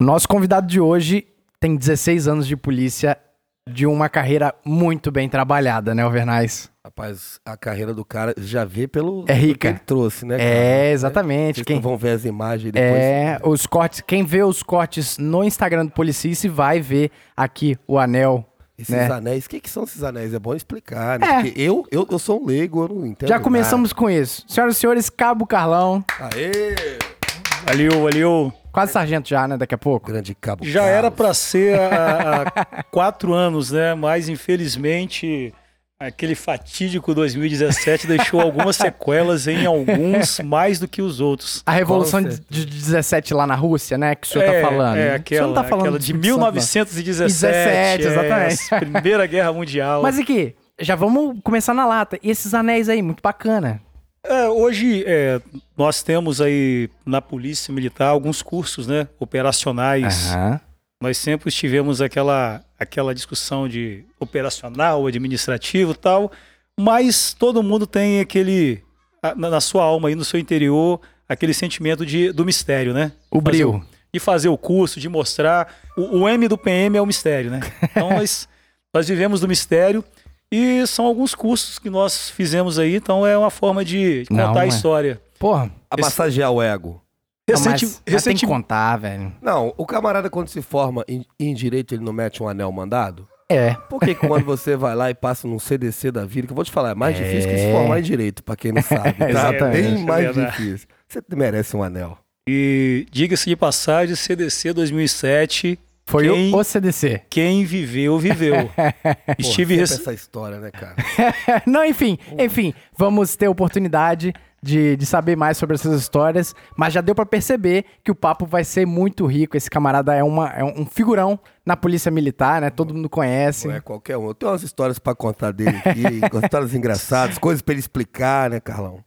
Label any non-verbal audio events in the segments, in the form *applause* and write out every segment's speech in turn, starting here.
Nosso convidado de hoje tem 16 anos de polícia, de uma carreira muito bem trabalhada, né, Alvernais? Rapaz, a carreira do cara já vê pelo É rica. que ele trouxe, né? cara? É, exatamente. Vocês Quem, vão ver as imagens depois. é, os cortes, quem vê os cortes no Instagram do Policice vai ver aqui o anel. Esses né? anéis, o que, que são esses anéis? É bom explicar, né? É. Porque eu, eu, eu sou um leigo, eu não entendo. Já começamos com isso. Senhoras e senhores, Cabo Carlão. nada. Aê! Valeu, valeu. Quase sargento já, né? Daqui a pouco. Grande cabo. Já Carlos. era para ser há, há *laughs* quatro anos, né? Mas infelizmente aquele fatídico 2017 deixou algumas *laughs* sequelas em alguns mais do que os outros. A Revolução de de 17 lá na Rússia, né? Que o senhor é, tá falando. É, O senhor aquela, não tá falando aquela do de Espírito Santo, não. 1917. 17, exatamente. é, Primeira Guerra Mundial. *laughs* Mas aqui, já vamos começar na lata. E esses anéis aí, muito bacana. É, hoje é, nós temos aí na Polícia Militar alguns cursos né, operacionais. Aham. Nós sempre tivemos aquela, aquela discussão de operacional, administrativo e tal, mas todo mundo tem aquele, na, na sua alma aí, no seu interior, aquele sentimento de, do mistério, né? O Fazer bril. de fazer o curso, de mostrar. O, o M do PM é o mistério, né? Então *laughs* nós, nós vivemos do mistério e são alguns cursos que nós fizemos aí, então é uma forma de Não, contar a é. história. Porra, A massagear o ego. Recente, mas, mas tem recente- que contar, velho. Não, o camarada quando se forma em, em direito, ele não mete um anel mandado? É. Por que quando você vai lá e passa num CDC da vida, que eu vou te falar, é mais É. difícil que se formar em direito, pra quem não sabe. Tá? *laughs* Exatamente. Bem mais É difícil. Você merece um anel. E diga-se de passagem, CDC 2007, Foi Quem- o, CDC. quem viveu, viveu. *laughs* Estive sempre essa história, né, cara? *laughs* Não, enfim, enfim, vamos ter oportunidade de, de saber mais sobre essas histórias, mas já deu pra perceber que o papo vai ser muito rico. Esse camarada é, uma, é um figurão na polícia militar, né? Todo mundo conhece. Não é qualquer um. Eu tenho umas histórias pra contar dele aqui, *laughs* histórias engraçadas, coisas pra ele explicar, né, Carlão?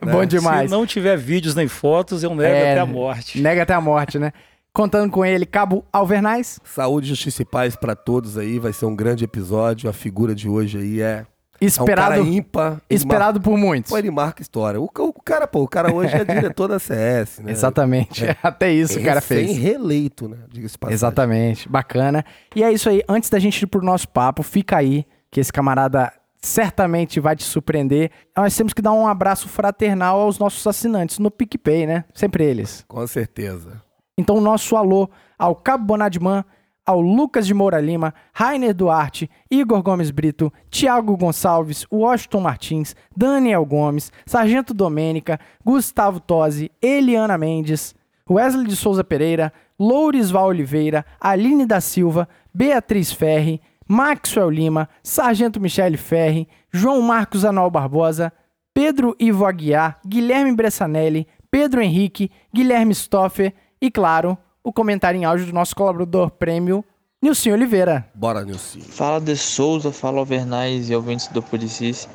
Bom demais. Se não tiver vídeos nem fotos, eu nego É, até a morte. Nega até a morte, né? Contando com ele, Cabo Alvernais, Saúde, justiça e paz pra todos aí. Vai ser um grande episódio. A figura de hoje aí é, é um esperado, ímpar. Esperado por muitos. Pô, ele marca história. O, o cara, pô, o cara hoje é *laughs* diretor da CS, né? Exatamente. *laughs* Até isso o cara fez. Sem reeleito, né? Diga-se passagem. Exatamente, bacana. E é isso aí, antes da gente ir pro nosso papo, fica aí, que esse camarada certamente vai te surpreender. Nós temos que dar um abraço fraternal aos nossos assinantes no PicPay, né? Sempre eles. Com certeza. Então, nosso alô ao Cabo Bonadman, ao Lucas de Moura Lima, Rainer Duarte, Igor Gomes Brito, Tiago Gonçalves, Washington Martins, Daniel Gomes, Sargento Domênica, Gustavo Tosi, Eliana Mendes, Wesley de Souza Pereira, Lourisval Oliveira, Aline da Silva, Beatriz Ferri, Maxwell Lima, Sargento Michele Ferri, João Marcos Anual Barbosa, Pedro Ivo Aguiar, Guilherme Bressanelli, Pedro Henrique, Guilherme Stoffer e, claro, o comentário em áudio do nosso colaborador prêmio, Nilson Oliveira. Bora, Nilson. Fala de Souza, fala Alvernais e ouvintes do Policis.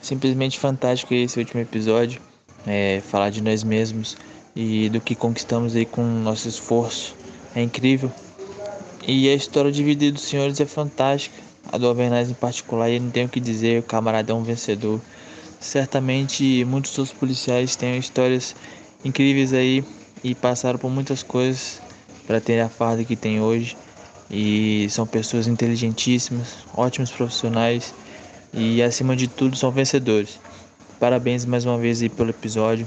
Simplesmente fantástico esse último episódio. É, falar de nós mesmos e do que conquistamos aí com o nosso esforço. É incrível. E a história de vida dos senhores é fantástica. A do Alvernais em particular, e não tenho o que dizer, o camarada é um vencedor. Certamente muitos outros policiais têm histórias incríveis aí e passaram por muitas coisas para ter a farda que tem hoje e são pessoas inteligentíssimas, ótimos profissionais e acima de tudo são vencedores. Parabéns mais uma vez aí pelo episódio.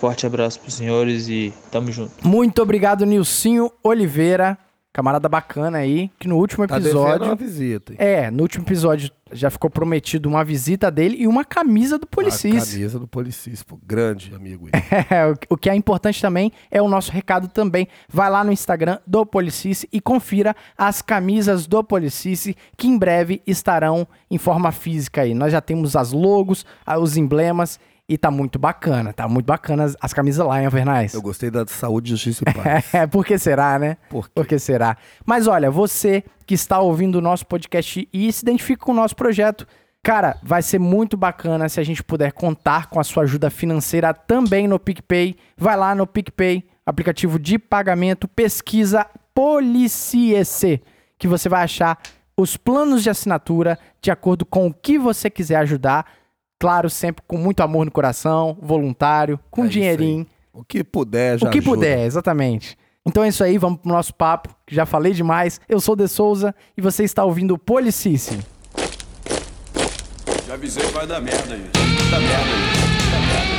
Forte abraço pros senhores e tamo junto. Muito obrigado, Nilcinho Oliveira, camarada bacana aí, que no último Tá episódio... uma visita. É, no último episódio já ficou prometido uma visita dele e uma camisa do A Policis. camisa do Policis, pô. Grande amigo. *laughs* É, o- que é importante também é o nosso recado também. Vai lá no Instagram do Policice e confira as camisas do Policice que em breve estarão em forma física aí. Nós já temos as logos, ah, os emblemas e tá muito bacana, tá muito bacana as, as camisas lá, hein, Alvernais? Eu gostei da saúde, justiça e *laughs* paz. É, por que será, né? Por quê? Por que será? Mas olha, você que está ouvindo o nosso podcast e se identifica com o nosso projeto, cara, vai ser muito bacana se a gente puder contar com a sua ajuda financeira também no PicPay. Vai lá no PicPay, aplicativo de pagamento, pesquisa Policiece, que você vai achar os planos de assinatura de acordo com o que você quiser ajudar. Claro, sempre com muito amor no coração, voluntário, com É dinheirinho. O que puder, já O que ajuda. puder, exatamente. Então é isso aí, vamos pro nosso papo, que já falei demais. Eu sou De Souza e você está ouvindo o Policice. Já avisei que vai dar merda aí. Vai dar merda aí.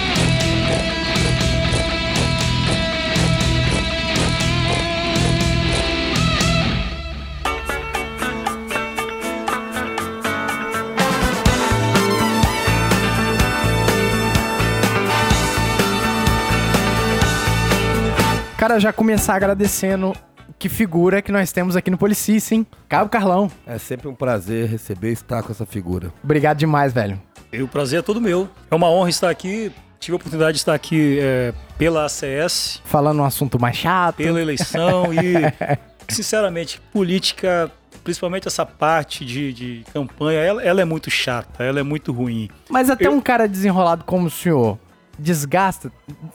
Cara, já começar agradecendo que figura que nós temos aqui no Policice, hein? Cabo Carlão. É sempre um prazer receber e estar com essa figura. Obrigado demais, velho. E o prazer é todo meu. É uma honra estar aqui. Tive a oportunidade de estar aqui é, pela ACS, Falando um assunto mais chato. pela eleição e, *laughs* sinceramente, política, principalmente essa parte de, de campanha, ela, ela é muito chata, ela é muito ruim. Mas até Eu- um cara desenrolado como o senhor desgasta,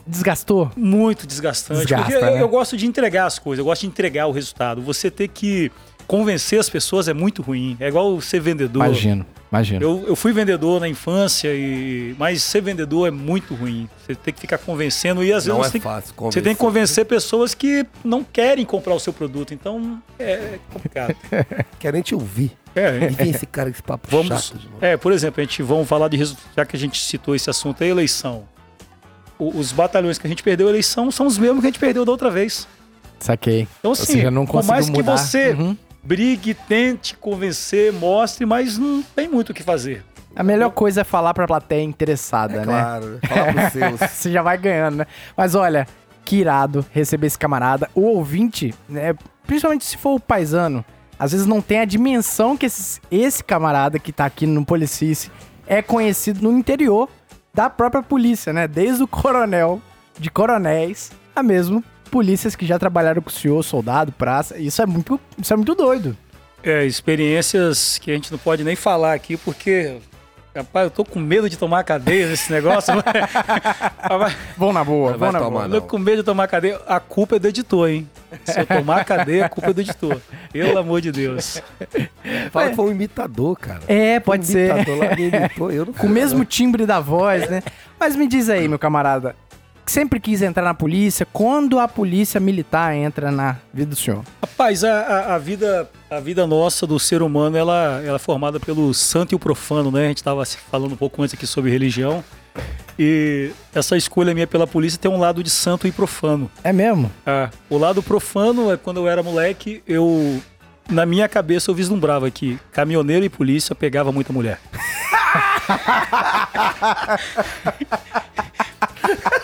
desgastou? Muito desgastante. Desgasta, porque eu, né? eu gosto de entregar as coisas, eu gosto de entregar o resultado. Você ter que convencer as pessoas é muito ruim. É igual ser vendedor. Imagino, imagino. Eu, eu fui vendedor na infância, e mas ser vendedor é muito ruim. Você tem que ficar convencendo e às vezes Não você, é tem, que- fácil você convencer. tem que convencer pessoas que não querem comprar o seu produto. Então é complicado. *laughs* Querem te ouvir. É, E vem esse cara esse papo vamos. chato. É, por exemplo, a gente vamos falar de resultado, já que a gente citou esse assunto, é a eleição. Os batalhões que a gente perdeu a eleição são os mesmos que a gente perdeu da outra vez. Saquei. Então, assim, seja, não por mais que mudar. você Uhum. brigue, tente convencer, mostre, mas não tem muito o que fazer. A melhor coisa é falar pra plateia interessada, É né? claro, né? Fala pros seus. *laughs* Você já vai ganhando, né? Mas olha, que irado receber esse camarada. O ouvinte, né? Principalmente se for o paisano, às vezes não tem a dimensão que esse, esse camarada que tá aqui no Policice é conhecido no interior da própria polícia, né? Desde o coronel, de coronéis, a mesmo polícias que já trabalharam com o senhor, soldado, praça. Isso é muito, isso é muito doido. É, experiências que a gente não pode nem falar aqui, porque, rapaz, eu tô com medo de tomar cadeia nesse negócio. *laughs* Vão na boa, vão na tomar, boa. eu tô com medo de tomar cadeia. A culpa é do editor, hein? Se eu tomar cadeia, a culpa é do editor. Pelo amor de Deus. Fala que foi um imitador, cara. É, pode um ser. Imitador lá, imitou, eu não Com o mesmo timbre da voz, né? Mas me diz aí, meu camarada, sempre quis entrar na polícia, quando a polícia militar entra na vida do senhor? Rapaz, a, a- a vida, a vida nossa do ser humano, ela, ela é formada pelo santo e o profano, né? A gente estava falando um pouco antes aqui sobre religião. E essa escolha minha pela polícia tem um lado de santo e profano. É mesmo? Ah, o lado profano é quando eu era moleque, eu na minha cabeça eu vislumbrava que caminhoneiro e polícia pegava muita mulher. *laughs*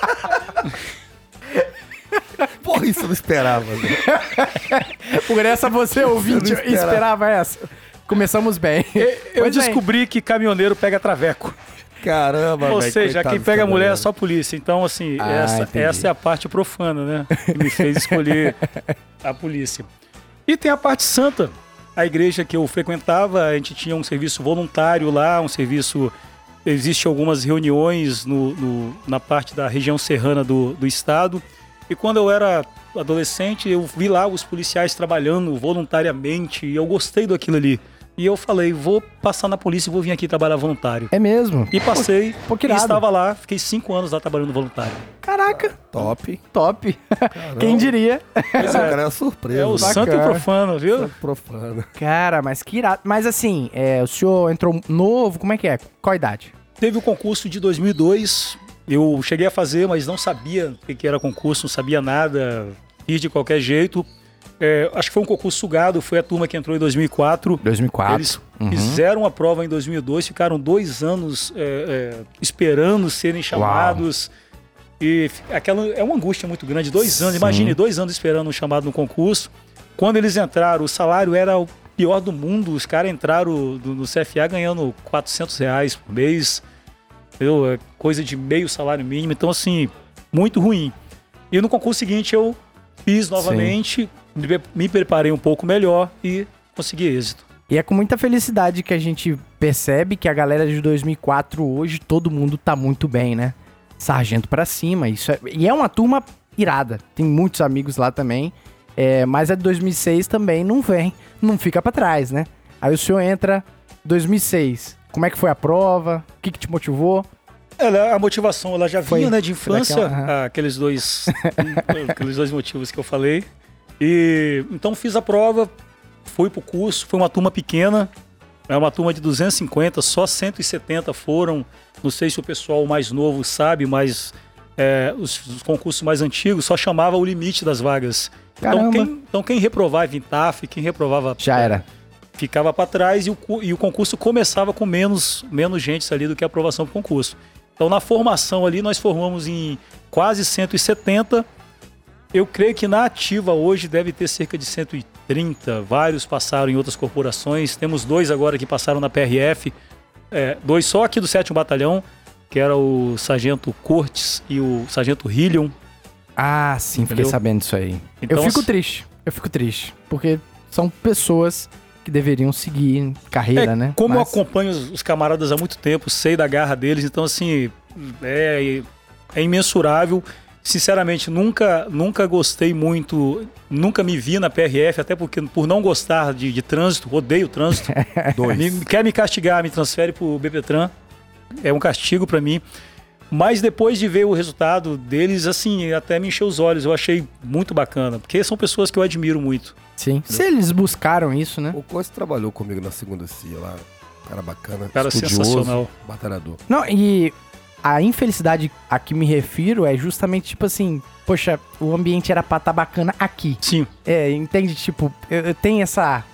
*laughs* Porra, isso eu não esperava. Né? *laughs* Por essa você, ouvinte, Eu esperava. esperava essa. Começamos bem. Eu é. descobri que caminhoneiro pega traveco. Caramba, Ou velho, seja, quem pega mulher é caminhoneiro. só polícia. Então, assim, Ah, essa, entendi. essa é a parte profana, né? Que me fez escolher *laughs* a polícia. E tem a parte santa. A igreja que eu frequentava, a gente tinha um serviço voluntário lá, um serviço. Existem algumas reuniões no, no- na parte da região serrana do, do estado. E quando eu era adolescente, eu vi lá os policiais trabalhando voluntariamente e eu gostei daquilo ali. E eu falei, vou passar na polícia e vou vir aqui trabalhar voluntário. É mesmo? E passei. Pô, que e estava lá, fiquei cinco anos lá trabalhando voluntário. Caraca, Top. top. Quem diria? Esse cara é uma surpresa. É o né? santo e o profano, viu? Santo profano. Cara, mas que irado. Mas assim, é, o senhor entrou novo, como é que é? Qual a idade? Teve o concurso de 2002. Eu cheguei a fazer, mas não sabia o que que era concurso, não sabia nada. Fiz de qualquer jeito. É, acho que foi um concurso sugado, foi a turma que entrou em 2004. 2004. Eles fizeram a prova em 2002, ficaram dois anos é, é, esperando serem chamados. E f- aquela é uma angústia muito grande. Dois anos, Sim. imagine, dois anos esperando um chamado no concurso. Quando eles entraram, o salário era o pior do mundo. Os caras entraram do- no CFA ganhando 400 reais por mês. Entendeu? É coisa de meio salário mínimo. Então, assim, muito ruim. E no concurso seguinte eu fiz novamente, me pre- me preparei um pouco melhor e consegui êxito. E é com muita felicidade que a gente percebe que a galera de 2004 hoje, todo mundo tá muito bem, né? Sargento pra cima, isso é... E é uma turma irada, tem muitos amigos lá também, é, mas a de 2006 também não vem, não fica pra trás, né? Aí o senhor entra 2006, como é que foi a prova? O que, que te motivou? Ela, a motivação ela já Foi vinha né, de infância, aquela- aham. ah, aqueles dois *laughs* aqueles dois motivos que eu falei. E então fiz a prova, fui pro curso, foi uma turma pequena, é uma turma de 250, só 170 foram. Não sei se o pessoal mais novo sabe, mas é, os, os concursos mais antigos só chamava o limite das vagas. Então quem, então quem reprovava em TAF, quem reprovava Já era. ficava para trás e o, e o concurso começava com menos, menos gente ali do que a aprovação para o concurso. Então, na formação ali, nós formamos em quase 170. Eu creio que na ativa hoje deve ter cerca de 130. Vários passaram em outras corporações. Temos dois agora que passaram na PRF. É, dois só aqui do 7 Batalhão, que era o Sargento Cortes e o Sargento Hillion. Ah, sim, fiquei Entendeu? sabendo disso aí. Então, eu fico triste. Eu fico triste. Porque são pessoas que deveriam seguir carreira, É, né? Como eu Mas- acompanho os, os camaradas há muito tempo, sei da garra deles, então assim, é, é imensurável. Sinceramente, nunca, nunca gostei muito, nunca me vi na PRF, até porque por não gostar de, de trânsito, odeio trânsito. *laughs* Dois. Me- quer me castigar, me transfere pro BPTran. É um castigo pra mim. Mas depois de ver o resultado deles, assim, até me encheu os olhos. Eu achei muito bacana, porque são pessoas que eu admiro muito. Sim. Se eles buscaram isso, né? O Costa trabalhou comigo na segunda CIA lá. Cara bacana. Cara estudioso, sensacional. Batalhador. Não, e a infelicidade a que me refiro é justamente tipo assim, poxa, o ambiente era pra estar bacana aqui. Sim, É, entende? Tipo, eu, eu tenho essa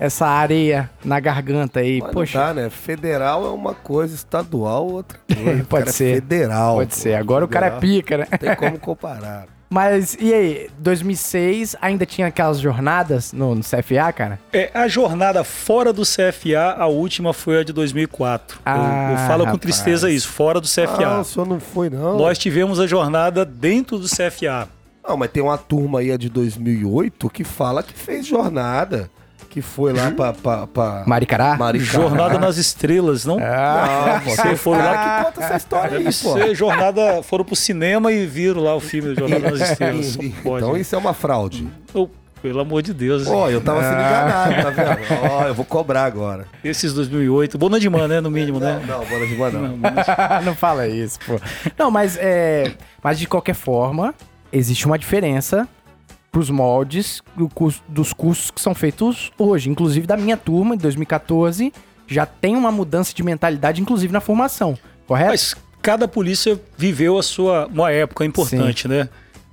essa areia na garganta aí, Mas poxa. dá, né? Federal é uma coisa, estadual outra *laughs* coisa. O Pode é ser. federal. Pode pô. ser. Agora o cara é Federal. pica, né? Não tem como comparar. Mas e aí, 2006 ainda tinha aquelas jornadas no, no CFA, cara? É, a jornada fora do CFA, a última foi a de 2004. Eu- eu, Ah, falo com rapaz. tristeza isso, fora do Ah, CFA. o senhor não foi, não. Nós tivemos a jornada dentro do CFA. Não, mas tem uma turma aí a de 2008 que fala que fez jornada. Que foi lá pra... pra, pra... Maricará? Maricará. Jornada nas Estrelas, não? Ah, Não, pô, Você foi lá- que conta essa história aí, pô. ser jornada. Foram pro cinema e viram lá o filme Jornada nas Estrelas. Não Pode. Então isso é uma fraude. Oh, pelo amor de Deus. Ó, eu tava sendo enganado, tá vendo? *laughs* Ó, eu vou cobrar agora. Esses 2008. Bonandiman, né? No mínimo, né? Não, não, bola de mano. Não, Não. mas- *laughs* não fala isso, pô. Não, mas é. Mas de qualquer forma, existe uma diferença pros moldes do cus- dos cursos que são feitos hoje. Inclusive da minha turma, de 2014, já tem uma mudança de mentalidade, inclusive na formação. Correto? Mas cada polícia viveu a sua uma época importante, né?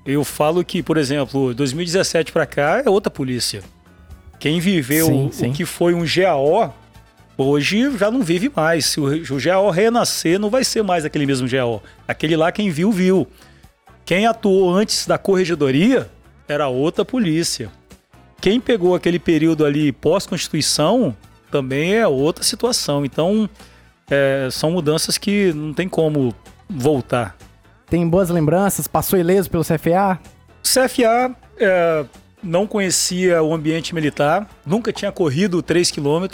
Eu falo que, por exemplo, 2017 pra cá é outra polícia. Quem viveu Sim, sim. o que foi um GAO, hoje já não vive mais. Se o, o GAO renascer, não vai ser mais aquele mesmo GAO. Aquele lá, quem viu, viu. Quem atuou antes da corregedoria era outra polícia. Quem pegou aquele período ali pós-constituição também é outra situação. Então, é, são mudanças que não tem como voltar. Tem boas lembranças? Passou ileso pelo CFA? CFA é, não conhecia o ambiente militar, nunca tinha corrido 3 km.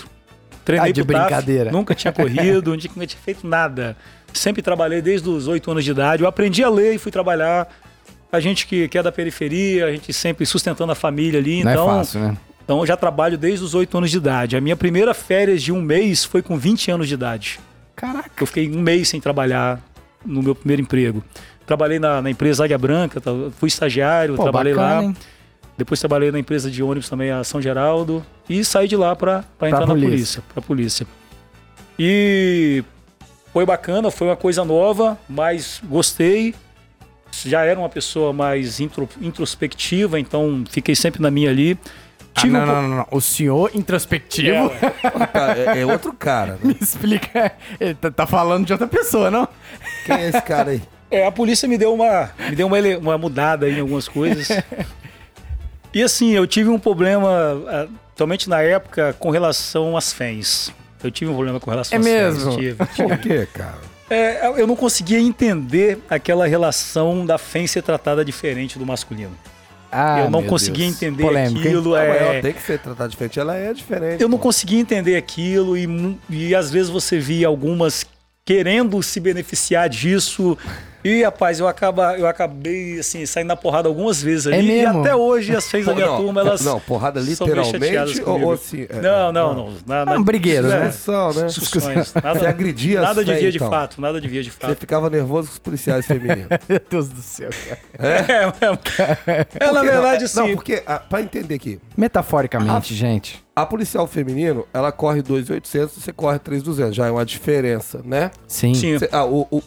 Treinei Ah, de pro TAF, brincadeira. nunca tinha corrido, nunca tinha feito nada. Sempre trabalhei desde os 8 anos de idade. Eu aprendi a ler e fui trabalhar. A gente que, que é da periferia, a gente sempre sustentando a família ali. não então, é fácil, né? então eu já trabalho desde os 8 anos de idade. A minha primeira férias de um mês foi com 20 anos de idade. Caraca. Eu fiquei um mês sem trabalhar no meu primeiro emprego. Trabalhei na, na empresa Águia Branca, tá- fui estagiário, Pô, trabalhei bacana, lá. hein? Depois trabalhei na empresa de ônibus também, a São Geraldo. E saí de lá para entrar polícia. na polícia, pra polícia. E foi bacana, foi uma coisa nova, mas gostei. Já era uma pessoa mais intro- introspectiva, então fiquei sempre na minha ali. Ah, não, um não, não, não. O senhor introspectivo É, é, é outro cara. né? *laughs* me explica. Ele tá, tá falando de outra pessoa, não? Quem é esse cara aí? É, a polícia me deu uma, me deu uma, ele- uma mudada aí em algumas coisas. e assim, eu tive um problema, ah, somente na época, com relação às fãs. Eu tive um problema com relação É às mesmo? fãs. Tive. Por quê, cara? É, eu não conseguia entender aquela relação da fã ser tratada diferente do masculino. Ah, eu não conseguia Deus. entender Polêmico, hein? aquilo. É, ela tem que ser tratada diferente. Ela é diferente. eu não pô. conseguia entender aquilo e, e às vezes você via algumas querendo se beneficiar disso. E, rapaz, eu, acaba, eu acabei, assim, saindo na porrada algumas vezes ali. É mesmo? E até hoje as seis da minha não, turma, elas. não, porrada literalmente ou- ou assim, é, não, não, não. Nada, É um brigueiro, é, né? Discussão, né? Discussões. Nada, Você agredia as Nada de fé, via de então. fato, nada de via de Você fato. ficava nervoso com os policiais femininos. *laughs* Meu Deus do céu, cara. É, é, é, na Porque, verdade, não, sim. Não, porque, ah, pra entender aqui, Metaforicamente, gente. A policial feminino, ela corre 2.800, você corre 3.200. Já é uma diferença, né? Sim. Sim. Você- ah, o, o,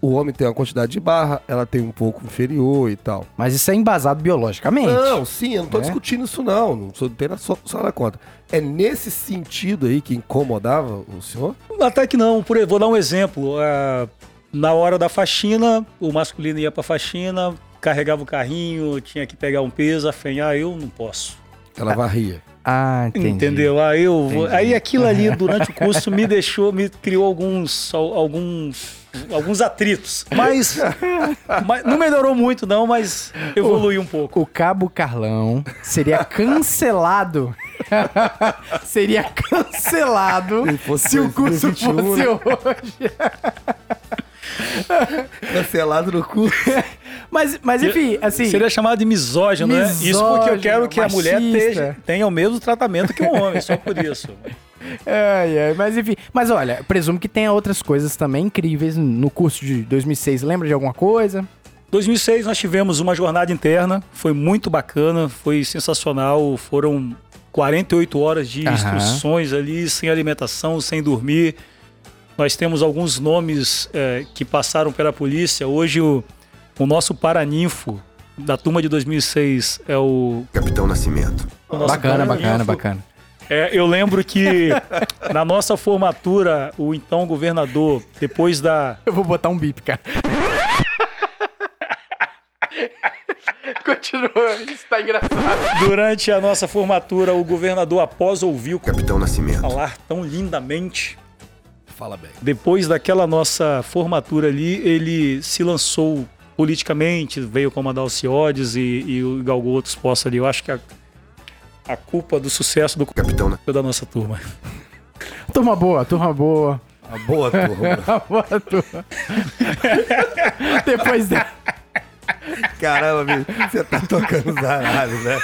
o homem tem uma quantidade de barra, ela tem um pouco inferior e tal. Mas isso é embasado biologicamente. Não, sim, eu não tô É? discutindo isso não, não sou apenas só, só na conta. É nesse sentido aí que incomodava o senhor? Até que não, por, vou dar um exemplo. ah, na hora da faxina, o masculino ia pra faxina, carregava o carrinho, tinha que pegar um peso, afenhar, eu não posso. Ela varria. Ah, entendi. Entendeu? Aí eu vou- Entendi. aí aquilo ali durante o curso me deixou, me criou alguns al- alguns alguns atritos. Mas, mas não melhorou muito não, mas evoluiu um pouco. O Cabo Carlão seria cancelado. *laughs* seria cancelado Se se o curso 2021, fosse né? hoje. Cancelado no curso. *laughs* Mas, mas enfim, assim. Seria chamado de misógino, né? Isso porque eu quero que a mulher Misógino, teja- tenha o mesmo tratamento que o homem, só por isso. *laughs* Ai, ai, mas enfim. Mas olha, presumo que tenha outras coisas também incríveis no curso de 2006. Lembra de alguma coisa? 2006 nós tivemos uma jornada interna, foi muito bacana, foi sensacional, foram 48 horas de Aham. instruções ali, sem alimentação, sem dormir. Nós temos alguns nomes eh, que passaram pela polícia. Hoje o, o nosso paraninfo da turma de 2006 é o... Capitão Nascimento. o nosso bacana, bacana, bacana. É, eu lembro que na nossa formatura, o então governador, depois da, Eu vou botar um bip, cara. *laughs* Continua, isso tá engraçado. durante a nossa formatura, o governador, após ouvir o Capitão Nascimento. falar tão lindamente, Fala bem. depois daquela nossa formatura ali, ele se lançou politicamente, veio comandar o CIODES e, e galgou outros postos ali. Eu acho que a, a culpa do sucesso do Capitão Na- da nossa turma. Turma boa, turma boa. A boa turma. *laughs* Boa turma. *laughs* Depois dessa. Caramba, bicho, você tá tocando os arados, né?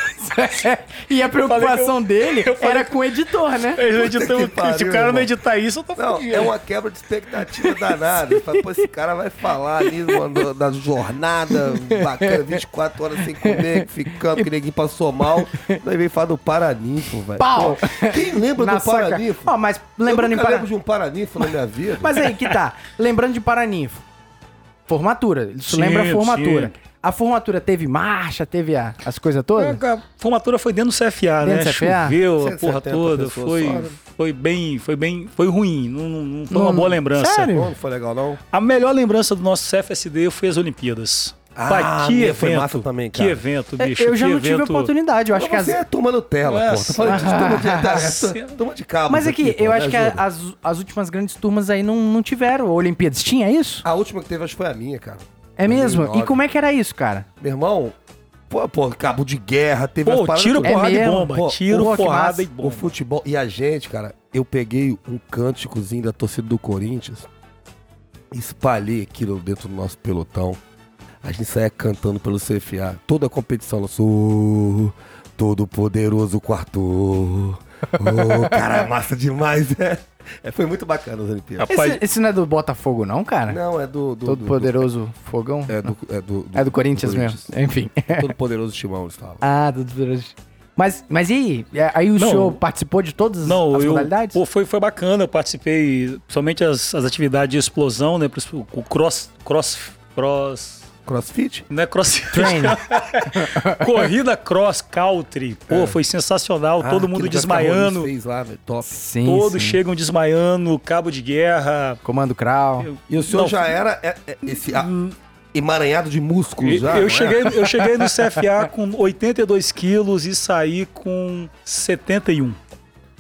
*laughs* e a preocupação dele eu era com o editor, né? Eu que pariu, se o cara não irmão. editar isso, eu tô Não, é uma quebra de expectativa danada. Fala, Pô, esse cara vai falar ali mano, da jornada bacana, 24 horas sem comer, ficando, que ninguém passou mal. Daí vem falar do Paraninfo, velho. Pau! Pô, Quem lembra Na do saca. Paraninfo? Ó, mas lembrando eu em nunca Para... lembro de um Paraninfo na minha vida. Mas aí, que tá. Lembrando de Paraninfo. Formatura. Isso Sim, lembra a formatura. sim. A formatura teve marcha, teve a- as coisas todas? A formatura foi dentro do CFA, Dentro né? do CFA? Choveu a 170 porra toda. Foi, foi bem, foi bem, foi ruim. Não, não- não foi uma Não- boa lembrança. Sério? Pô, não foi legal, não? A melhor lembrança do nosso CFSD foi as Olimpíadas. Ah, Pai, a que minha foi evento. massa também, que cara. evento, É, bicho. eu já que não tive evento. oportunidade. Eu acho que as... Você é turma Nutella, pô. Tô falando de turma de, *laughs* é, turma de cabo. Mas aqui, pô, eu acho que ajuda. a- as, as últimas grandes turmas aí não, não tiveram Olimpíadas. Tinha isso? A última que teve, acho que foi a minha, cara. É mesmo? 2009. E como é que era isso, cara? Meu irmão, pô, pô cabo de guerra, teve Pô, as tiro, todas. É porrada e bomba. Pô, tiro, porrada massa. e O bomba. futebol. E a gente, cara, eu peguei um cânticozinho da torcida do Corinthians, espalhei aquilo dentro do nosso pelotão. A gente saía cantando pelo CFA. Toda a competição, sou todo poderoso quarto. Ô, cara, massa demais, né? É, foi muito bacana as Olimpíadas. Rapaz, Esse, esse não é do Botafogo, não, cara? Não, é do. do Todo do- poderoso fogão? do- é, do, é, do, É do Corinthians mesmo. Enfim. Todo poderoso timão, eles falam. ah, do poderoso. Mas, mas e aí? É, Aí o Não. senhor participou de todas Não, as eu, modalidades? pô, foi, foi bacana, eu participei, somente as, as atividades de explosão, né? O cross, cross, cross, Crossfit? não é cross, Train. *laughs* corrida cross country, pô, foi sensacional, todo Ah, mundo que a desmaiando, Fez lá, top. Sim, todos sim. chegam desmaiando, cabo de guerra. Comando Krau. Eu- E o senhor Não, já era é, é, esse a- emaranhado de músculos Eu, já? eu é? cheguei, eu *laughs* cheguei no CFA com 82 quilos e saí com 71.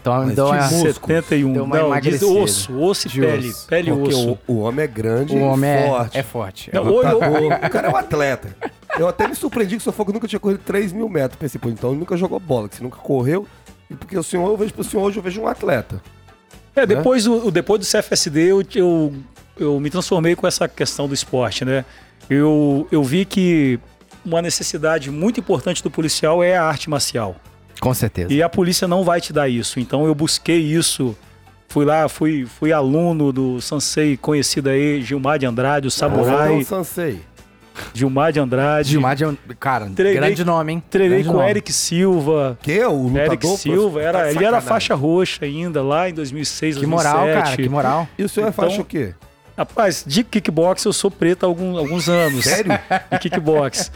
Então, Mas então de é, músculo. 71. Deu uma Não, diz osso, osso e De pele. osso. Pele e Porque osso. o, o homem é grande o e homem é forte. é forte. Não, É o- O, o cara é um atleta. Eu até me surpreendi que o que nunca tinha corrido 3 mil metros. Pensei, pô, então ele nunca jogou bola, que você nunca correu. E porque o senhor, eu vejo pro senhor hoje, eu vejo um atleta. É, depois, do, depois do CFSD, eu, eu, eu me transformei com essa questão do esporte, né? eu, eu vi que uma necessidade muito importante do policial é a arte marcial. Com certeza. E a polícia não vai te dar isso. Então eu busquei isso. Fui lá, fui, fui aluno do Sansei conhecido aí, Gilmar de Andrade, o Samurai. Não, Sansei. Gilmar de Andrade. Gilmar de... Cara, Treinei- grande nome, hein? Treinei Grande com o nome. Eric Silva. Que é o lutador? Eric Silva, era, Tá ele era faixa roxa ainda, lá em 2006, Que moral, 2007. cara, que moral. E o senhor é Então- faixa o quê? Rapaz, de kickbox eu sou preto há algum- alguns anos. Sério? De kickbox.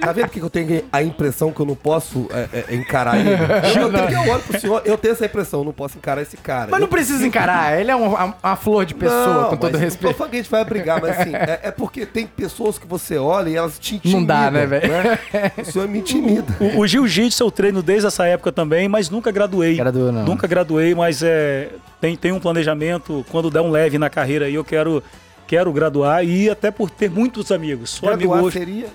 Tá vendo que eu tenho a impressão que eu não posso é, é, encarar ele? *laughs* Eu, eu, tenho, eu olho pro senhor, eu tenho essa impressão, eu não posso encarar esse cara. Mas não Eu- precisa encarar, ele é um- uma, uma flor de pessoa, Não, com todo mas respeito. Não tô falando que a gente vai brigar, mas assim, é, é porque tem pessoas que você olha e elas te intimidam. Não dá, né, velho? O senhor me intimida. O, o jiu-jitsu eu treino desde essa época também, mas nunca graduei. Graduou, não. Nunca graduei, mas é, tem, tem um planejamento. Quando der um leve na carreira aí, eu quero, quero graduar e até por ter muitos amigos. Sou amigo Graduar hoje. seria...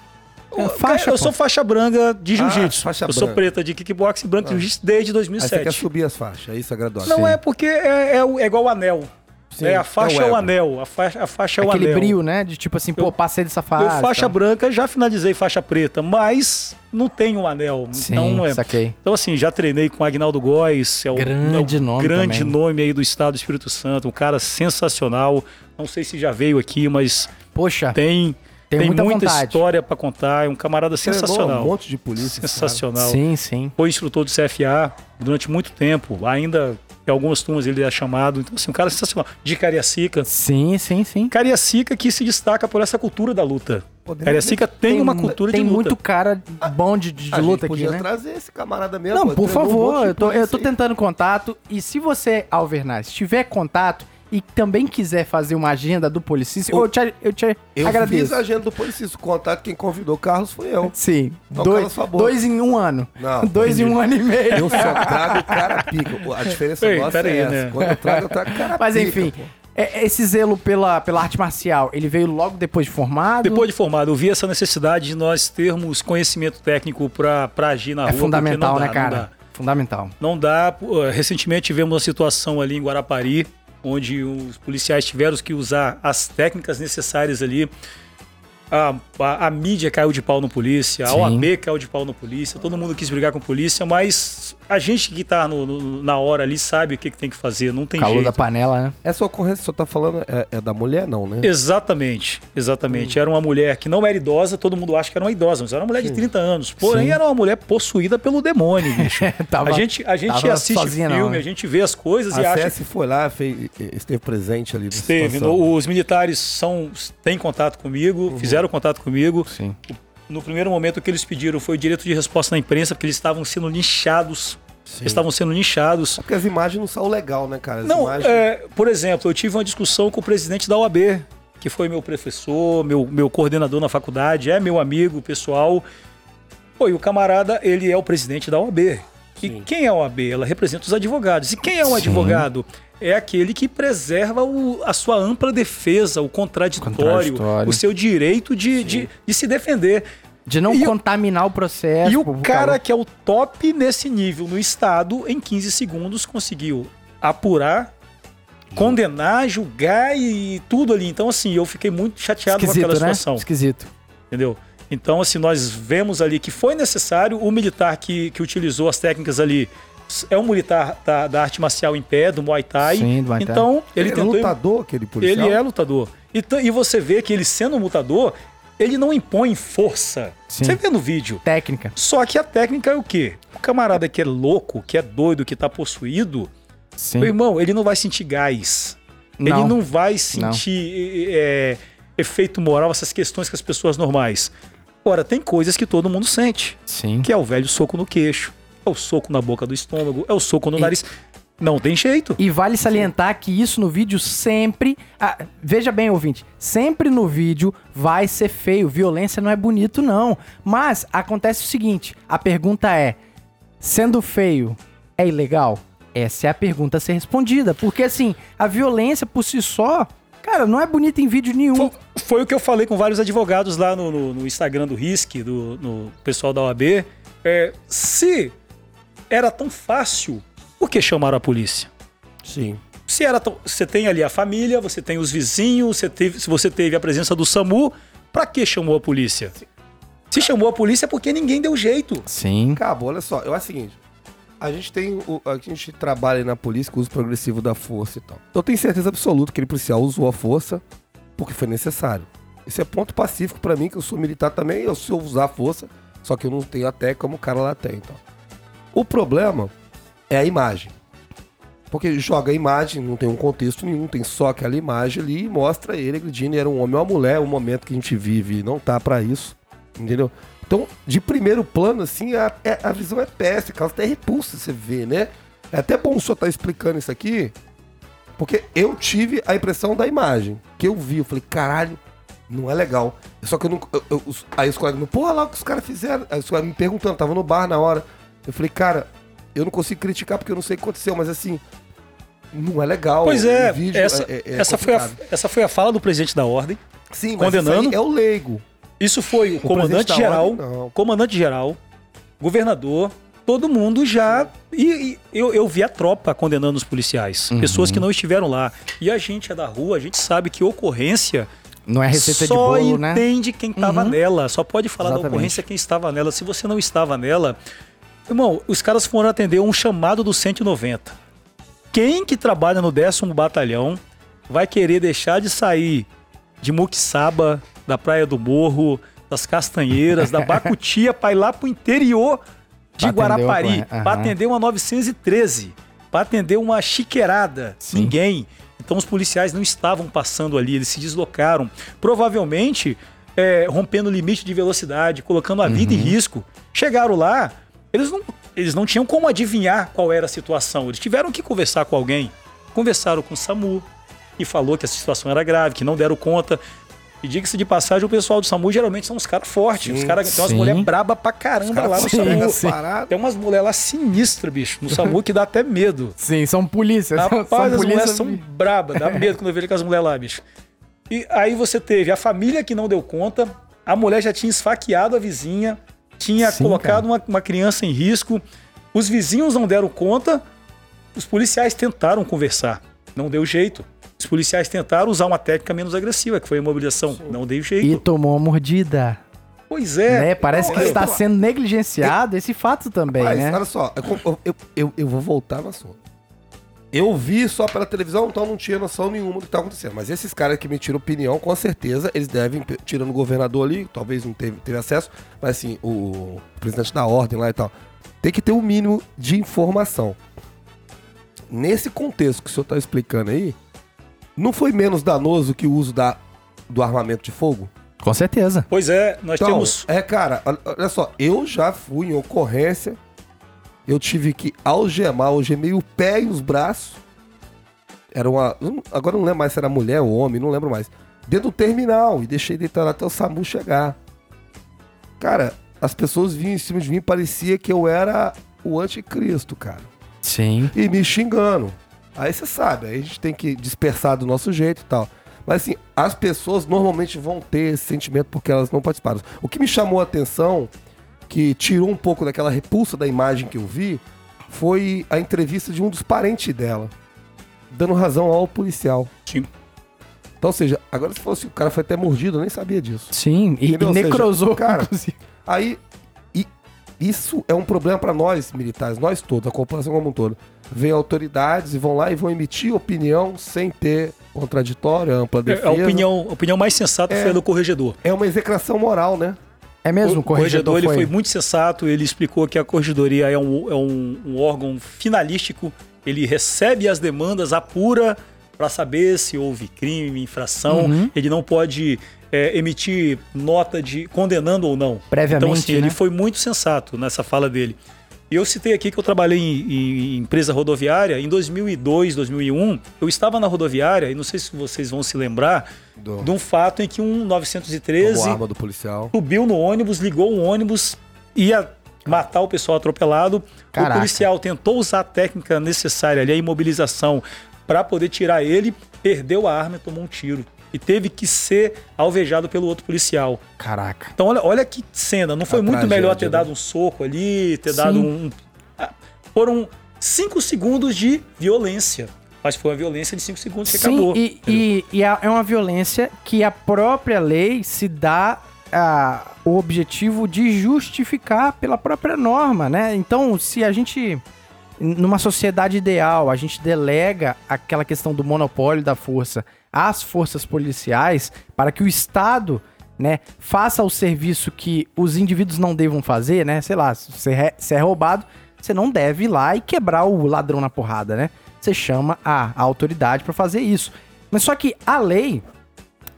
Eu, faixa, eu sou faixa branca de Ah, jiu-jitsu. faixa eu sou branca. preta de kickboxing, branca de jiu-jitsu desde Aí você 2007. quer subir as faixas, é isso a graduação. Não é porque é, é, é igual o anel. Sim, é, a faixa é é o anel. A faixa, a faixa é o Aquele anel. brilho, né? De tipo assim, pô, Eu- passei dessa fase. Eu faixa branca, já finalizei faixa preta, mas não tenho um anel. Sim, então, é, saquei. então, assim, já treinei com o Agnaldo Góes, é o, Grande é o nome grande também. nome aí do estado do Espírito Santo, um cara sensacional. Não sei se já veio aqui, mas Poxa, tem, Tenho tem muita muita história pra contar. É um camarada sensacional. Um monte de polícia. sensacional. sim, sim. Foi instrutor do CFA durante muito tempo. Ainda em algumas turmas ele é chamado. Então, assim, um cara sensacional. De Cariacica. Sim, sim, sim. Cariacica que se destaca por essa cultura da luta. Poderia- Cariacica tem, uma mu- cultura tem de luta. muito cara bom de, de A gente luta aqui, podia né? trazer esse camarada mesmo. Não, por um favor, de eu tô, eu tô tentando contato. E se você, Alvernaz, tiver contato e também quiser fazer uma agenda do Policista, O- eu te, eu te Eu agradeço. fiz a agenda do Policista. O contato, quem convidou o Carlos foi eu. Sim, Não, dois, dois em um ano. Não, *laughs* dois em um ano e meio. Eu só trago o cara pica. A diferença Ei, nossa é aí, essa. né? Quando eu trago, eu trago cara Mas pica, enfim, pô. é- esse zelo pela, pela arte marcial, ele veio logo depois de formado? Depois de formado, eu vi essa necessidade de nós termos conhecimento técnico para agir na é rua. porque fundamental, não dá, né, cara? Não dá. Fundamental. Não dá. Recentemente tivemos uma situação ali em Guarapari, onde os policiais tiveram que usar as técnicas necessárias ali. A, a, a mídia caiu de pau no polícia, a Sim. OAB caiu de pau no polícia, todo mundo quis brigar com a polícia, mas a gente que tá no- no- na hora ali sabe o que, que tem que fazer, não tem Calor jeito. da panela, né? Essa ocorrência que o senhor tá falando é, é da mulher, não, né? Exatamente, exatamente. Era uma mulher que não era idosa, todo mundo acha que era uma idosa, mas era uma mulher de 30 anos. Porém, Sim. era uma mulher possuída pelo demônio, bicho. *laughs* Tava- a gente, a gente tava assiste sozinha filme, não, né? a gente vê as coisas e A acha CS foi lá, fez, esteve presente ali. Esteve. no- os militares são, têm contato comigo, Uhum. fizeram contato comigo. Sim. No primeiro momento o que eles pediram foi o direito de resposta na imprensa, porque eles estavam sendo linchados. Eles estavam sendo linchados. É Porque as imagens não são legal, né, cara? As Não, imagens... é, por exemplo, eu tive uma discussão com o presidente da OAB, que foi meu professor, meu, meu coordenador na faculdade, é meu amigo pessoal. Pô, e o camarada, ele é o presidente da OAB. E Sim. quem é a OAB? Ela representa os advogados. E quem é um Sim. advogado? É aquele que preserva o- a sua ampla defesa, o contraditório, Contraditório. o seu direito de, de, de se defender. De não E contaminar o processo. E o cara calor. que é o top nesse nível no estado, em 15 segundos conseguiu apurar, condenar, julgar e tudo ali. Então, assim, eu fiquei muito chateado com Esquisito, aquela né? situação. Esquisito. Entendeu? Então, assim, nós vemos ali que foi necessário. O militar que, que utilizou as técnicas ali é um militar da, da arte marcial em pé, do Muay Thai. Sim, do Muay Thai. Então, ele, Ele é tentou. lutador, aquele policial? Ele é lutador. E, e você vê que ele sendo um lutador, ele não impõe força. Sim. Você vê no vídeo. Técnica. Só que a técnica é o quê? O camarada que é louco, que é doido, que tá possuído, Sim. meu irmão, ele não vai sentir gás. Ele não vai sentir é, efeito moral, essas questões que as pessoas normais. Ora, tem coisas que todo mundo sente, Sim. que é o velho soco no queixo, é o soco na boca do estômago, é o soco no nariz. Não tem jeito. E vale salientar que isso no vídeo sempre. ah, veja bem, ouvinte. Sempre no vídeo vai ser feio. Violência não é bonito, não. Mas acontece o seguinte: a pergunta é: sendo feio, é ilegal? Essa é a pergunta a ser respondida. Porque assim, a violência por si só, cara, não é bonita em vídeo nenhum. Foi, foi o que eu falei com vários advogados lá no, no- no Instagram do RISC, do no pessoal da OAB. É, se era tão fácil, por que chamaram a polícia? Sim. Se era tão- você tem ali a família, você tem os vizinhos, você teve, se você teve a presença do SAMU, Pra que chamou a polícia? Se chamou a polícia é porque ninguém deu jeito. Sim. Cabo, olha só, eu acho o seguinte. A gente tem. O, a gente trabalha na polícia com o uso progressivo da força e tal. Eu tenho certeza absoluta que aquele policial usou a força porque foi necessário. Isso é ponto pacífico pra mim, que eu sou militar também, eu sei usar a força, só que eu não tenho até como o cara lá tem. Então. O problema é a imagem. Porque joga a imagem, não tem um contexto nenhum, tem só aquela imagem ali e mostra ele agredindo. Era um homem ou uma mulher, o momento que a gente vive não tá pra isso. Entendeu? Então, de primeiro plano, assim, a, é- a visão é péssima, causa até repulsa você vê, né? É até bom o senhor estar explicando isso aqui, porque eu tive a impressão da imagem que eu vi. Eu falei, caralho, não é legal. Só que eu não. eu- eu- aí os colegas, porra lá o que os caras fizeram. Aí os colegas me perguntando, tava no bar na hora. Eu falei, cara, eu não consigo criticar porque eu não sei o que aconteceu, mas assim, não é legal. Pois é, vídeo essa, é- é essa, foi a, essa foi a fala do presidente da ordem. Sim, condenando. Mas isso aí é o leigo. Isso foi o, O comandante da geral, ordem, comandante geral, governador, todo mundo já. E, e eu, eu vi a tropa condenando os policiais, Uhum. pessoas que não estiveram lá. E a gente é da rua, a gente sabe que ocorrência Não é receita de só bolo, né? entende quem estava Uhum. nela. Só pode falar da Exatamente. ocorrência quem estava nela. Se você não estava nela. Irmão, os caras foram atender um chamado do 190. Quem que trabalha no décimo batalhão vai querer deixar de sair de Muquissaba, da Praia do Morro, das Castanheiras, da Bacutia, para ir lá pro interior de Pra atender uma Guarapari, ocorrência. para atender uma 913, para atender uma chiqueirada? Sim. Ninguém. Então os policiais não estavam passando ali, eles se deslocaram. Provavelmente é, rompendo o limite de velocidade, colocando a vida em Uhum. risco. Chegaram lá, eles não, eles não tinham como adivinhar qual era a situação. Eles tiveram que conversar com alguém. Conversaram com o SAMU e falou que a situação era grave, que não deram conta. E diga-se de passagem, o pessoal do SAMU geralmente são uns caras fortes. Sim, os caras tem umas mulheres braba pra caramba lá no sim, SAMU. sim. Tem umas mulheres lá sinistras, bicho, no SAMU que dá até medo. Sim, são polícias. Rapaz, *laughs* são as mulheres polícias. são brabas, dá medo quando eu vejo aquelas mulheres lá, bicho. E aí você teve a família que não deu conta, a mulher já tinha esfaqueado a vizinha, tinha Sim, colocado uma, uma criança em risco, os vizinhos não deram conta, os policiais tentaram conversar, não deu jeito. Os policiais tentaram usar uma técnica menos agressiva, que foi a imobilização, não deu jeito. E tomou uma mordida. Pois é. né? Parece que eu- está sendo negligenciado esse fato também, Mas, né? olha só, eu, eu, eu, eu vou voltar no assunto. Eu vi só pela televisão, então não tinha noção nenhuma do que tá acontecendo. Mas esses caras que me tiram opinião, com certeza, eles devem, tirando o governador ali, talvez não teve, teve acesso, mas assim, o presidente da ordem lá e tal, tem que ter o mínimo de informação. Nesse contexto que o senhor tá explicando aí, não foi menos danoso que o uso da, do armamento de fogo? Com certeza. Pois é, nós Então, temos. É, cara, olha só, eu já fui em ocorrência, eu tive que algemar, algemei o pé e os braços. Era uma. Agora não lembro mais se era mulher ou homem, não lembro mais. Dentro do terminal e deixei deitado até o SAMU chegar. Cara, as pessoas vinham em cima de mim, parecia que eu era o anticristo, cara. Sim. E me xingando. Aí você sabe, aí a gente tem que dispersar do nosso jeito e tal. Mas assim, as pessoas normalmente vão ter esse sentimento porque elas não participaram. O que me chamou a atenção, que tirou um pouco daquela repulsa da imagem que eu vi, foi a entrevista de um dos parentes dela, dando razão ao policial. Sim. Então, ou seja, agora se fosse o cara foi até mordido, eu nem sabia disso. Sim. E, e Ou seja, necrosou, cara, inclusive. Aí, e isso é um problema para nós militares, nós todos, a população como um todo. Vem autoridades e vão lá e vão emitir opinião sem ter contraditório, ampla defesa. A opinião, a opinião mais sensata É. foi a do corregedor. É uma execração moral, né? É mesmo, o corregedor, ele foi... foi muito sensato, ele explicou que a corregedoria é um, é um, um órgão finalístico, ele recebe as demandas, apura para saber se houve crime, infração, Uhum. ele não pode é, emitir nota de condenando ou não. Previamente, então, assim, né? ele foi muito sensato nessa fala dele. E eu citei aqui que eu trabalhei em, em empresa rodoviária. Em 2002, 2001, eu estava na rodoviária, e não sei se vocês vão se lembrar, Do, de um fato em que um como 913 arma do policial. subiu no ônibus, ligou o ônibus, ia matar o pessoal atropelado. Caraca. O policial tentou usar a técnica necessária ali, a imobilização, para poder tirar ele, perdeu a arma e tomou um tiro. E teve que ser alvejado pelo outro policial. Caraca. Então, olha, olha que cena. Não foi A muito tragédia, melhor ter né? dado um soco ali, ter Sim. dado um. Ah, Foram cinco segundos de violência. Mas foi uma violência de 5 segundos que Sim, acabou. e, e, e é é uma violência que a própria lei se dá ah, o objetivo de justificar pela própria norma, né? Então, se a gente, numa sociedade ideal, a gente delega aquela questão do monopólio da força às forças policiais para que o Estado né, faça o serviço que os indivíduos não devam fazer, né? Sei lá, se você é, se é roubado, você não deve ir lá e quebrar o ladrão na porrada, né? Você chama a, a autoridade para fazer isso. Mas só que a lei,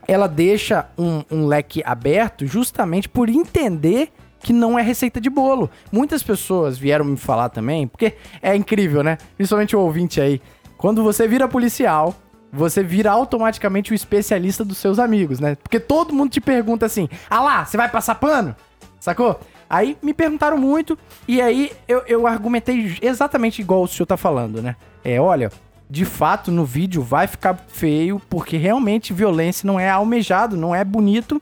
ela deixa um, um leque aberto justamente por entender que não é receita de bolo. Muitas pessoas vieram me falar também, porque é incrível, né? Principalmente o ouvinte aí. Quando você vira policial, você vira automaticamente o especialista dos seus amigos, né? Porque todo mundo te pergunta assim: ah lá, você vai passar pano? Sacou? Aí me perguntaram muito, e aí eu, eu argumentei exatamente igual o senhor tá falando, né? É, olha, de fato no vídeo vai ficar feio, porque realmente violência não é almejado, não é bonito.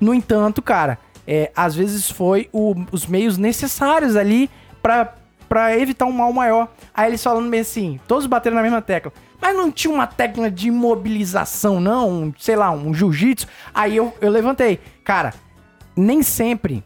No entanto, cara, é, às vezes foi o- os meios necessários ali pra, pra evitar um mal maior. Aí eles falando meio assim, todos bateram na mesma tecla. Mas não tinha uma técnica de imobilização, não? Um, sei lá, um jiu-jitsu? Aí eu, eu levantei. Cara, nem sempre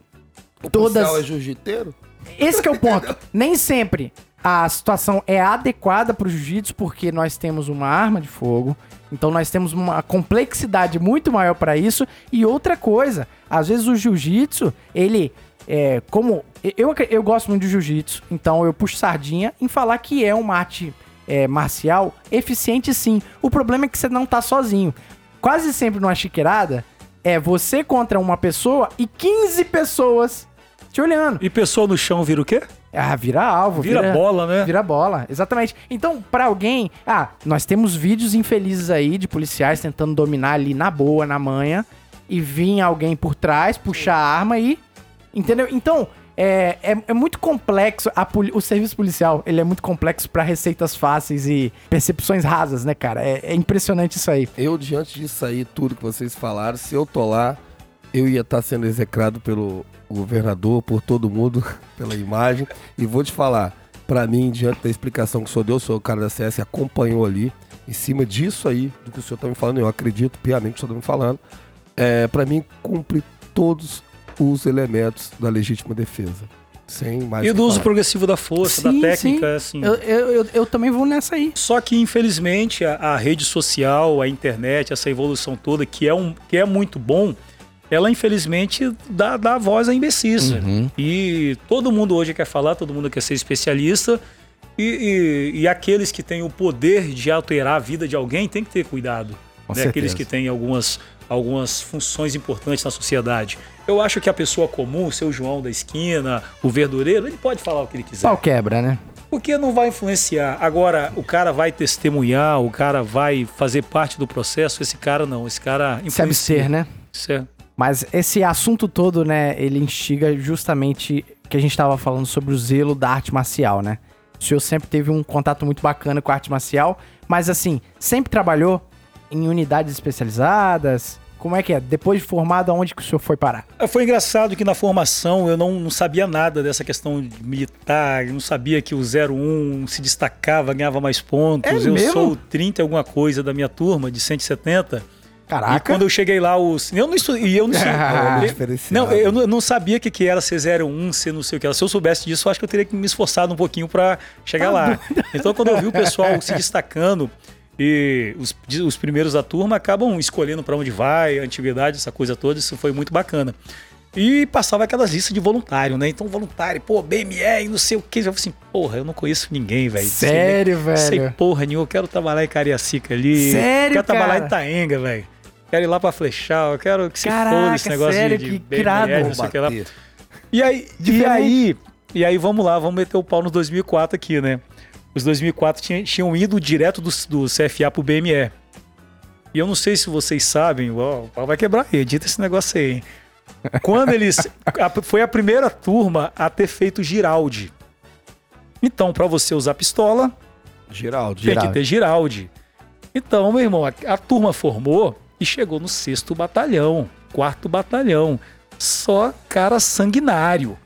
O Todas- é jiu-jiteiro? esse que é o ponto. *laughs* Nem sempre a situação é adequada para o jiu-jitsu, porque nós temos uma arma de fogo, então nós temos uma complexidade muito maior para isso. E outra coisa, às vezes o jiu-jitsu, ele é como. Eu, eu gosto muito de jiu-jitsu, então eu puxo sardinha em falar que é uma arte é, marcial eficiente sim. O problema é que você não tá sozinho. Quase sempre numa chiqueirada é você contra uma pessoa e 15 pessoas te olhando. E pessoa no chão vira o quê? Ah, vira alvo. Vira bola, né? Vira bola, exatamente. Então, pra alguém... Ah, nós temos vídeos infelizes aí de policiais tentando dominar ali na boa, na manha, e vir alguém por trás, puxar a arma e... Entendeu? Então, é, é, é muito complexo. a poli- o serviço policial, ele é muito complexo pra receitas fáceis e percepções rasas, né, cara? É, é impressionante isso aí. Eu, diante disso aí, tudo que vocês falaram, se eu tô lá, eu ia estar sendo execrado pelo governador, por todo mundo, *laughs* pela imagem. E vou te falar, pra mim, diante da explicação que o senhor deu, o senhor, o cara da CS, acompanhou ali, em cima disso aí, do que o senhor tá me falando, eu acredito piamente que o senhor tá me falando, é, para mim, cumpre todos os elementos da legítima defesa. Sem mais E do uso progressivo da força, Sim, da técnica, assim. Eu, eu, eu, eu também vou nessa aí. Só que, infelizmente, a, a rede social, a internet, essa evolução toda, que é, um, que é muito bom, ela, infelizmente, dá, dá voz à imbecícia. Uhum. E todo mundo hoje quer falar, todo mundo quer ser especialista. E, e- e aqueles que têm o poder de alterar a vida de alguém têm que ter cuidado. Né? Aqueles que têm algumas, algumas funções importantes na sociedade. Eu acho que a pessoa comum, o seu João da esquina, o verdureiro, ele pode falar o que ele quiser. Pau quebra, né? Porque não vai influenciar. Agora, o cara vai testemunhar, o cara vai fazer parte do processo. Esse cara não. Esse cara Se abster, né? Isso é- Mas esse assunto todo, né, ele instiga justamente que a gente tava falando sobre o zelo da arte marcial, né? O senhor sempre teve um contato muito bacana com a arte marcial, mas assim, sempre trabalhou em unidades especializadas? Como é que é? Depois de formado, aonde que o senhor foi parar? Foi engraçado que na formação eu não, não sabia nada dessa questão de militar, não sabia que o 01 se destacava, ganhava mais pontos. É eu mesmo? sou o 30 e alguma coisa da minha turma, de 170. E Caraca. quando eu cheguei lá, os. Eu não estu... e eu não sei. *laughs* Ah. Não, eu não, sabia o que, que era ser 01, ser não sei o que era. Se eu soubesse disso, eu acho que eu teria que me esforçar um pouquinho pra chegar lá. *laughs* Então, quando eu vi o pessoal se destacando e os, os primeiros da turma acabam escolhendo pra onde vai, a antiguidade, essa coisa toda, isso foi muito bacana. E passava aquelas listas de voluntário, né? Então, voluntário, pô, BME e não sei o que. Eu falei assim, porra, eu não conheço ninguém, velho. Sério, Sei velho? porra nenhuma, eu quero trabalhar em Cariacica ali. Sério, Quero trabalhar cara? em Itaenga, velho. Quero ir lá pra flechar, eu quero que se foda esse negócio sério, de, de que irado. BMS, não sei o que lá. E aí, e aí, e aí, vamos lá, vamos meter o pau no 2004 aqui, né? Os 2004 tinha- tinham ido direto do, do CFA pro BME. E eu não sei se vocês sabem, ó, o pau vai quebrar aí, edita esse negócio aí, hein? Quando eles. *laughs* a- foi a primeira turma a ter feito Giraldi. Então, pra você usar pistola, Geraldo. tem que Giraldi. ter Giraldi. Então, meu irmão, a, a turma formou e chegou no sexto batalhão, quarto batalhão. Só cara sanguinário.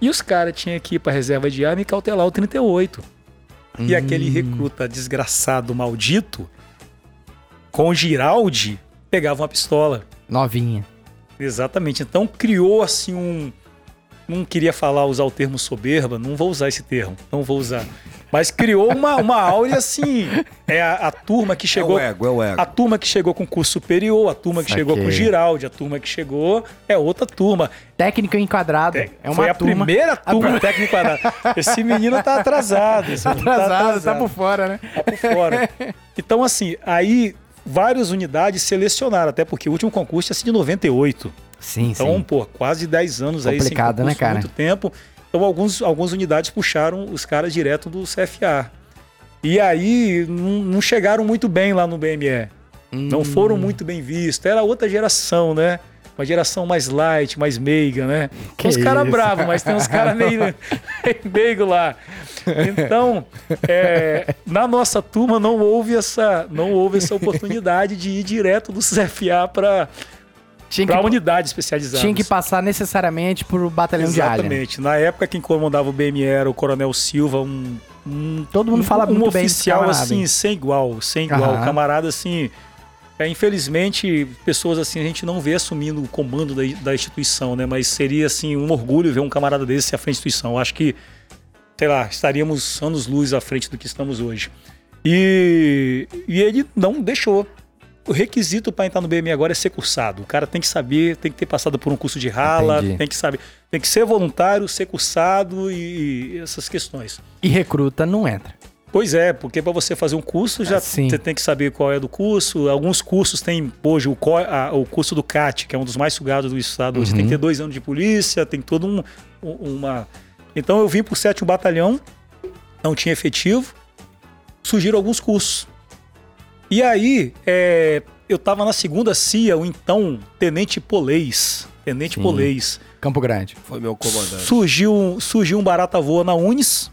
E os caras tinham que ir pra reserva de arma e cautelar o 38. E aquele recruta desgraçado, maldito, com Giraldi, pegava uma pistola. Novinha. Exatamente. Então criou assim um. Não queria falar, usar o termo soberba, não vou usar esse termo, não vou usar. Mas criou uma, uma áurea assim. É a, a turma que chegou. É o ego, é o ego. A turma que chegou com curso superior, a turma que Saquei. chegou com Giraldi, a turma que chegou é outra turma. Técnico enquadrado. É, uma Foi a turma. primeira turma técnica quadrada. Esse menino tá atrasado. Esse menino Atrasado, tá por fora, né? tá por fora. Então, assim, aí várias unidades selecionaram, até porque o último concurso é assim de 98. Sim, Então, sim. pô, quase 10 anos aí sem Complicado, né, cara? muito tempo. Então, alguns, algumas unidades puxaram os caras direto do CFA. E aí, não, não chegaram muito bem lá no BME. Não Hum. foram muito bem vistos. Era outra geração, né? Uma geração mais light, mais meiga, né? Que Tem uns caras bravos, mas tem uns caras meio, meio *laughs* meigo lá. Então, é, na nossa turma não houve essa, não houve essa oportunidade de ir direto do CFA para Tinha para que, unidades especializadas. tinha que passar necessariamente por batalhão de área. Exatamente. Na época quem comandava o BME era o Coronel Silva, um, um Todo mundo fala um muito bem desse oficial camarada, assim hein? sem igual, sem igual, Aham. camarada assim. É, infelizmente, pessoas assim a gente não vê assumindo o comando da, da instituição, né? Mas seria assim um orgulho ver um camarada desse à frente da instituição. Eu acho que, sei lá, estaríamos anos luz à frente do que estamos hoje. E, e ele não deixou. O requisito para entrar no BME agora é ser cursado. O cara tem que saber, tem que ter passado por um curso de rala, Entendi. tem que saber, tem que ser voluntário, ser cursado e, e essas questões. E recruta não entra. Pois é, porque para você fazer um curso já Ah, sim. você tem que saber qual é do curso. Alguns cursos têm hoje o, a- o curso do CAT, que é um dos mais sugados do estado. Você tem Uhum. que ter dois anos de polícia, tem todo um, um- uma. Então eu vim pro sétimo batalhão, não tinha efetivo, surgiram alguns cursos. E aí é, eu tava na segunda CIA, o então tenente polês, tenente Sim. polês. Campo Grande. Foi meu comandante. Surgiu, surgiu um barata voa na Unis,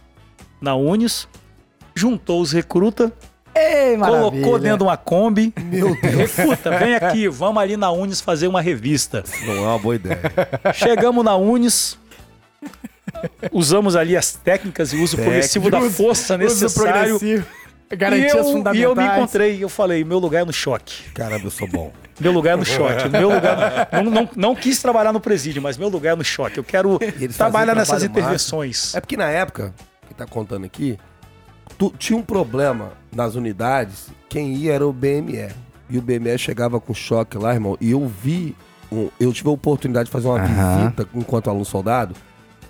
na Unis, juntou os recruta, Ei, colocou dentro de uma Kombi. *laughs* Meu Deus, Recruta, vem aqui, vamos ali na Unis fazer uma revista. não é uma boa ideia. Chegamos na Unis, usamos ali as técnicas e uso progressivo da força necessário. E Garantias eu, fundamentais. e eu me encontrei, eu falei, meu lugar é no choque. Caramba, eu sou bom. *laughs* Meu lugar é no choque. Meu lugar. Não, não, não quis trabalhar no presídio, mas meu lugar é no choque. Eu quero trabalhar nessas trabalho intervenções. É porque na época, que tá contando aqui, tu- tinha um problema nas unidades, quem ia era o BME. E o BME chegava com choque lá, irmão, e eu vi, um- eu tive a oportunidade de fazer uma Aham. visita enquanto aluno soldado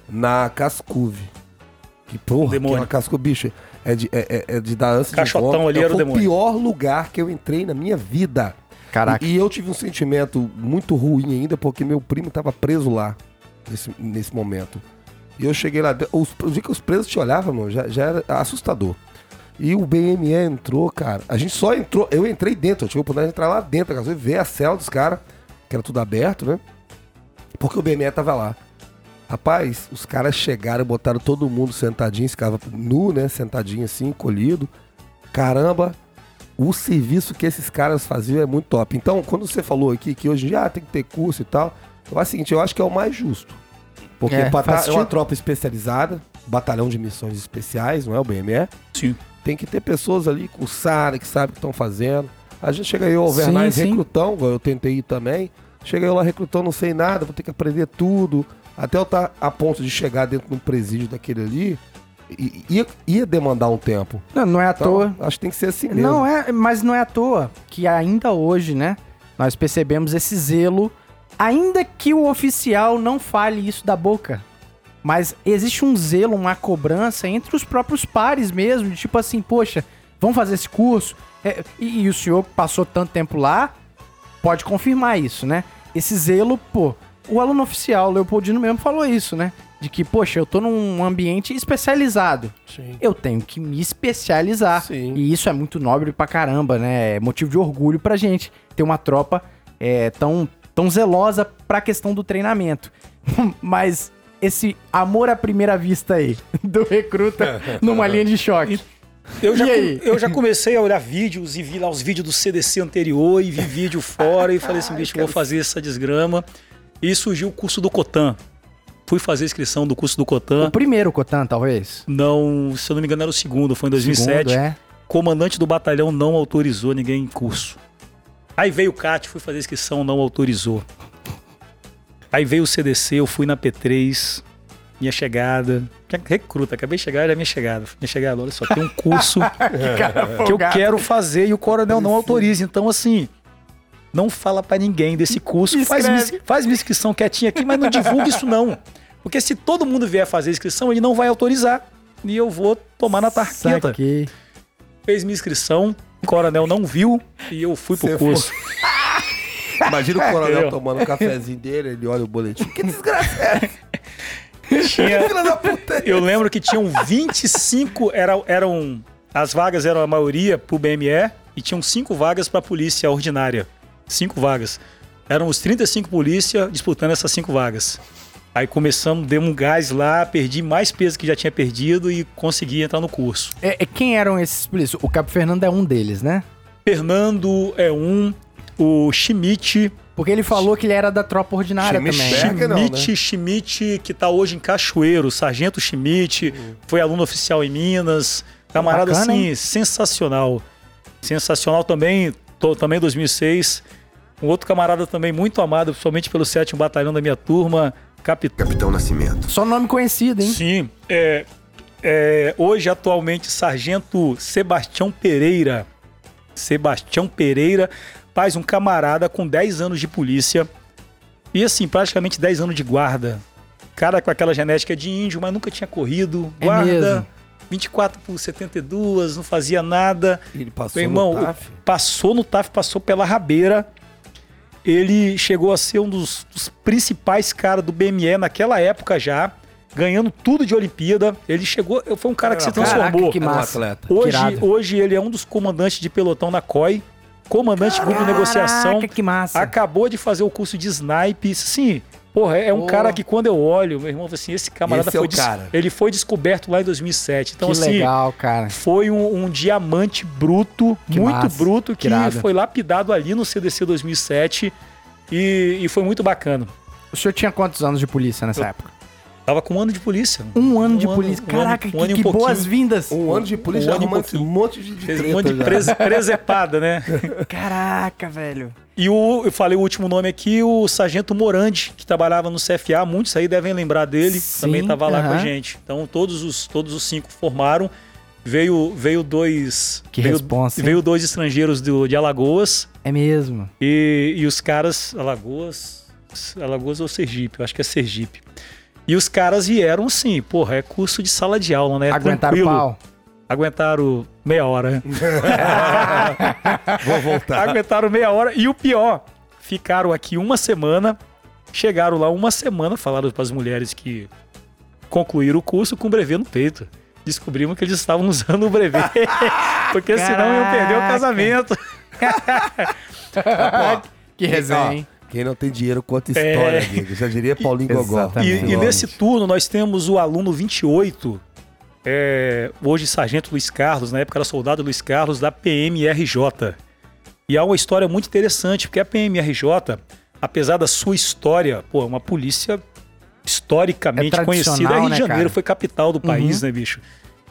na Cascuve. Que porra, Demônio. aquela Cascuve, bicho, é de, é, é- é de dar ânsia de vômito. ali É, era o foi demônio. pior lugar que eu entrei na minha vida. Caraca. E, e eu tive um sentimento muito ruim ainda, porque meu primo tava preso lá, nesse, nesse momento. E eu cheguei lá, os, o dia que os presos te olhavam, mano, já, já era assustador. E o BME entrou, cara. A gente só entrou, eu entrei dentro, eu tive a oportunidade de entrar lá dentro, cara, ver a cela dos caras, que era tudo aberto, né? Porque o BME tava lá. Rapaz, os caras chegaram, botaram todo mundo sentadinho, ficava nu, né? Sentadinho assim, encolhido. Caramba, o serviço que esses caras faziam é muito top. Então, quando você falou aqui que hoje em dia ah, tem que ter curso e tal, eu acho o seguinte, eu acho que é o mais justo. Porque É, é uma tropa especializada, batalhão de missões especiais, não é o BME? Sim. Tem que ter pessoas ali cursadas, que sabem o que estão fazendo. A gente chega aí, o Alvernais Sim, sim. recrutão, eu tentei ir também. Chega eu lá recrutão, não sei nada, vou ter que aprender tudo. Até eu estar a ponto de chegar dentro de um presídio daquele ali, ia, ia demandar um tempo. Não, não é à Então, toa. acho que tem que ser assim mesmo. Não é, mas não é à toa que ainda hoje, né, nós percebemos esse zelo, ainda que o oficial não fale isso da boca. Mas existe um zelo, uma cobrança entre os próprios pares mesmo, de tipo assim, poxa, vamos fazer esse curso. É, e, e o senhor passou tanto tempo lá, pode confirmar isso, né? Esse zelo, pô, o aluno oficial, o Leopoldino mesmo falou isso, né? De que, poxa, eu tô num ambiente especializado Sim. eu tenho que me especializar. Sim. E isso é muito nobre pra caramba, né? É motivo de orgulho pra gente ter uma tropa é, tão, tão zelosa pra questão do treinamento. *laughs* Mas esse amor à primeira vista aí, *laughs* do recruta *laughs* numa linha de choque. Eu já, eu já comecei a olhar vídeos e vi lá os vídeos do CDC anterior e vi vídeo fora e falei assim, bicho, vou fazer essa desgrama. E surgiu o curso do Cotan. Fui fazer a inscrição do curso do Cotan. O primeiro Cotan, talvez? Não, se eu não me engano, era o segundo, foi em 2007. Segundo, é. Comandante do batalhão não autorizou ninguém em curso. Aí veio o CAT, fui fazer a inscrição, não autorizou. Aí veio o CDC, eu fui na P3, minha chegada. Que Recruta, acabei de chegar, era minha chegada. Minha chegada, olha só, tem um curso *laughs* que eu quero fazer e o coronel não autoriza. Então, assim, não fala pra ninguém desse curso. *laughs* Faz, faz minha inscrição quietinha aqui, mas não divulga isso não. Porque se todo mundo vier fazer a inscrição, ele não vai autorizar. E eu vou tomar na tarqueta. Saquei. Fez minha inscrição, o coronel não viu e eu fui pro Você curso. *laughs* Imagina o coronel tomando um cafezinho dele, ele olha o boletim. Que desgraça é *laughs* Tinha, é eu lembro que tinham 25, era, eram as vagas eram a maioria pro BME e tinham cinco vagas pra polícia ordinária. Cinco vagas. Eram os 35 polícia disputando essas cinco vagas. Aí começamos, demos um gás lá, perdi mais peso que já tinha perdido e consegui entrar no curso. É, é, quem eram esses polícias? O Cabo Fernando é um deles, né? Fernando é um, o Schmidt, Porque ele falou que ele era da tropa ordinária Schmidt também. Não, Schmidt, Schmidt, que tá hoje em Cachoeiro, Sargento Schmidt, foi aluno oficial em Minas. Camarada, Bacana, assim, hein? sensacional. Sensacional também, tô, também em 2006. Um outro camarada também muito amado, principalmente pelo 7 Batalhão da minha turma, Capitão. Capitão Nascimento. Só nome conhecido, hein? Sim, é, é, hoje, atualmente, Sargento Sebastião Pereira. Sebastião Pereira, faz um camarada com 10 anos de polícia e, assim, praticamente 10 anos de guarda. Cara com aquela genética de índio, mas nunca tinha corrido. É Guarda, mesmo? 24 por 72, não fazia nada. Ele passou Meu irmão, no TAF. passou no TAF, passou pela rabeira. Ele chegou a ser um dos, dos principais caras do BME naquela época já, ganhando tudo de Olimpíada. Ele chegou, foi um cara que se Caraca, transformou. que Era um massa. atleta. Hoje, hoje ele é um dos comandantes de pelotão na COI, comandante de grupo de negociação. Caraca, que massa. Acabou de fazer o curso de snipe. Sim, porra, é um cara que quando eu olho, meu irmão, assim, esse camarada Esse é foi o des- cara. ele foi descoberto lá em 2007. Então que assim, legal, cara. foi um, um diamante bruto, Que muito massa, bruto, que foi lapidado ali no CDC 2007 e, e foi muito bacana. O senhor tinha quantos anos de polícia nessa época? Tava com um ano de polícia. Um ano de ano- polícia. um Caraca, um que, um que boas-vindas. Um ano de polícia Um ano pouquinho. monte de, de treta um monte de prese- *laughs* presepada, né? Caraca, velho. E o, eu falei o último nome aqui, o Sargento Morandi, que trabalhava no CFA. Muitos aí devem lembrar dele. Sim, também estava lá com a gente. Então todos os, todos os cinco formaram. Veio, veio dois. Que veio, responsa, hein? Veio dois estrangeiros do, de Alagoas. É mesmo. E, e os caras, Alagoas, Alagoas ou Sergipe, eu acho que é Sergipe. E os caras vieram assim, porra, é curso de sala de aula, né? Aguentaram o Tranquilo. pau. Aguentaram meia hora. né? *laughs* Vou voltar. Aguentaram meia hora. E o pior, ficaram aqui uma semana, chegaram lá uma semana, falaram para as mulheres que concluíram o curso com o brevê no peito. Descobrimos que eles estavam usando o brevê, *laughs* porque senão iam perder o Caraca. casamento. Que resenha, hein? Quem não tem dinheiro conta história, É. amigo. Já diria Paulinho Gogó. E, e nesse turno nós temos o aluno 28, é, hoje Sargento Luiz Carlos, na época era soldado Luiz Carlos, da PMRJ. E há uma história muito interessante, porque a PMRJ, apesar da sua história, pô, é uma polícia historicamente É conhecida. É Rio de né, Janeiro cara? foi capital do país, Uhum. né, bicho?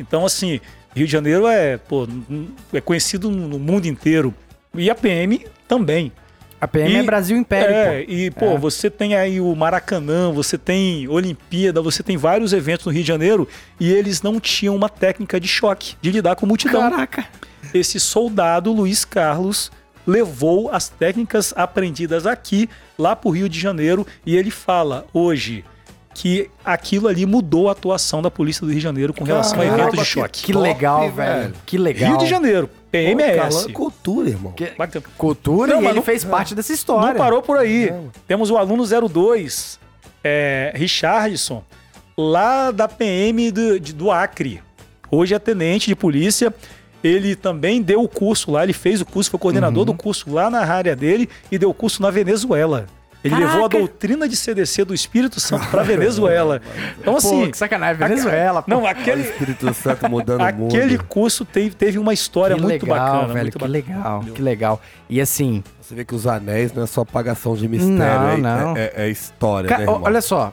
Então, assim, Rio de Janeiro é, pô, é conhecido no mundo inteiro. E a PM também. A PM é E- Brasil Império, É, pô. e pô, É. você tem aí o Maracanã, você tem Olimpíada, você tem vários eventos no Rio de Janeiro e eles não tinham uma técnica de choque, de lidar com multidão. Caraca. Esse soldado, Luiz Carlos, levou as técnicas aprendidas aqui, lá pro Rio de Janeiro, e ele fala hoje que aquilo ali mudou a atuação da polícia do Rio de Janeiro com relação a Caramba, eventos de que choque. Que Top, legal, velho. velho. Que legal. Rio de Janeiro, PMS. Pô, cultura, irmão. Que-. Cultura Não, e ele não- fez parte dessa história. Não parou por aí. Temos o aluno 02, é, Richardson, lá da PM do, de- do Acre. Hoje é tenente de polícia. Ele também deu o curso lá, ele fez o curso, foi coordenador Uhum. do curso lá na área dele e deu o curso na Venezuela. Ele Caraca! levou a doutrina de CDC do Espírito Santo para Venezuela. Então, assim. Pô, que sacanagem. Venezuela, pô. Não, Olha o aquele, Espírito Santo mudando o *laughs* mundo. aquele curso teve, teve uma história que muito legal, bacana. velho. muito que bacana. legal, que legal. E assim, Você vê que os anéis não é só apagação de mistério. Não, é- não. É, é história, ca- né, irmão? olha só,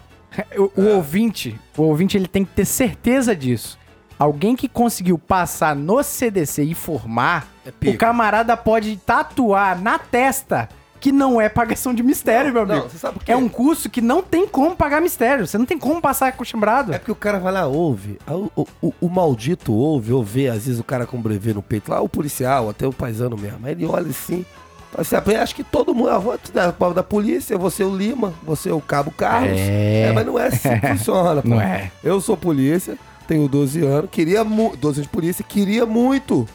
O, o ouvinte, o ouvinte ele tem que ter certeza disso. Alguém que conseguiu passar no CDC e formar, É o camarada pode tatuar na testa que não é pagação de mistério, meu Não, amigo. você sabe por quê? É um curso que não tem como pagar mistério. Você não tem como passar acostumbrado. É porque o cara vai lá, ouve. O, o- o- o maldito ouve, ou vê, às vezes, o cara com brevê no peito, lá o policial, até o paisano mesmo. Aí ele olha assim. fala assim, "Ah, acho que todo mundo, vou da, da polícia, você é o Lima, você é o Cabo Carlos. É. mas não é assim que *laughs* funciona, pô. Não é. Eu sou polícia, tenho 12 anos, queria muito. 12 anos de polícia, queria muito.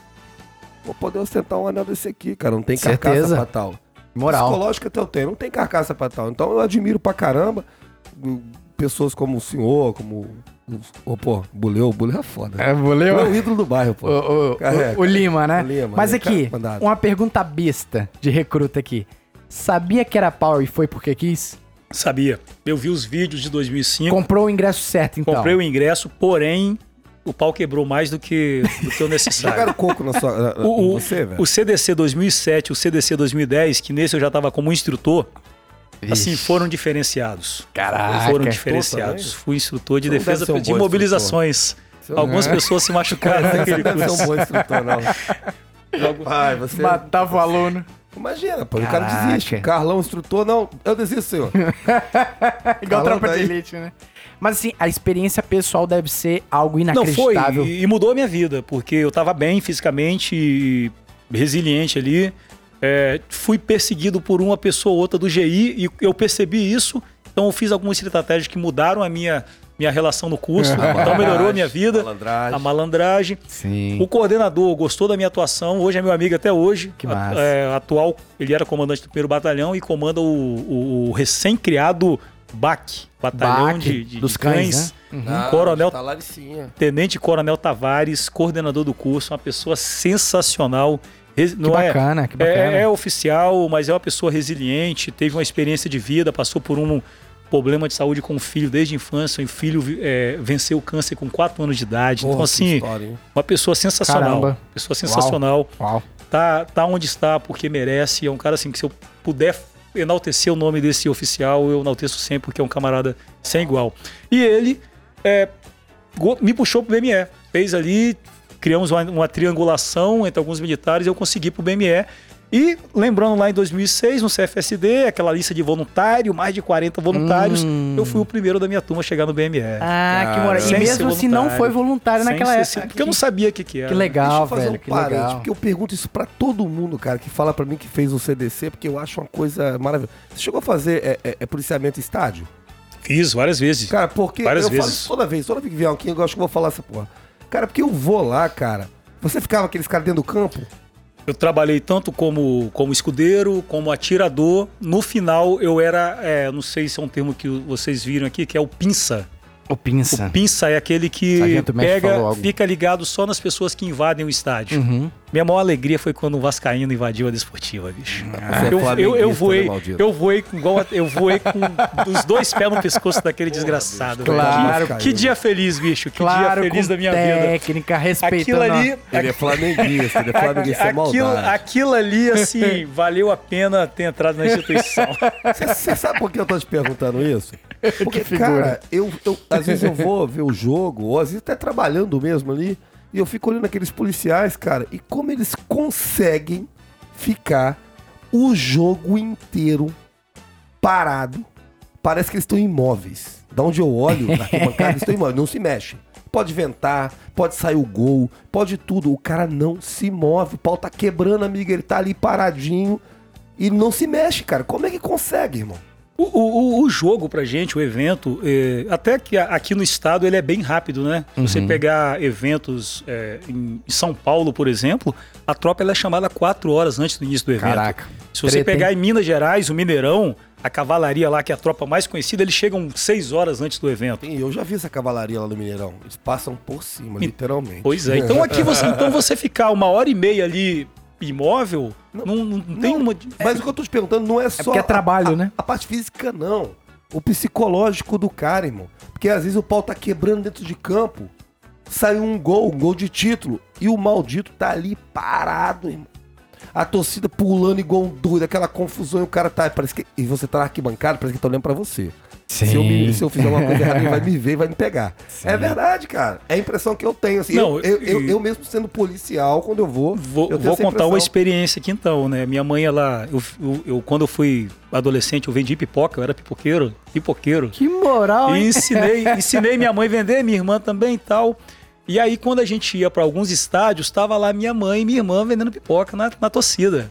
Vou poder ostentar um anel desse aqui, cara. Não tem carcaça Certeza. pra tal. Moral. Psicológica até eu tenho, não tem carcaça pra tal. Então eu admiro pra caramba pessoas como o senhor, como. Ô, pô, Buleu, Buleu é foda. É, Buleu é valeu. o ídolo do bairro, pô. O, o- o- o Lima, né? O Lima, Mas né? aqui, mandado. uma pergunta besta de recruta aqui. Sabia que era pau e foi porque quis? Sabia. Eu vi os vídeos de 2005, Comprou o ingresso certo, então. comprei o ingresso, porém o pau quebrou mais do que, do que o necessário. *laughs* Jogaram coco na sua. na- O, você, velho? o CDC 2007, o CDC 2010, que nesse eu já estava como instrutor, assim, Vixe. foram diferenciados. Caraca. Foram também? diferenciados. Fui instrutor de não defesa um de mobilizações. Não- Algumas pessoas se machucaram Você naquele deve ser um curso. bom instrutor, não. Vai, você. Matava o aluno. Imagina, pô, o cara desiste. Carlão, instrutor, não. Eu desisto, senhor. *laughs* Igual Falando tropa de elite, né? Mas assim, a experiência pessoal deve ser algo Não, foi. inacreditável. E, mudou a minha vida, porque eu tava bem fisicamente, e resiliente ali. É, fui perseguido por uma pessoa ou outra do GI e eu percebi isso. Então eu fiz algumas estratégias que mudaram a minha, minha relação no curso. *laughs* então melhorou a minha vida. Malandragem. A malandragem. Sim. O coordenador gostou da minha atuação, hoje é meu amigo até hoje. Que A- massa. é, atual, ele era comandante do primeiro batalhão e comanda o, o- o recém-criado BAC, Batalhão Bac, de, de- dos de cães, cães. né? Ah, Coronel- Tá. Tenente Coronel Tavares, coordenador do curso, uma pessoa sensacional. Que não é- bacana, que é, bacana. é oficial, mas é uma pessoa resiliente, teve uma experiência de vida, passou por um problema de saúde com o filho desde a infância. O filho é, venceu o câncer com 4 anos de idade. Porra, então, que assim, história, uma pessoa sensacional. Caramba. Pessoa sensacional. Uau. Tá, tá onde está porque merece. É um cara assim que se eu puder enaltecer o nome desse oficial, eu enalteço sempre porque é um camarada sem igual. E ele é, me puxou pro BME. Fez ali, criamos uma, uma triangulação entre alguns militares e eu consegui pro BME. E lembrando lá em 2006, no CFSD, aquela lista de voluntário, mais de 40 voluntários, Hum. eu fui o primeiro da minha turma a chegar no BME. Ah, que moral. E mesmo assim não foi voluntário naquela ser época. assim, porque eu não sabia o que, que era. Que Deixa legal, eu fazer velho. um parênteses, legal. porque eu pergunto isso pra todo mundo, cara, que fala pra mim que fez o CDC, porque eu acho uma coisa maravilhosa. Você chegou a fazer é, é, é policiamento em estádio? Fiz várias vezes. Cara, porque Várias eu falo vezes. isso toda vez, toda vez que vier alguém, eu acho que eu vou falar essa porra. Cara, porque eu vou lá, cara. Você ficava aqueles caras dentro do campo? Eu trabalhei tanto como, como escudeiro, como atirador. No final, eu era, é, não sei se é um termo que vocês viram aqui, que é o pinça. O pinça. O pinça é aquele que Sargento pega, fica ligado só nas pessoas que invadem o estádio. Uhum. Minha maior alegria foi quando o Vascaíno invadiu a desportiva, bicho. É eu, eu, eu voei, né, maldito? eu voei com igual eu voei com os dois pés no pescoço daquele desgraçado. velho. Claro. Que, que dia feliz, bicho. Que Claro, dia feliz com da minha vida. técnica, respeitando. Aquilo ali, Ele é flamenguista, ele é flamenguista, é aquilo, aquilo ali, assim, *laughs* valeu a pena ter entrado na instituição. Você, sabe por que eu tô te perguntando isso? *laughs* Porque, figura. cara, eu, eu- às vezes eu vou ver o jogo, ou às vezes até trabalhando mesmo ali, e eu fico olhando aqueles policiais, cara, e como eles conseguem ficar o jogo inteiro parado. Parece que eles estão imóveis. Da onde eu olho, na *laughs* arquibancada, eles estão imóveis, não se mexe. Pode ventar, pode sair o gol, pode tudo. O cara não se move, o pau tá quebrando, amigo, ele tá ali paradinho e não se mexe, cara. Como é que consegue, irmão? O, o- o jogo pra gente, o evento, é, até que aqui no estado ele é bem rápido, né? Se você pegar eventos é, em São Paulo, por exemplo, a tropa ela é chamada quatro horas antes do início do evento. Caraca. Se você Treta, pegar hein? em Minas Gerais, o Mineirão, a cavalaria lá, que é a tropa mais conhecida, eles chegam seis horas antes do evento. Sim, eu já vi essa cavalaria lá no Mineirão. Eles passam por cima, literalmente. Pois é. Então *laughs* aqui você, então você ficar uma hora e meia ali imóvel, não, não, não tem uma. Mas o que eu tô te perguntando não é só. porque é trabalho, a, a- né? A parte física, não. O psicológico do cara, irmão. Porque às vezes o pau tá quebrando dentro de campo. Sai um gol, um gol de título. E o maldito tá ali parado, irmão. A torcida pulando igual um doido, aquela confusão e o cara tá. Parece que. E você tá na arquibancada, parece que tá olhando pra você. Se eu, me- se eu fizer uma coisa errada, ele vai me ver e vai me pegar. É verdade, cara. É a impressão que eu tenho. Assim, Não, eu, eu, eu, e- eu mesmo sendo policial, quando eu vou. Vou, eu vou contar uma experiência aqui então, né? Minha mãe, ela. Eu, eu- eu- quando eu fui adolescente, eu vendi pipoca, eu era pipoqueiro. Pipoqueiro. Que moral, E hein? ensinei, *laughs* ensinei minha mãe a vender, minha irmã também e tal. E aí, quando a gente ia para alguns estádios, estava lá minha mãe e minha irmã vendendo pipoca na, na torcida.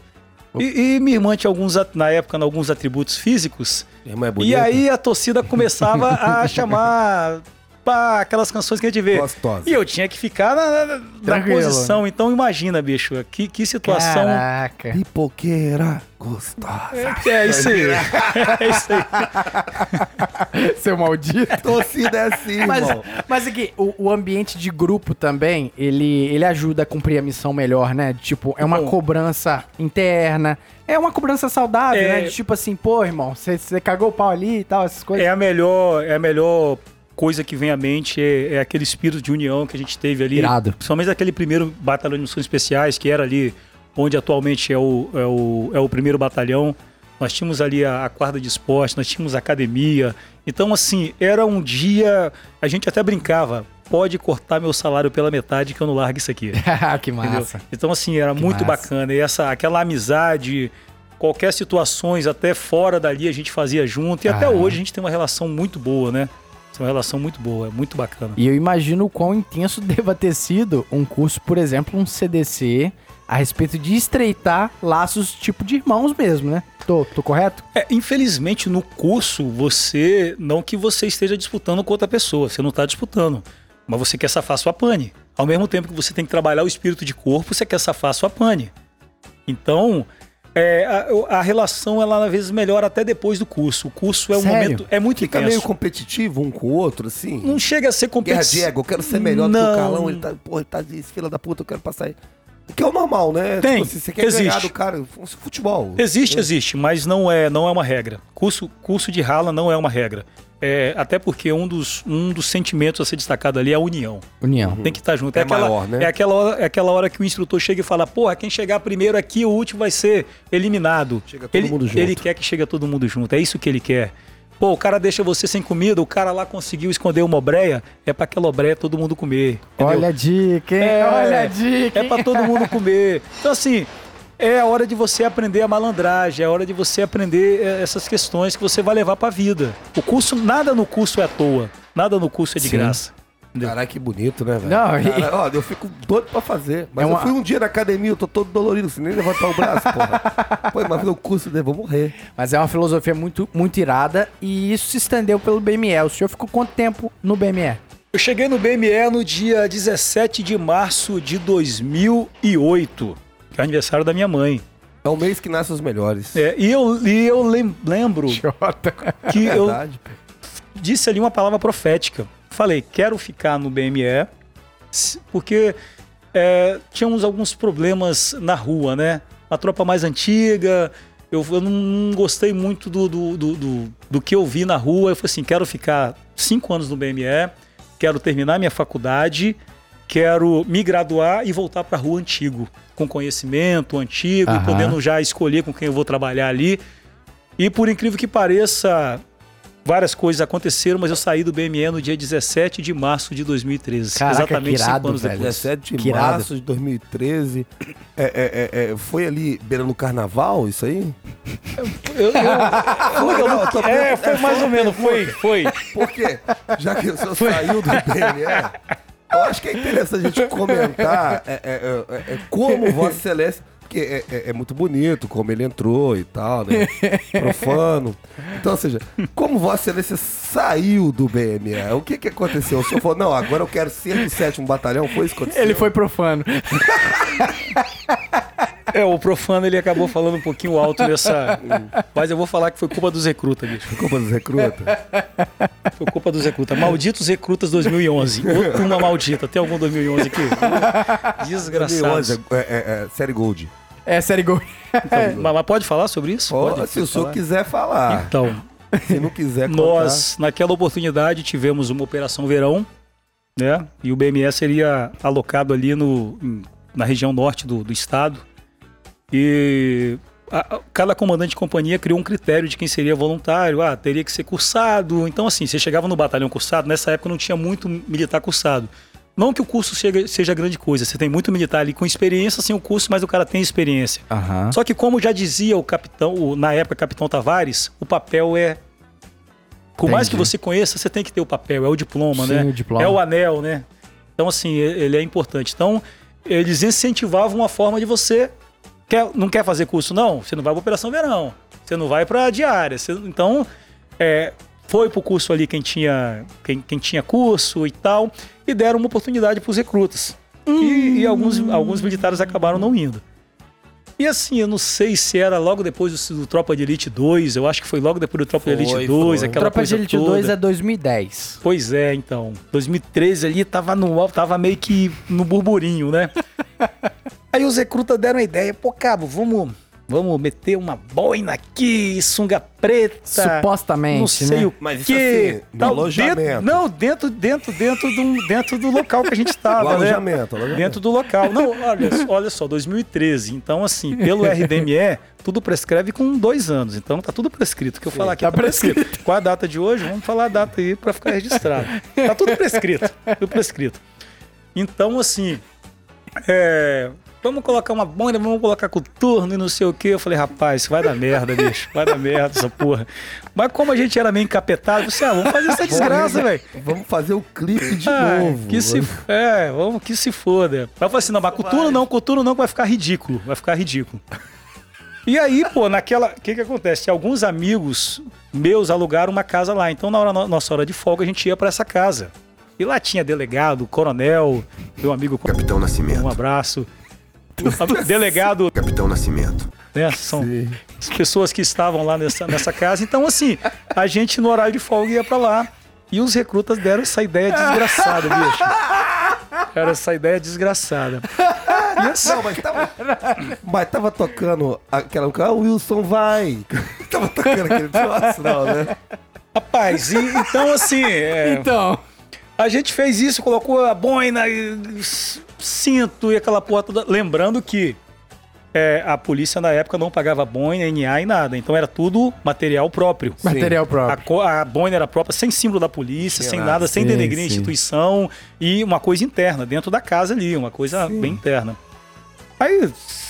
E, e minha irmã tinha alguns, na época, alguns atributos físicos. Minha irmã é E bonita, aí a torcida começava a *laughs* chamar pá, aquelas canções que a gente vê. gostosa. E eu tinha que ficar na, na- na posição. Então imagina, bicho, que, que situação. Caraca. Pipoqueira gostosa. É isso aí. É isso aí. *laughs* Seu maldito. Torcida é assim, Mas, irmão. mas aqui, o, o ambiente de grupo também, ele, ele ajuda a cumprir a missão melhor, né? Tipo, é uma Bom. cobrança interna. É uma cobrança saudável, É. né? De tipo assim, pô, irmão, você você cagou o pau ali e tal, essas coisas. É a melhor, é a melhor coisa que vem à mente, é, é aquele espírito de união que a gente teve ali. Irado. Principalmente aquele primeiro batalhão de missões especiais, que era ali onde atualmente é o, é o, é o primeiro batalhão. Nós tínhamos ali a, a quadra de esporte, nós tínhamos a academia. Então, assim, era um dia. A gente até brincava. Pode cortar meu salário pela metade que eu não largo isso aqui. *laughs* que Entendeu? massa. Então, assim, era Que muito massa. bacana. E essa, aquela amizade, qualquer situações, até fora dali, a gente fazia junto. E até Ah. hoje a gente tem uma relação muito boa, né? Tem uma relação muito boa, é muito bacana. E eu imagino o quão intenso *laughs* deva ter sido um curso, por exemplo, um CDC, a respeito de estreitar laços tipo de irmãos mesmo, né? Tô, tô correto? É, infelizmente, no curso, você. Não que você esteja disputando com outra pessoa, você não está disputando. Mas você quer safar sua pane. Ao mesmo tempo que você tem que trabalhar o espírito de corpo, você quer safar sua pane. Então, é, a, a relação, ela às vezes melhora até depois do curso. O curso é um Sério? momento. É muito Fica intenso. meio competitivo um com o outro, assim. Não chega a ser Guerra competitivo. de ego, eu quero ser melhor do que Não. o Carlão. Ele tá, porra, ele tá de fila da puta, eu quero passar aí. Que é o normal, né? Tem, Tipo, assim, você quer ganhar existe. do cara, futebol. Existe, existe, mas não é, não é uma regra. Curso, curso de rala não é uma regra. É, até porque um dos, um dos sentimentos a ser destacado ali é a união. União. Tem que estar junto. É aquela, maior, né? É aquela, hora, é aquela hora que o instrutor chega e fala: Porra, quem chegar primeiro aqui, o último vai ser eliminado. Chega todo ele, mundo junto. Ele quer que chegue todo mundo junto. É isso que ele quer. Pô, o cara deixa você sem comida, o cara lá conseguiu esconder uma obreia, é pra aquela obreia todo mundo comer. entendeu? Olha a dica, hein? É, Olha a dica. É hein? pra todo mundo comer. Então, assim, é a hora de você aprender a malandragem, é a hora de você aprender eh, essas questões que você vai levar pra vida. O curso, nada no curso é à toa. Nada no curso é de Sim. graça. entendeu? Caralho, que bonito, né, velho? Não, e- Cara, ó, eu fico doido pra fazer. Mas É uma- eu fui um dia na academia, eu tô todo dolorido, sem nem levantar o braço, porra. *laughs* Pô, mas no curso, né, vou morrer. Mas é uma filosofia muito, muito irada e isso se estendeu pelo BME. O senhor ficou quanto tempo no BME? Eu cheguei no BME no dia 17 de março de 2008, que é o aniversário da minha mãe. É o mês que nasce os melhores. É, e eu, e eu lem- lembro Jota. *laughs* que eu Verdade, pô. disse ali uma palavra profética. Falei, quero ficar no BME, porque é, tínhamos alguns problemas na rua, né? A tropa mais antiga, eu, eu não, não gostei muito do, do, do, do- do que eu vi na rua. Eu falei assim, quero ficar cinco anos no BME, quero terminar minha faculdade, quero me graduar e voltar para a rua antigo, com conhecimento antigo, e Aham. podendo já escolher com quem eu vou trabalhar ali. E por incrível que pareça, várias coisas aconteceram, mas eu saí do BME no dia 17 de março de 2013. Caraca, exatamente que irado, cinco anos velho. depois. 17 de Que irado. março de 2013. É, é, é, é, foi ali beirando o carnaval, isso aí? Eu- eu- Não, não, eu é, foi mais ou menos, foi, foi. Por quê? Já que o senhor saiu do BME, eu acho que é interessante a gente *laughs* comentar é, é, é, é, como Vossa Excelência. Porque é, é- é muito bonito como ele entrou e tal, né? Profano. Então, ou seja, como Vossa Excelência saiu do BME? O que que aconteceu? O senhor falou, não, agora eu quero ser do sétimo batalhão? Foi isso que aconteceu? Ele foi profano. *laughs* É, o profano ele acabou falando um pouquinho alto nessa. Mas eu vou falar que foi culpa dos recrutas, bicho. Culpa dos recrutas? Foi culpa dos recrutas. Malditos recrutas 2011. Outra uma maldita. Tem algum 2011 aqui? Desgraçados. 2011, é, é, é, série Gold. É, série Gol. Então, mas, mas pode falar sobre isso? Pode, se o senhor quiser falar. Então, Se não quiser contar. Nós, naquela oportunidade, tivemos uma Operação Verão, né? E o BME seria alocado ali no, na região norte do, do estado. E a- a- cada comandante de companhia criou um critério de quem seria voluntário. Ah, teria que ser cursado. Então, assim, você chegava no batalhão cursado, nessa época não tinha muito militar cursado. Não que o curso chega- seja grande coisa, você tem muito militar ali com experiência sem o curso, mas o cara tem experiência. Aham. Só que como já dizia o capitão, o- na época capitão Tavares, o papel é por mais que você conheça, você tem que ter o papel, é o diploma, Sim, né? o diploma. É o anel, né? Então assim, ele é importante. Então, eles incentivavam uma forma de você quer, não quer fazer curso não, você não vai para operação verão. Você não vai para diária. você- então, é, foi pro curso ali quem tinha quem, quem tinha curso e tal e deram uma oportunidade para os recrutas. E, e alguns, alguns militares acabaram não indo. E assim, eu não sei se era logo depois do, do Tropa de Elite 2, eu acho que foi logo depois do Tropa de Foi, Elite 2, foi. aquela Tropa de coisa Elite toda. 2 é 2010. Pois é, então. 2013 ali tava no tava meio que no burburinho, né? *laughs* Aí os recrutas deram a ideia, pô, cabo, vamos, vamos meter uma boina aqui, sunga preta. Supostamente, não sei né? o Mas isso quê. assim, tal, alojamento. dentro- não, dentro, dentro, dentro do, dentro do local que a gente estava, né? alojamento, alojamento. Dentro do local. Não, olha, olha só, 2013. Então, assim, pelo *laughs* RDME, tudo prescreve com dois anos. Então, tá tudo prescrito. O que eu falar aqui tá tá prescrito. Qual a data de hoje? Vamos falar a data aí pra ficar registrado. Tá tudo prescrito. Tudo prescrito. Então, assim, é, vamos colocar uma boina, vamos colocar coturno e não sei o que. Eu falei, rapaz, isso vai dar merda, bicho. Vai dar merda essa porra. Mas como a gente era meio encapetado, eu disse, ah, vamos fazer essa desgraça, velho. Vamos fazer o clipe de Ah, novo. Que se, é, vamos que se foda. Aí eu falei assim, não, mas coturno não, coturno não, que vai ficar ridículo. Vai ficar ridículo. E aí, pô, naquela. O que que acontece? Alguns amigos meus alugaram uma casa lá. Então, na hora, na nossa hora de folga, a gente ia pra essa casa. E lá tinha delegado, coronel, meu amigo. Capitão Nascimento. Um abraço. Delegado, Capitão Nascimento. né? São as pessoas que estavam lá nessa, nessa casa. Então, assim, a gente no horário de folga ia pra lá. E os recrutas deram essa ideia desgraçada, bicho. Era essa ideia desgraçada. E assim, Não, mas tava, mas tava tocando aquela ah, o Wilson vai. *laughs* tava tocando aquele troço, não, né? rapaz, e- então assim, é, Então, a gente fez isso, colocou a boina, e cinto e aquela porra toda. Lembrando que é, a polícia na época não pagava boina, NA e nada. Então era tudo material próprio. material A, próprio. co- a boina era própria, sem símbolo da polícia, sem nada. nada, sem Sim, denegrir a sim. instituição e uma coisa interna, dentro da casa ali, uma coisa bem interna. Aí,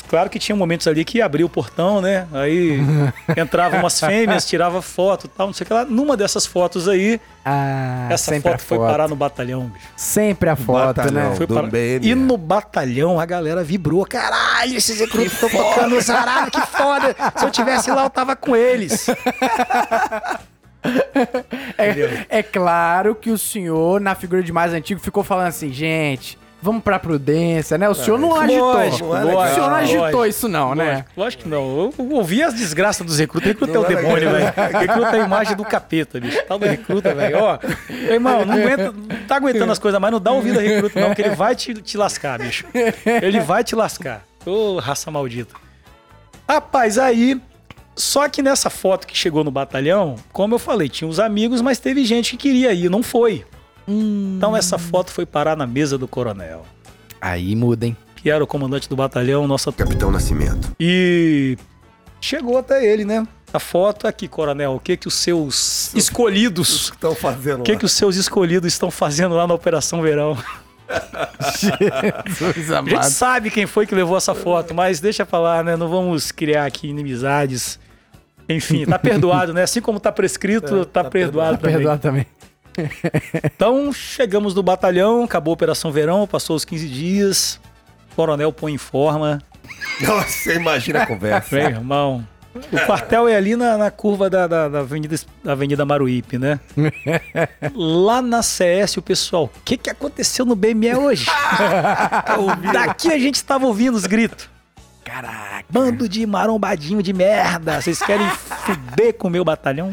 claro que tinha momentos ali que abria o portão, né? Aí *laughs* entravam umas fêmeas, tirava foto e tal, não sei o que lá. Numa dessas fotos aí, Ah, essa sempre foto, foi foto. parar no batalhão, bicho. Sempre a foto, Batalhão. né? Foi parar-. E no batalhão a galera vibrou. Caralho, esses recrutas estão tocando zaralho, que foda. Se eu tivesse lá, eu tava com eles. *laughs* É, é claro que o senhor, na figura de mais antigo, ficou falando assim, gente, vamos pra prudência, né? O senhor não agitou. Lógico, não é o senhor não agitou lógico, isso não, né? Lógico, lógico que não. Eu ouvi as desgraças dos recrutas. Recruta é o é demônio, velho. Recruta é a imagem do capeta, bicho. Tal do recruta, velho. Ó, meu irmão, não, aguenta, não tá aguentando as coisas mais, não dá ouvido a recruta, não, que ele vai te, te lascar, bicho. Ele vai te lascar. Ô, raça maldita. Rapaz, aí. Só que nessa foto que chegou no batalhão, como eu falei, tinha uns amigos, mas teve gente que queria ir, não foi. Então essa foto foi parar na mesa do coronel, Aí muda, hein? que era o comandante do batalhão, nossa Capitão Nascimento. e chegou até ele, né? A foto aqui, coronel. O que que os seus escolhidos, Estão fazendo o que lá. que os seus escolhidos estão fazendo lá na Operação Verão? *laughs* Jesus A gente amado. sabe quem foi que levou essa foto, mas deixa falar, né? Não vamos criar aqui inimizades. Enfim, tá perdoado, né? Assim como tá prescrito, tá, perdoado também. Perdoar também. Então, chegamos no batalhão, acabou a Operação Verão, passou os 15 dias. O coronel põe em forma. Nossa, você imagina a conversa. Meu irmão. O quartel é ali na, na curva da, da, da Avenida, da Avenida Maruípe, né? *laughs* Lá na CS, o pessoal, o que, que aconteceu no BME hoje? *laughs* Daqui a gente estava ouvindo os gritos. Caraca. Bando de marombadinho de merda. Vocês querem fuder com o meu batalhão?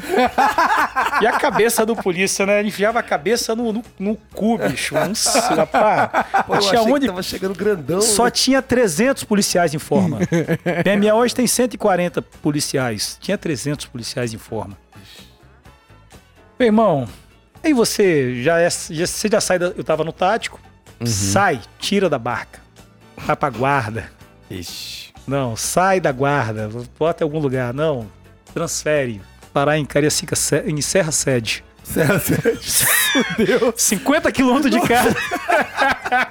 E a cabeça do polícia, né? Ele enfiava a cabeça no, no, no cu, bicho. Nossa, *laughs* rapaz. Pô, Tinha onde tava chegando grandão. só né? tinha 300 policiais em forma. *laughs* PME hoje tem 140 policiais. Tinha 300 policiais em forma. Meu irmão, aí você já, é, já, você já sai da, Eu tava no tático. Sai, tira da barca. Vai pra guarda. Ixi. Não, sai da guarda, bota em algum lugar. Não, transfere. Parar em Cariacica, em Serra Sede. Sério, sério. 50 quilômetros de casa. *laughs*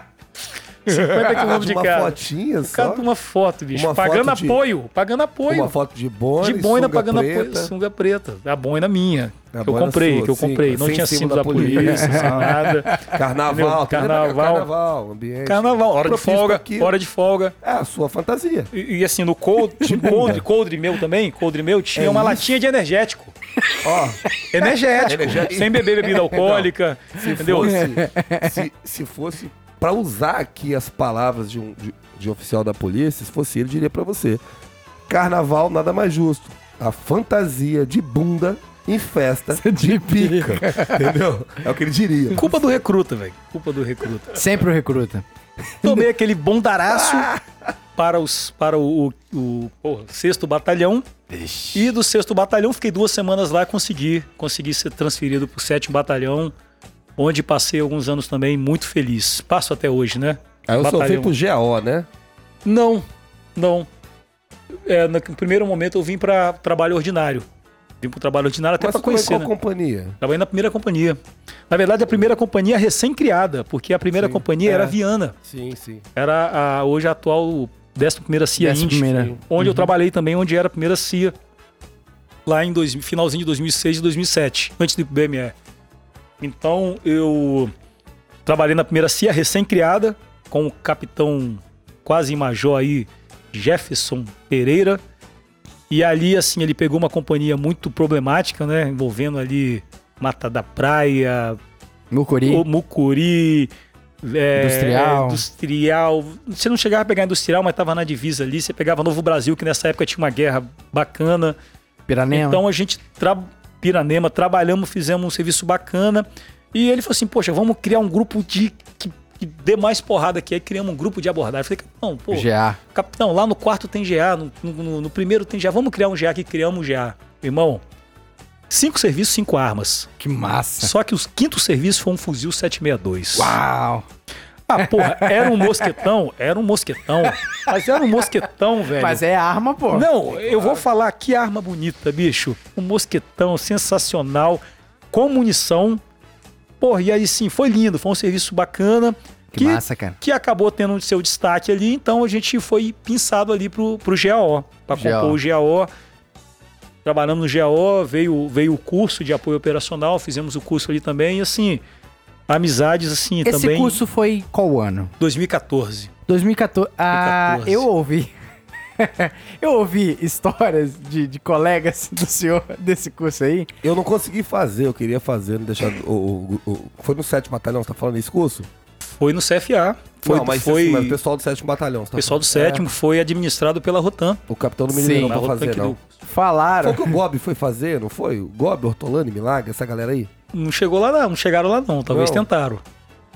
50 *laughs* quilômetros de uma casa. fotinha só. de uma foto, bicho. Uma pagando foto de- apoio. Pagando apoio. Uma foto de boina, de boina pagando preta. apoio. Sunga preta. A boina minha. A que eu boina comprei, sua, que eu sim, comprei. Não sem tinha símbolo da da polícia, polícia. sem *laughs* nada. Carnaval, Carnaval. carnaval, ambiente. Carnaval, hora de folga. aqui. Hora de folga. É a sua fantasia. E, e assim, no coldre, *laughs* coldre, coldre meu também, coldre meu, tinha É uma isso. latinha de energético. Ó, Energético. Energético. Sem beber bebida alcoólica. se entendeu? fosse, se, se fosse pra usar aqui as palavras de um de, de oficial da polícia, se fosse ele, diria pra você: Carnaval nada mais justo. A fantasia de bunda em festa de pica. Entendeu? É o que ele diria. Culpa do recruta, velho. Culpa do recruta. Sempre o recruta. Tomei aquele bondaraço para, os, para o, o, o porra, sexto batalhão. E do sexto batalhão, fiquei duas semanas lá e consegui, consegui ser transferido para o sétimo batalhão, onde passei alguns anos também muito feliz. Passo até hoje, né? Aí eu só Batalhão. fui pro GAO, né? Não, não. É, no primeiro momento eu vim para trabalho ordinário. Vim para trabalho ordinário até para em conhecer, qual né? companhia? Trabalhei na primeira companhia. Na verdade, a primeira companhia recém-criada, porque a primeira Sim, companhia é. era a Viana. Sim, sim. Era a, hoje a atual 11ª CIA Décima Indy, primeira. onde eu trabalhei também, onde era a primeira CIA, lá em dois, finalzinho de 2006 e 2007, antes do BME. Então, eu trabalhei na primeira CIA, recém-criada, com o capitão quase major aí, Jefferson Pereira. E ali, assim, ele pegou uma companhia muito problemática, né? Envolvendo ali Mata da Praia, Mucuri. o Mucuri. é, Industrial. Industrial. Você não chegava a pegar industrial, mas tava na divisa ali. Você pegava Novo Brasil, que nessa época tinha uma guerra bacana. Piranema. Então a gente, tra... Piranema, trabalhamos, fizemos um serviço bacana. E ele falou assim: Poxa, vamos criar um grupo de. que, que dê mais porrada aqui. Aí criamos um grupo de abordagem. Eu falei: Não, pô, GA. capitão, lá no quarto tem GA, no, no- no primeiro tem GA. Vamos criar um GA aqui, criamos um GA. Irmão, cinco serviços, cinco armas. Que massa. Só que o quinto serviço foi um fuzil 762. Uau. Ah, porra, era um mosquetão? Era um mosquetão. Mas era um mosquetão, velho. Mas é arma, pô. Não, eu vou falar que arma bonita, bicho. Um mosquetão sensacional, com munição. Porra, e aí sim, foi lindo, foi um serviço bacana. Que massa, cara. Que acabou tendo seu destaque ali, então a gente foi pinçado ali pro, pro GAO. Pra GAO. compor o GAO. Trabalhamos no GAO, veio, veio o curso de apoio operacional, fizemos o curso ali também, e assim, amizades assim Esse também. curso foi qual ano? 2014. 2014. Ah, 2014. eu ouvi. *laughs* eu ouvi histórias de, de colegas do senhor desse curso aí. Eu não consegui fazer, eu queria fazer, não deixar. O, o- o- foi no 7 Batalhão, você tá falando desse curso? Foi no CFA. Foi, não, mas, foi assim, mas o pessoal do 7 Batalhão. O tá pessoal do sétimo foi administrado pela Rotan. É, o capitão do Sim. menino não fazer, não. Falaram. Foi que o *laughs* Gob foi fazer, não foi? O Gob, Ortolani, Milagre, essa galera aí? Não chegou lá não, não chegaram lá não. Talvez Não. tentaram.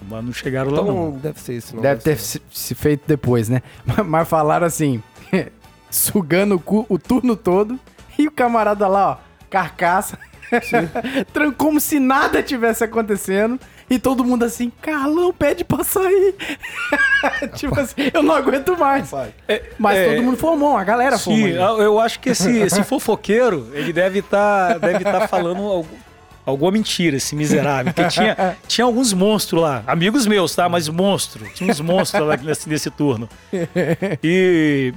Mas não chegaram lá Então não. deve ser isso, não. Deve ter ser. se, se feito depois, né? *laughs* Mas, mas falaram assim, *laughs* sugando o, cu- o turno todo e o camarada lá, ó, carcaça, tran- como se nada tivesse acontecendo e todo mundo assim, Carlão, pede pra sair. *laughs* tipo assim, eu não aguento mais. Mas é- todo mundo formou, a galera formou. Sim, né? eu acho que esse, esse fofoqueiro, ele deve estar deve tá falando algu- alguma mentira, esse miserável. Porque tinha, *laughs* tinha alguns monstros lá, amigos meus, tá? Mas monstro. Tinha uns monstros lá nesse, nesse turno. E,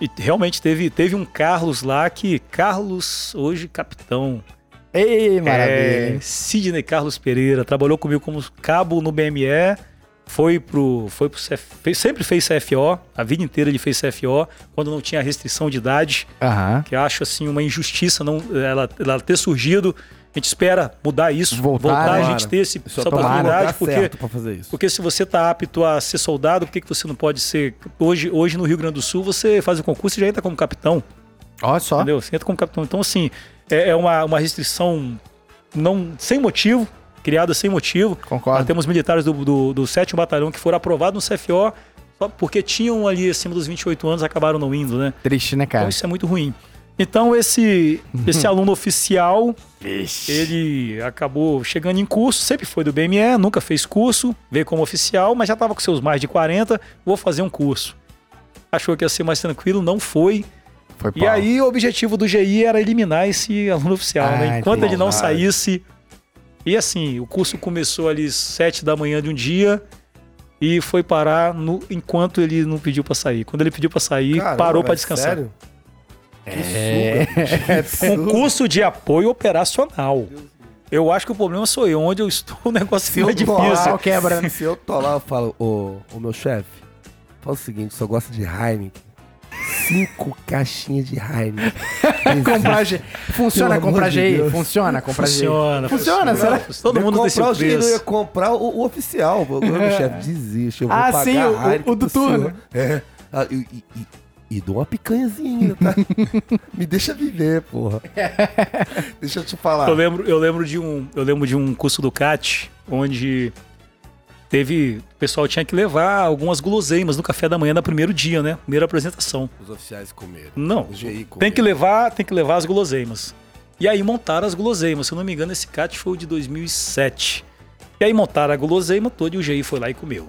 e realmente teve, teve um Carlos lá que. Carlos, hoje capitão. Ei, maravilha. É? Sidney Carlos Pereira, trabalhou comigo como cabo no BME, foi pro, foi pro CF, fez- sempre fez CFO, a vida inteira ele fez CFO, quando não tinha restrição de idade, Aham. que eu acho assim uma injustiça não ela, ela ter surgido. A gente espera mudar isso, Voltar, voltar, a tomara. gente ter esse, Só essa tá no oportunidade, lugar porque porque se você tá apto a ser soldado, por que, que você não pode ser? Hoje, hoje no Rio Grande do Sul, você faz o concurso e já entra como capitão. Olha só. Entendeu? Você entra como capitão. Então, assim, é, é uma, uma restrição não, sem motivo, criada sem motivo. Nós Concordo. temos militares do, do, do 7 Batalhão que foram aprovados no CFO só porque tinham ali acima dos 28 anos acabaram não indo, né? Triste, né, Então cara? isso é muito ruim. Então esse, esse aluno oficial, ele acabou chegando em curso, sempre foi do BME, nunca fez curso, veio como oficial, mas já estava com seus mais de 40, vou fazer um curso. achou que ia ser mais tranquilo, não foi. Foi E aí o objetivo do GI era eliminar esse aluno oficial, Ah, né? Enquanto ele não saísse. E assim, o curso começou ali sete da manhã de um dia e foi parar no, enquanto ele não pediu pra sair. Quando ele pediu pra sair, Caramba, parou pra velho, descansar. Sério? É. *laughs* Um curso de apoio operacional. Eu acho que o problema sou eu. Onde eu estou, *laughs* o negócio fica tô difícil. lá, quebra, né? Se eu tô lá, eu falo, ô, ô meu chefe, fala o seguinte, só gosta de Heineken. Cinco caixinhas de Heineken. *laughs* Comprar G. Funciona comprar de GI? Deus. Funciona comprar GI? Funciona. Funciona, será? Todo Eu mundo tem seu comprar o dinheiro, eu ia preço. comprar o, o oficial. O meu chefe desiste. Eu vou Ah, pagar sim, o- a o do turno. É. Ah, e, e, e, e dou uma picanhazinha ainda, tá? *laughs* Me deixa viver, porra. *laughs* deixa eu te falar. Eu lembro, eu lembro de um, eu lembro de um curso do CAT onde teve, o pessoal tinha que levar algumas guloseimas no café da manhã no primeiro dia, né? Primeira apresentação. Os oficiais comeram. Não, Os GI comeram. tem que levar, tem que levar as guloseimas. E aí montaram as guloseimas. Se eu não me engano, esse CAT foi o de 2007. E aí montaram a guloseima toda e o GI foi lá e comeu.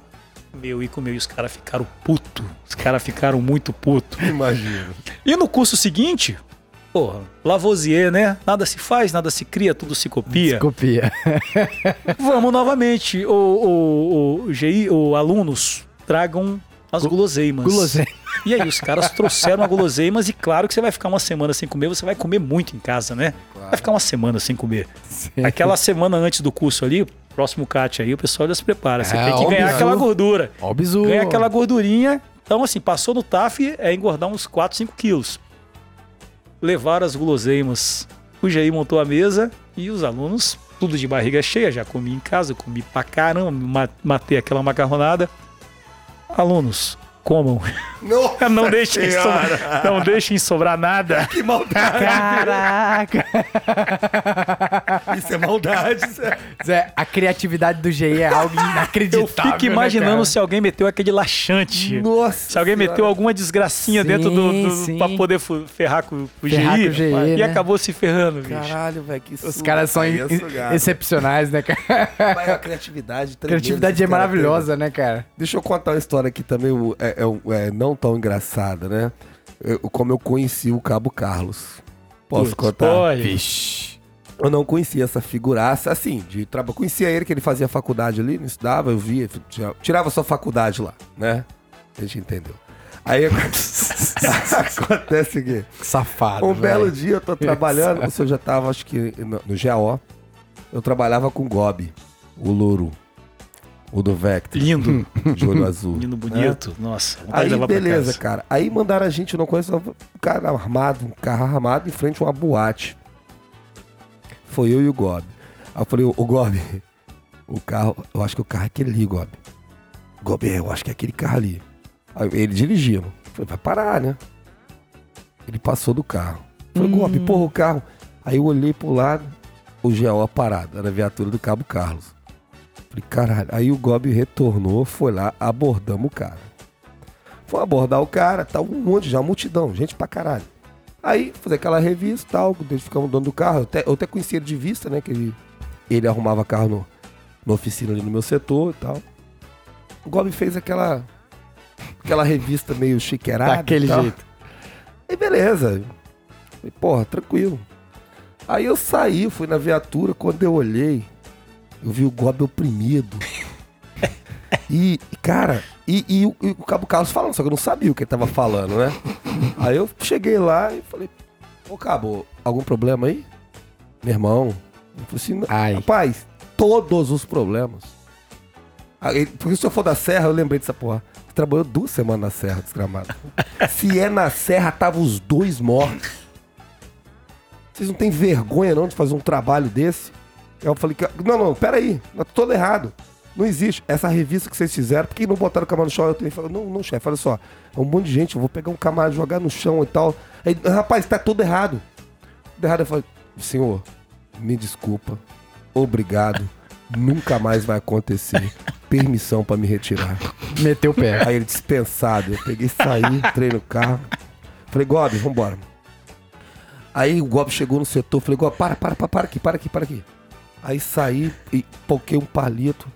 Comeu e comeu e os caras ficaram puto. Os caras ficaram muito puto. *laughs* Imagina. E no curso seguinte, porra, Lavoisier, né? Nada se faz, nada se cria, tudo se copia. Copia. Vamos novamente, o, o, o GI, o alunos, tragam as guloseimas. Guloseima. E aí, os caras trouxeram as guloseimas e claro que você vai ficar uma semana sem comer, você vai comer muito em casa, né? Vai ficar uma semana sem comer. Aquela semana antes do curso ali, próximo CAT aí, o pessoal já se prepara. Você É, tem que ganhar óbvio. aquela gordura. Ó o bizu. Ganha aquela gordurinha. Então, assim, passou no TAF, é engordar uns 4, 5 quilos. Levaram as guloseimas. O GI montou a mesa e os alunos, tudo de barriga cheia, já comi em casa, comi pra caramba, ma- matei aquela macarronada. Alunos, comam. Nossa Não deixem, Senhora. sobrar, não deixem sobrar nada. Que maldade. Caraca! Isso é maldade. Zé. Zé, a criatividade do GI é algo Eu inacreditável. fico imaginando né, se alguém meteu aquele laxante. Nossa Se alguém Senhora. meteu alguma desgracinha Sim, dentro do, do pra poder ferrar com, com o Ferrar GI, com o GI, e né? acabou se ferrando, bicho. Caralho, velho, que Os caras são in- é excepcionais, né, cara? Mas a criatividade tremenda criatividade que é esse cara maravilhosa, né, cara? Deixa eu contar uma história aqui também, o- é, é não tão engraçada, né? Eu- como eu conheci o Cabo Carlos. Posso Putz, contar? Vixe. Eu não conhecia essa figuraça, assim, de trabalho. Conhecia ele, que ele fazia faculdade ali, não estudava, eu via, tirava- sua faculdade lá, né? A gente entendeu. Aí *laughs* acontece que Safado. um velho. belo dia eu tô trabalhando, *laughs* o senhor já tava, acho que no, no GAO, eu trabalhava com o Gobi, o louro, o do Vector, Lindo, *laughs* de olho azul. lindo, bonito. Nossa, vontade de Aí, beleza, cara. Aí mandaram a gente, não conheço, um cara armado, um carro armado em frente a uma boate. Foi eu e o Gob. Aí eu falei, ô Gob, o carro, eu acho que o carro é aquele ali, Gob. Gob, é, eu acho que é aquele carro ali. Aí ele dirigindo. Falei, vai parar, né? Ele passou do carro. Falei, Gob, porra, o carro. Aí eu olhei pro lado, o GO parado, era a viatura do Cabo Carlos. Falei, caralho. Aí o Gob retornou, foi lá, abordamos o cara. Foi abordar o cara, tá um monte, já multidão, gente pra caralho. Aí, fazer aquela revista e tal, eles ficavam dono do carro. Eu até, eu até conhecia ele de vista, né? Que ele, ele arrumava carro no, na oficina ali no meu setor e tal. O Gob fez aquela aquela revista meio chiqueirada. Daquele e jeito. E beleza. Falei, porra, tranquilo. Aí eu saí, fui na viatura, quando eu olhei, eu vi o Gob oprimido. E, cara, e, e o, e o Cabo Carlos falando, só que eu não sabia o que ele tava falando, né? Aí eu cheguei lá e falei, ô Cabo, algum problema aí? Meu irmão. Eu falei assim, Ai. rapaz, todos os problemas. Aí, porque se eu for da Serra, eu lembrei dessa porra. Você trabalhou duas semanas na Serra, desgramado. *laughs* se é na Serra, tava os dois mortos. Vocês não têm vergonha não de fazer um trabalho desse? Eu falei, que- não, não, peraí, tá todo errado. Não existe. Essa revista que vocês fizeram, por que não botaram o camarão no chão? Eu tenho falei, não, não, chefe, olha só. É um monte de gente, eu vou pegar um camarão, jogar no chão e tal. Aí, rapaz, tá tudo errado. Tudo errado. Eu falei, senhor, me desculpa. Obrigado. *laughs* Nunca mais vai acontecer. Permissão pra me retirar. Meteu o pé. Aí ele dispensado. Eu peguei, saí, entrei no carro. Falei, Gob, vambora. Aí o Gob chegou no setor, falei, Gob, para, para, para, para aqui, para aqui, para aqui. Aí saí e poquei um palito.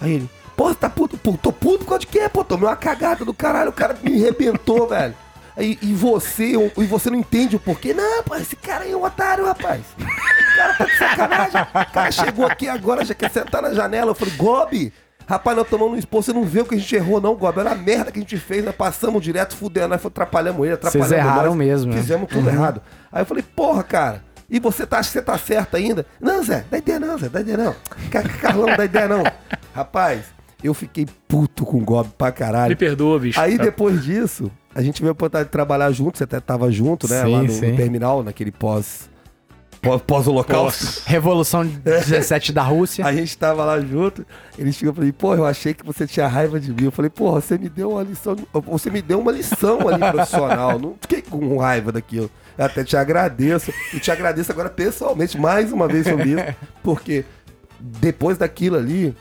Aí ele, Pô, tá puto? Pô, tô puto causa de quê? Pô, tomei uma cagada do caralho, o cara me arrebentou, velho. E, e você, e você não entende o porquê? Não, pô, esse cara aí é um otário, rapaz. O cara tá de sacanagem. O cara chegou aqui agora, já quer sentar na janela. Eu falei, Gobi, rapaz, nós tomamos um expor, você não vê o que a gente errou, não, Gobi. Era a merda que a gente fez, nós passamos direto, fudendo, nós atrapalhamos ele, atrapalhamos Vocês erraram nós, mesmo, né? Fizemos tudo errado. Aí eu falei, porra, cara. E você tá, acha que você tá certo ainda? Não, Zé, dá ideia não, Zé, dá ideia não. Ca- Carlão, dá ideia não. *laughs* Rapaz, eu fiquei puto com o Gobi pra caralho. Me perdoa, bicho. Aí Tá- depois disso, a gente veio a oportunidade de trabalhar junto, você até tava junto, né? Sim, lá no, sim. no terminal, naquele pós. pós- Pós-holocausto. Nossa. Revolução *laughs* de 17 da Rússia. a gente tava lá junto, ele chegou pra mim, pô, eu achei que você tinha raiva de mim. Eu falei, porra, você me deu uma lição, você me deu uma lição ali *laughs* profissional. Não fiquei com raiva daquilo. Eu até te agradeço. E te agradeço agora pessoalmente, mais uma vez sobre isso, porque depois daquilo ali,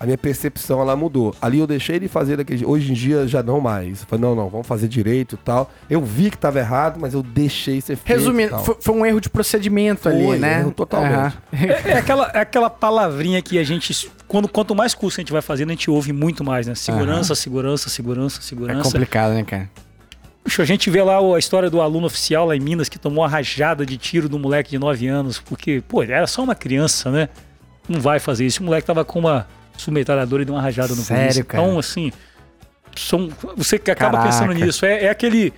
a minha percepção ela mudou. Ali eu deixei ele fazer daquele jeito. Hoje em dia já não mais. Eu falei, não, não, vamos fazer direito e tal. Eu vi que tava errado, mas eu deixei ser feito. Resumindo, tal. foi, foi um erro de procedimento ali, Foi, né? erro totalmente. Aham. É, é aquela, é aquela palavrinha que a gente. Quando, quanto mais curso a gente vai fazendo, a gente ouve muito mais, né? Segurança, segurança, segurança, É segurança. complicado, né, cara? Puxa, a gente vê lá a história do aluno oficial lá em Minas que tomou uma rajada de tiro do moleque de 9 anos, porque, pô, ele era só uma criança, né? Não vai fazer isso. O moleque tava com uma submetralhadora e deu uma rajada no Sério, polícia. cara? Então, assim, são, você que acaba Caraca. pensando nisso. É, é aquele.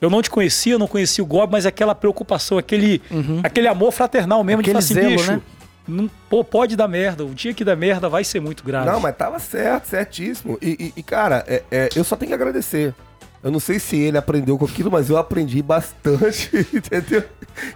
Eu não te conhecia, eu não conhecia o Gob, mas aquela preocupação, aquele, aquele amor fraternal mesmo Aquele de falar assim, zelo, bicho, né? não, pô, pode dar merda. O dia que dá merda vai ser muito grave. Não, mas tava certo, certíssimo. E, e- e, cara, é- é, eu só tenho que agradecer. Eu não sei se ele aprendeu com aquilo, mas eu aprendi bastante, *laughs* entendeu?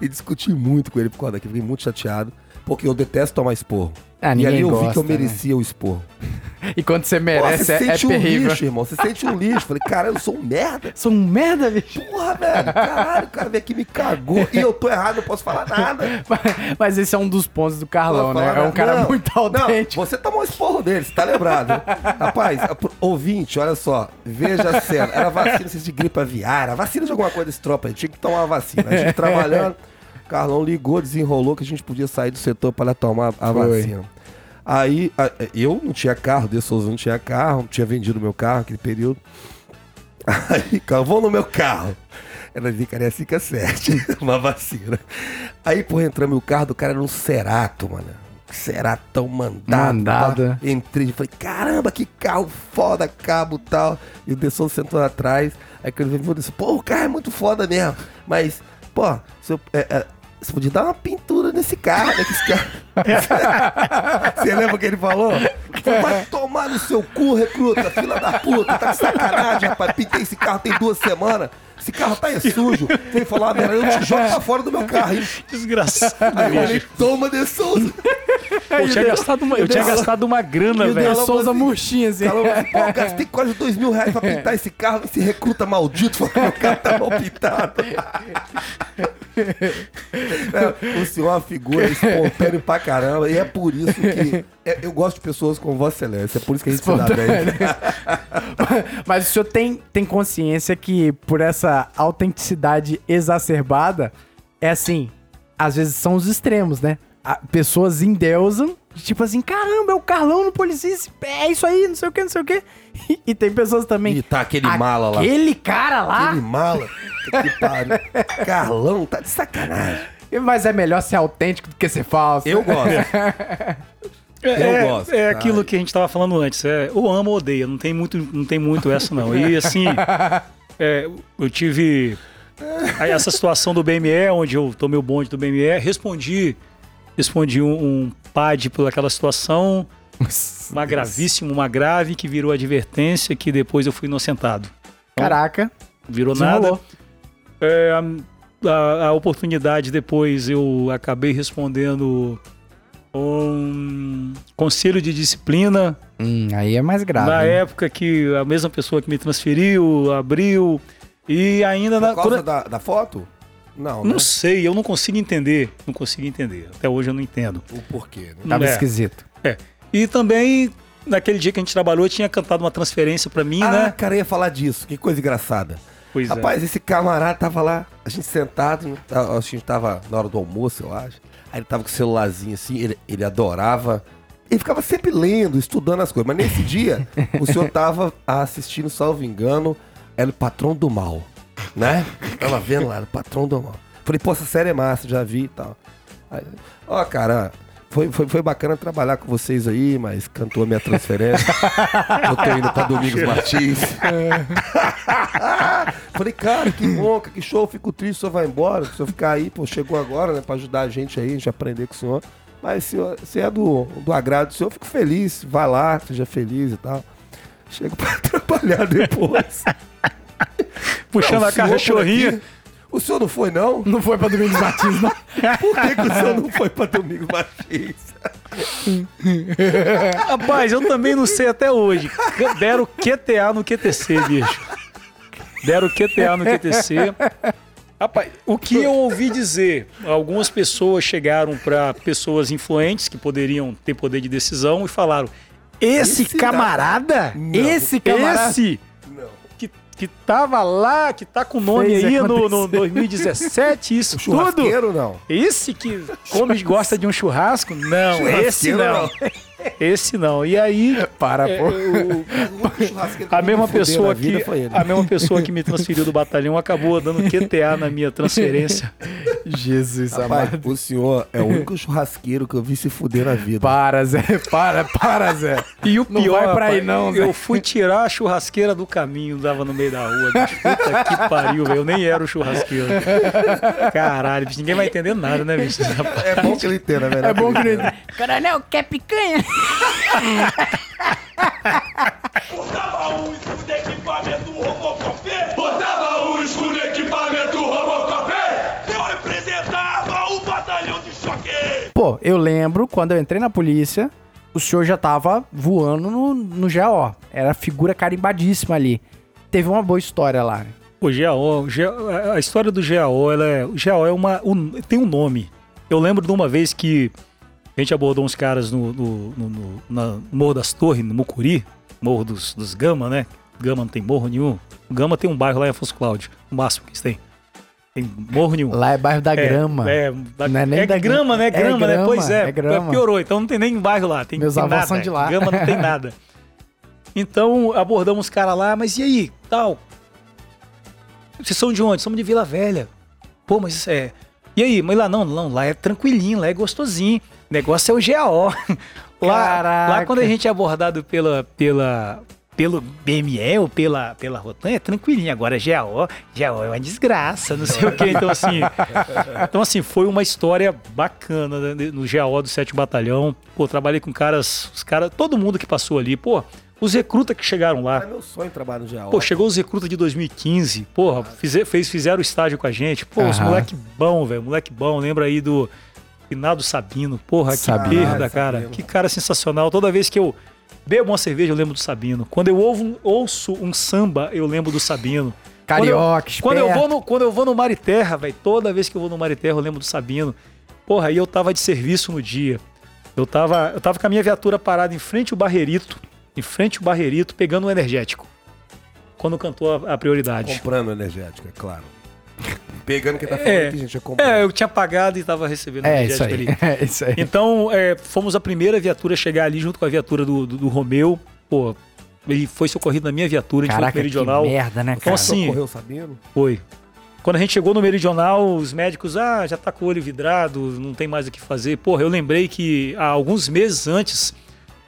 E discuti muito com ele por causa daquilo. Fiquei muito chateado, porque eu detesto tomar esporro. Ah, e ali eu vi gosta, que eu né? merecia o esporro. *laughs* E quando você Pô, merece, você é, é sente um terrível. lixo, irmão. Você sente um lixo. Falei, cara, eu sou um merda. Sou um merda, bicho. Porra, velho. Caralho, o cara veio aqui me cagou. E eu tô errado, não posso falar nada. *laughs* Mas, mas esse é um dos pontos do Carlão, né? falar É um nada. cara Não, muito Não, autêntico. você tomou um esporro dele, você tá lembrado. né? Rapaz, a- ouvinte, olha só. Veja a cena. Era vacina, não de gripe aviária, vacina de alguma coisa desse tropa aí. Tinha que tomar uma vacina. A gente trabalhando, Carlão ligou, desenrolou que a gente podia sair do setor para tomar a Foi. vacina. Aí, a- eu não tinha carro, De Souza não tinha carro, tinha vendido meu carro naquele período. *laughs* Aí, cara, vou no meu carro. Ela dizia que era 5 a 7, uma vacina. Aí, porra, entramos no carro do cara era um Cerato, mano. Ceratão mandado. Mandado. pá. Entrei e falei, caramba, que carro foda, cabo tal. E o Desson sentou lá atrás. Aí quando ele veio, disse, pô, o carro é muito foda mesmo. Mas, pô, se eu- é, é, você podia dar uma pintura nesse carro, né? Carro... *laughs* Você lembra o que ele falou? Falou, Vai tomar no seu cu, recruta, fila da puta, tá de sacanagem, rapaz. Pintei esse carro tem duas semanas. Esse carro tá aí sujo. Ele falou, ah, merda, eu te jogo pra fora do meu carro. hein? Desgraçado. Aí eu falei, toma de Souza. Pô, eu tinha gastado uma, eu tinha gastado uma grana, E o De velho. Souza assim. Ela falou assim, pô, gastei quase dois mil reais pra pintar esse carro, esse recruta maldito, falou que meu carro tá mal pintado. *laughs* É, o senhor é uma figura espontâneo pra caramba, e é por isso que é, eu gosto de pessoas como Vossa Excelência, é por isso que a gente se dá bem. *laughs* Mas o senhor tem, tem consciência que por essa autenticidade exacerbada, é assim, às vezes são os extremos, né? Pessoas endeusam, tipo assim, caramba, é o Carlão no Policice, é isso aí, não sei o que, não sei o que. *laughs* E, tem pessoas também. E tá aquele mala lá. Aquele cara lá. Aquele mala, que pariu. *laughs* Carlão, tá de sacanagem. Mas é melhor ser autêntico do que ser falso. Eu gosto. *laughs* É, Eu é- gosto, É aquilo que a gente tava falando antes. É, ou ama ou odeia. Não tem muito, não tem muito essa, não. E assim, é, eu tive aí essa situação do BME, onde eu tomei o bonde do BME, respondi, respondi um, um PAD por aquela situação, uma gravíssima, uma grave, que virou advertência, que depois eu fui inocentado. Caraca. Virou Desenrolou. nada. É, a, a- a oportunidade depois eu acabei respondendo um conselho de disciplina Hum, aí é mais grave. na hein? época que a mesma pessoa que me transferiu abriu e ainda na Por causa quando- da, da foto? Não, não né? sei, eu não consigo entender, não consigo entender. Até hoje eu não entendo. O porquê, né? Tava É. esquisito. É. E também naquele dia que a gente trabalhou tinha cantado uma transferência pra mim, Ah, né? cara, eu ia falar disso. Que coisa engraçada. Pois Rapaz, esse camarada tava lá, a gente sentado, né, tá- a gente tava na hora do almoço, eu acho. Aí ele tava com o celularzinho assim, ele, ele adorava Ele ficava sempre lendo, estudando as coisas. Mas nesse dia, o senhor tava assistindo, salvo engano, era o Patrão do Mal. Né? Tava vendo lá, o Patrão do Mal. Falei, pô, essa série é massa, já vi e tal. Aí, Ó, cara, foi, foi, foi bacana trabalhar com vocês aí, mas cantou a minha transferência. Eu tô indo pra Domingos *laughs* Martins. Falei, cara, que bom, que show, fico triste, o senhor vai embora. Se o senhor ficar aí, pô, chegou agora, né, pra ajudar a gente aí, a gente aprender com o senhor. Mas se, se é do, do agrado do senhor, eu fico feliz. Vai lá, seja feliz e tal. Chego pra *laughs* trabalhar depois. *laughs* Puxando Não, a cachorrinha. O senhor não foi, não? Não foi pra Domingos Martins, não. *laughs* Por que, que o senhor não foi pra Domingos Martins? *laughs* Rapaz, eu também não sei até hoje. Deram QTA no QTC, bicho. Deram QTA no QTC. Rapaz, o que eu ouvi dizer, algumas pessoas chegaram para pessoas influentes que poderiam ter poder de decisão e falaram: esse, Esse camarada, Esse camarada. esse que, tava lá, que tá com o nome Fez aí no, no acontecer. 2017, *laughs* isso tudo. não? Esse que *laughs* come gosta de um churrasco? Não, esse Churrasqueiro, não. *laughs* Esse não. E aí, Para, é, pô. o- *laughs* a mesma pessoa que a mesma pessoa que me transferiu do batalhão acabou dando QTA na minha transferência. *laughs* Jesus Rapaz, amado. o senhor é o único churrasqueiro que eu vi se fuder na vida. Para, Zé. Para, para, Zé. E o Não pior, vai pra aí não, Zé. eu fui tirar a churrasqueira do caminho, dava no meio da rua. Bicho. Puta que pariu, velho. Eu nem era o churrasqueiro. Caralho, bicho. Ninguém vai entender nada, né, bicho? É bom que ele entenda, velho. É bom que ele... Coronel, quer picanha? Botava um escudo equipamento Robocop! Botava um escudo equipamento Robocop! Eu representava o batalhão de choque! Pô, eu lembro quando eu entrei na polícia, o senhor já tava voando no, no GO. Era figura carimbadíssima ali. Teve uma boa história lá. né? O GAO, o GAO, a história do GAO, ela é, o GAO é uma, um- tem um nome. Eu lembro de uma vez que a gente abordou uns caras no, no, no- no- na- Morro das Torres, no Mucuri, Morro dos, dos Gama, né? Gama não tem morro nenhum. Gama tem um bairro lá em Afonso Cláudio, o máximo que eles têm. Tem morro nenhum. Lá é bairro da É, grama. É, da- Não é nem é da- grama, né? é Grama, né? grama, Pois é, é grama. piorou. Então não tem nem bairro lá. Tem, Meus tem avós nada. são de lá. Grama não tem nada. Então abordamos os caras lá, mas e aí? Tal. Vocês são de onde? Somos de Vila Velha. Pô, mas é. E aí? Mas lá não, não, lá é tranquilinho, lá é gostosinho. O negócio é o GAO. *laughs* lá, Caraca. lá quando a gente é abordado pela, pela, pelo BME ou pela, pela Rotan, é tranquilinho. Agora GAO, GAO é uma desgraça, não sei o quê. Então, assim. Então, assim, foi uma história bacana né, no GAO do 7 Batalhão. Pô, trabalhei com caras, os caras, todo mundo que passou ali. Pô, os recrutas que chegaram lá. É meu sonho trabalhar no GAO. Pô, chegou os recrutas de 2015. Porra, fize- fez, fizeram o estágio com a gente. Pô, os moleque bom, velho. Moleque bom. Lembra aí do Finado Sabino. Porra, que Sabino. perda, Ah, cara. Sabino. Que cara sensacional. Toda vez que eu bebo uma cerveja, eu lembro do Sabino. Quando eu ouvo, ouço um samba, eu lembro do Sabino. Carioca, Quando eu, quando eu vou no Quando eu vou no Mar e Terra, velho, toda vez que eu vou no Mar e Terra, eu lembro do Sabino. Porra, aí eu tava de serviço no dia. Eu tava, eu tava com a minha viatura parada em frente ao Barreirito, em frente ao Barreirito, pegando um energético. Quando cantou a, a prioridade. Comprando energética, é claro. Pegando quem tá falando É, aqui, gente, é comprando. é, eu tinha pagado e tava recebendo É isso aí. ali. *laughs* É isso aí. Então, é, fomos a primeira viatura a chegar ali junto com a viatura do, do, do Romeu. Pô, ele foi socorrido na minha viatura, a gente Caraca, foi que pro Meridional. merda, né, Então, cara? assim, Correu sabendo? Foi. Quando a gente chegou no Meridional, os médicos, ah, já tá com o olho vidrado, não tem mais o que fazer. Porra, eu lembrei que há alguns meses antes,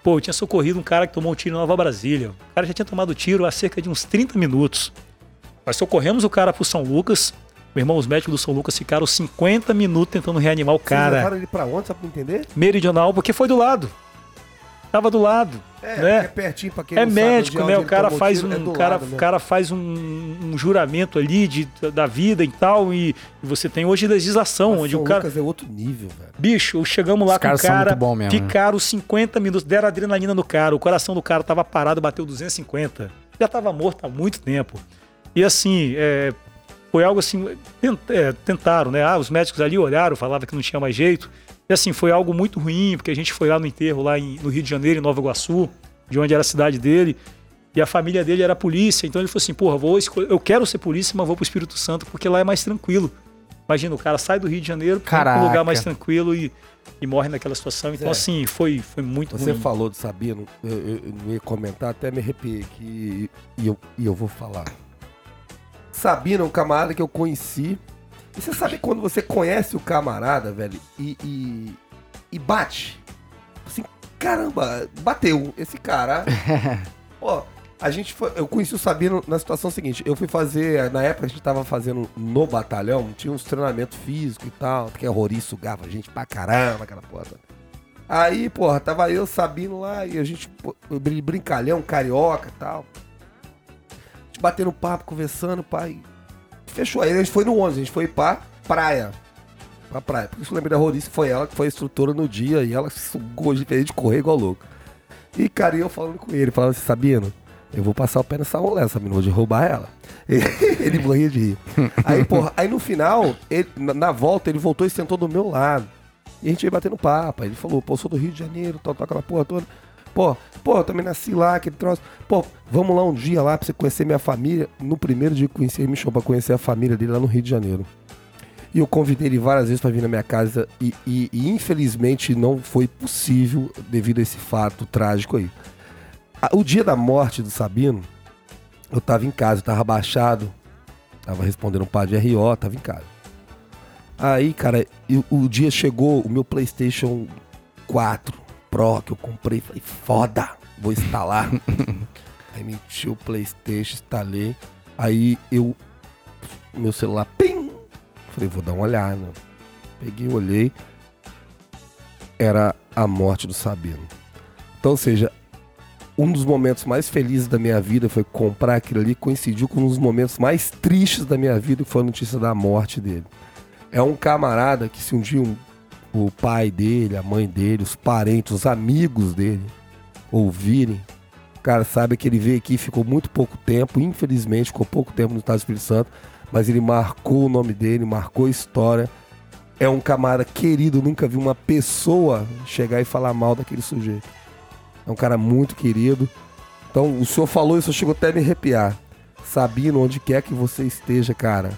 pô, eu tinha socorrido um cara que tomou um tiro em Nova Brasília. O cara já tinha tomado tiro há cerca de uns 30 minutos. Nós socorremos o cara pro São Lucas. Meu irmão, os médicos do São Lucas ficaram 50 minutos tentando reanimar o Vocês cara. levaram ele pra onde, só pra entender? Meridional, porque foi do lado. Tava do lado. É, né? é pertinho pra quem É não sabe médico, onde né? O cara faz tiro, um, é cara, lado mesmo. cara faz um, um juramento ali de, da vida e tal, e, e você tem hoje legislação Mas onde São o cara. Lucas é outro nível, velho. Bicho, chegamos lá Os com o são cara, muito bom mesmo, né? ficaram 50 minutos, deram adrenalina no cara, o coração do cara tava parado, bateu 250. Já tava morto há muito tempo. E assim, é, foi algo assim, tent- é, tentaram, né? Ah, os médicos ali olharam, falavam que não tinha mais jeito. E assim, foi algo muito ruim, porque a gente foi lá no enterro, lá em- no Rio de Janeiro, em Nova Iguaçu, de onde era a cidade dele. E a família dele era polícia, então ele falou assim: porra, vou eu quero ser polícia, mas vou pro Espírito Santo, porque lá é mais tranquilo. Imagina, o cara sai do Rio de Janeiro para um lugar mais tranquilo e, e morre naquela situação. Então, Zé, assim, foi, foi muito Você ruim. falou do Sabino, eu, eu, eu não ia comentar, até me arrepiei aqui e eu, e eu vou falar. Sabino é um camarada que eu conheci. E você sabe quando você conhece o camarada, velho, e, e, e bate? Assim, caramba, bateu. Esse cara. *laughs* Ó, a gente foi. Eu conheci o Sabino na situação seguinte. Eu fui fazer. Na época a gente tava fazendo no batalhão, tinha uns treinamentos físicos e tal, que a Rori sugava a gente pra caramba, aquela porra. Aí, porra, tava eu, Sabino lá, e a gente, brincalhão, carioca e tal. A gente batendo papo, conversando, pai. Fechou. Aí a gente foi no ônibus, a gente foi pra praia. Pra praia. Por isso eu lembrei da Rorice, foi ela que foi a instrutora no dia, e ela sugou de de correr igual louco. E, cara, e eu falando com ele, falando assim, Sabino, eu vou passar o pé nessa mulher, Sabino, vou derrubar ela. *laughs* ele morria de rir. *laughs* Aí, porra, aí no final, ele- na, volta, ele voltou e sentou do meu lado. E a gente ia batendo papo. Aí ele falou, pô, sou do Rio de Janeiro, tal, tal, aquela porra toda. Pô, pô, eu também nasci lá, aquele troço. Pô, vamos lá um dia lá pra você conhecer minha família. No primeiro dia que eu conheci, ele me chamou pra conhecer a família dele lá no Rio de Janeiro. E eu convidei ele várias vezes pra vir na minha casa e, e- e, infelizmente não foi possível devido a esse fato trágico aí. O dia da morte do Sabino, eu tava em casa, eu tava baixado, tava respondendo um par de RO, tava em casa. Aí, cara, e o dia chegou, o meu PlayStation 4 Pro que eu comprei, falei, foda, vou instalar. *laughs* aí meti o PlayStation, instalei. Aí eu, meu celular, pim! Falei, vou dar uma olhada. Peguei, olhei. Era a morte do Sabino. Então, ou seja, um dos momentos mais felizes da minha vida foi comprar aquilo ali, coincidiu com um dos momentos mais tristes da minha vida, que foi a notícia da morte dele. É um camarada que se um dia um- o pai dele, a mãe dele, os parentes, os amigos dele ouvirem, cara, sabe que ele veio aqui ficou muito pouco tempo, infelizmente ficou pouco tempo no Estado do Espírito Santo, mas ele marcou o nome dele, marcou a história. É um camarada querido, nunca vi uma pessoa chegar e falar mal daquele sujeito. É um cara muito querido. Então, o senhor falou isso, eu chego até a me arrepiar. Sabino, onde quer que você esteja, cara,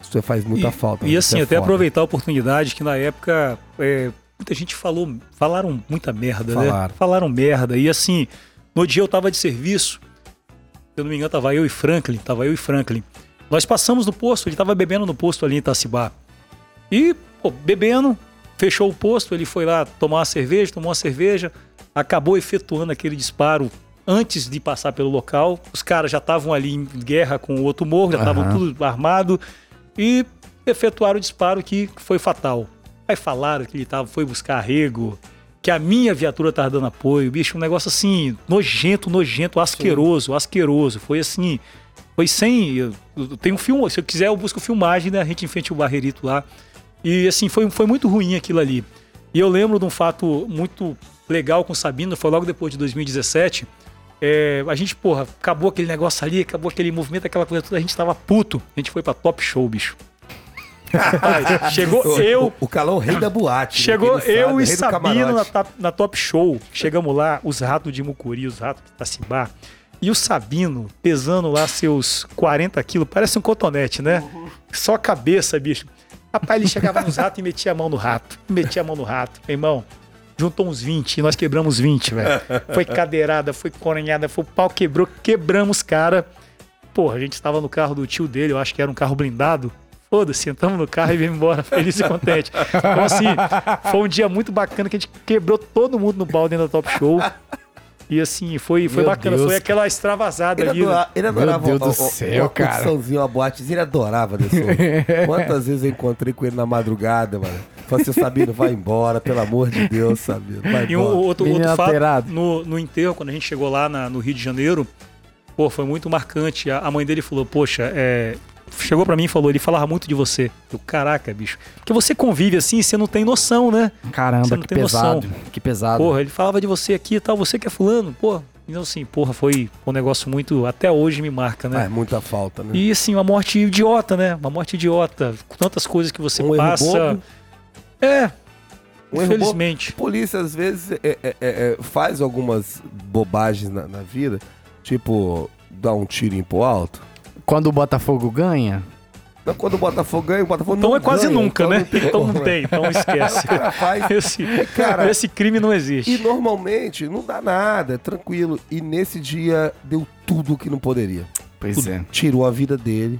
isso faz muita e, falta. E isso assim, é até foda. aproveitar a oportunidade que na época é, muita gente falou, falaram muita merda, né? Falaram. Falaram merda. E assim, no dia eu tava de serviço, se eu não me engano, tava eu e Franklin, tava eu e Franklin. Nós passamos no posto, ele tava bebendo no posto ali em Itacibá. E, pô, bebendo, fechou o posto, ele foi lá tomar uma cerveja, tomou uma cerveja, acabou efetuando aquele disparo antes de passar pelo local. Os caras já estavam ali em guerra com o outro morro, já estavam Aham. tudo armado e efetuaram o disparo que foi fatal. Aí falaram que ele tava, foi buscar arrego, que a minha viatura tava dando apoio. Bicho, um negócio assim, nojento, nojento, asqueroso, asqueroso. Foi assim, foi sem. eu- eu- Tem um filme, se eu quiser, eu busco filmagem, né? A gente enfrenta o Barreirito lá. E assim, foi, foi muito ruim aquilo ali. E eu lembro de um fato muito legal com o Sabino, foi logo depois de 2017. É, a gente, porra, acabou aquele negócio ali, acabou aquele movimento, aquela coisa toda, a gente tava puto. A gente foi pra Top Show, bicho. Rapaz, *laughs* chegou O- eu, O, o Calão, rei da boate. né? Chegou eu sabe, e Sabino na, na Top Show. Chegamos lá, os ratos de Mucuri, os ratos de Itacibá. E o Sabino pesando lá seus 40 quilos, parece um cotonete, né? Só a cabeça, bicho. Rapaz, ele chegava nos ratos e metia a mão no rato. Metia a mão no rato. Irmão, juntou uns 20 e nós quebramos 20, velho. *laughs* Foi cadeirada, foi coronhada, foi o pau quebrou, quebramos cara. Porra, a gente estava no carro do tio dele, eu acho que era um carro blindado. Foda-se, entramos no carro e viemos embora, *laughs* feliz e contente. Então, assim, foi um dia muito bacana que a gente quebrou todo mundo no balde dentro da Top Show. E assim, foi, foi Meu bacana. Deus. Foi aquela extravasada Ele, ali. né? adora- ele adorava Deus uma- do céu, uma cara. uma boatezinha, ele adorava desse homem. *laughs* Quantas vezes eu encontrei com ele na madrugada, mano. Falei assim, Sabino, vai embora, pelo amor de Deus, Sabino, vai E um embora. outro, Menino outro fato, no, no enterro, quando a gente chegou lá na- no Rio de Janeiro, pô, foi muito marcante. A, a mãe dele falou, poxa, é, chegou pra mim e falou, ele falava muito de você. Eu, caraca, bicho. Porque você convive assim, você não tem noção, né? Você Caramba, não que tem pesado. noção. Que pesado. Porra, ele falava de você aqui e tal, você que é fulano, pô. Então assim, porra, foi um negócio muito, até hoje me marca, né? Faz muita falta, né? E assim, uma morte idiota, né? Uma morte idiota. Tantas coisas que você Um erro passa. bobo. É, Um erro infelizmente. polícia às vezes é- é- é- é, faz algumas bobagens na, na vida, tipo dar um tiro em pro alto. Quando o Botafogo ganha, Então, quando o Botafogo ganha, o Botafogo Então não é quase ganha, nunca, então né? não tem Então não né? tem, então esquece. *laughs* O cara faz. Esse, Cara, esse crime não existe. E normalmente não dá nada, é tranquilo. E nesse dia deu tudo o que não poderia. Pois é. Tirou a vida dele,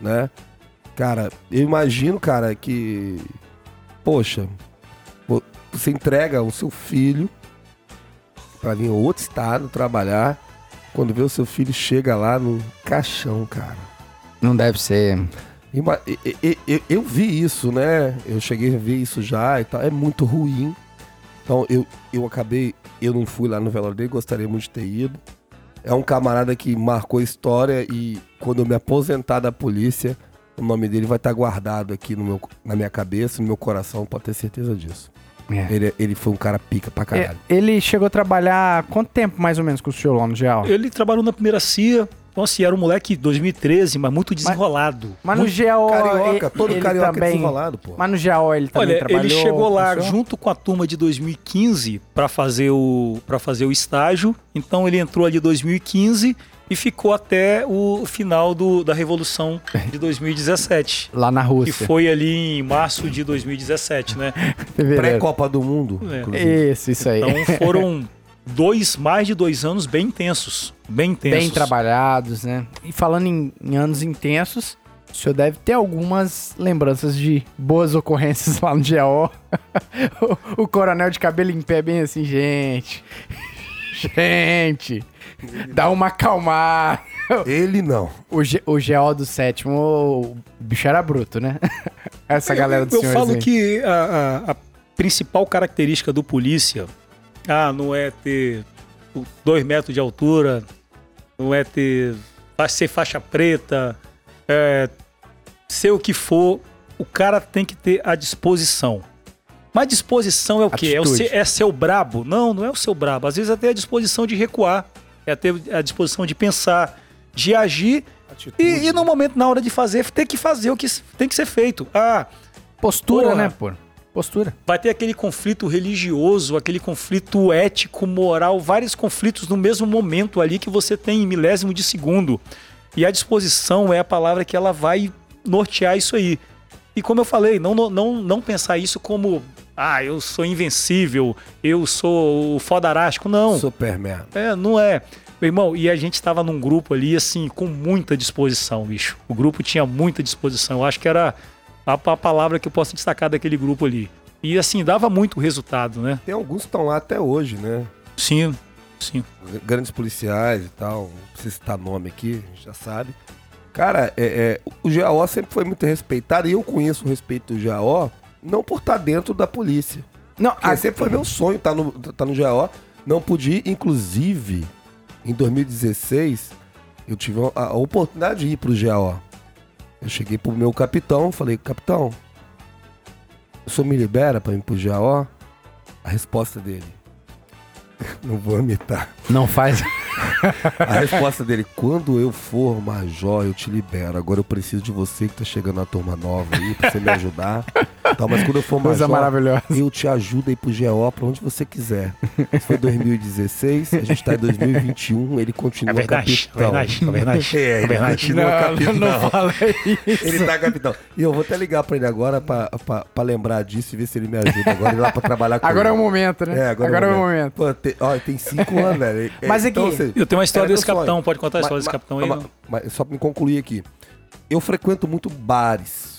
né? Cara, eu imagino, cara, que. Poxa, vo- você entrega o seu filho pra vir em outro estado trabalhar. Quando vê o seu filho chega lá no caixão, cara. Não deve ser. Eu vi isso, né? Eu cheguei a ver isso já e tal. É muito ruim. Então eu, eu acabei. Eu não fui lá no velório dele, gostaria muito de ter ido. É um camarada que marcou história e quando eu me aposentar da polícia, o nome dele vai estar guardado aqui no meu, na minha cabeça, no meu coração, pode ter certeza disso. É. Ele, ele foi um cara pica pra É, caralho. Ele chegou a trabalhar quanto tempo mais ou menos com o senhor lá no geral? Ele trabalhou na primeira CIA. Então, assim, era um moleque de 2013, mas muito desenrolado. Mas no Muito- GAO. Carioca, ele- todo ele carioca é também, desenrolado, pô. Mas no GAO ele também Olha, trabalhou. ele chegou lá junto com a turma de 2015 para fazer o para fazer o estágio. Então ele entrou ali em 2015 e ficou até o final do, da revolução de 2017, *laughs* Lá na que Rússia. foi ali em março de 2017, né? *laughs* Pré-Copa do Mundo, É. Isso, isso aí. Então *laughs* foram dois mais de dois anos bem intensos, bem intensos. Bem trabalhados, né? E falando em, em anos intensos, o senhor deve ter algumas lembranças de boas ocorrências lá no GAO. o, o coronel de cabelo em pé, bem assim, gente. Gente. *laughs* Dá uma acalmada. Ele não. O, G, o GO do sétimo, o bicho era bruto, né? *laughs* Essa galera do Eu senhor. falo que a, a- a principal característica do polícia, ah, não é ter dois metros de altura, não é ter ser faixa preta, é, ser o que for, o cara tem que ter a disposição. Mas disposição é o quê? É, o Atitude. ser, é ser o brabo? Não, não é o seu brabo. Às vezes até a disposição de recuar, é ter a disposição de pensar, de agir e, e no momento, na hora de fazer, ter que fazer o que tem que ser feito. Ah, Postura, Porra. né, pô? Postura. vai ter aquele conflito religioso, aquele conflito ético, moral, vários conflitos no mesmo momento ali que você tem em milésimo de segundo. E a disposição é a palavra que ela vai nortear isso aí. E como eu falei, não, não, não pensar isso como, ah, eu sou invencível, eu sou o fodarástico. Não. Superman. É, não é. Meu irmão, e a gente estava num grupo ali, assim, com muita disposição, bicho. O grupo tinha muita disposição. Eu acho que era a, a palavra que eu posso destacar daquele grupo ali. E, assim, dava muito resultado, né? Tem alguns que estão lá até hoje, né? Sim, sim. Grandes policiais e tal. Não precisa citar nome aqui, a gente já sabe. Cara, é, é, o GAO sempre foi muito respeitado e eu conheço o respeito do GAO não por estar dentro da polícia. Não, a- sempre foi meu sonho estar no, tá no GAO. Não podia, ir, inclusive, em 2016, eu tive a, a oportunidade de ir pro GAO. Eu cheguei pro meu capitão, falei, capitão, o senhor me libera pra ir pro GAO? A resposta dele, não vou imitar. não faz. A resposta dele, quando eu for major, eu te libero. Agora eu preciso de você que tá chegando na turma nova aí, pra você me ajudar. Então, mas quando eu for Coisa major, maravilhosa. eu te ajudo aí pro GO pra onde você quiser. Isso foi 2016, a gente tá em 2021, ele continua É verdade, capitão. é verdade, é verdade, É, *laughs* é ele verdade. continua capitão. não fala isso. Ele tá capitão. E eu vou até ligar pra ele agora pra, pra, pra lembrar disso e ver se ele me ajuda agora ir lá pra trabalhar com Agora é ele. o momento, né? É, agora, é o momento. Pô, tem, ó, tem cinco *laughs* anos, velho. É, Mas aqui- assim, Eu tenho uma história desse capitão, pode contar a história desse capitão aí? mas- só pra me concluir aqui. Eu frequento muito bares.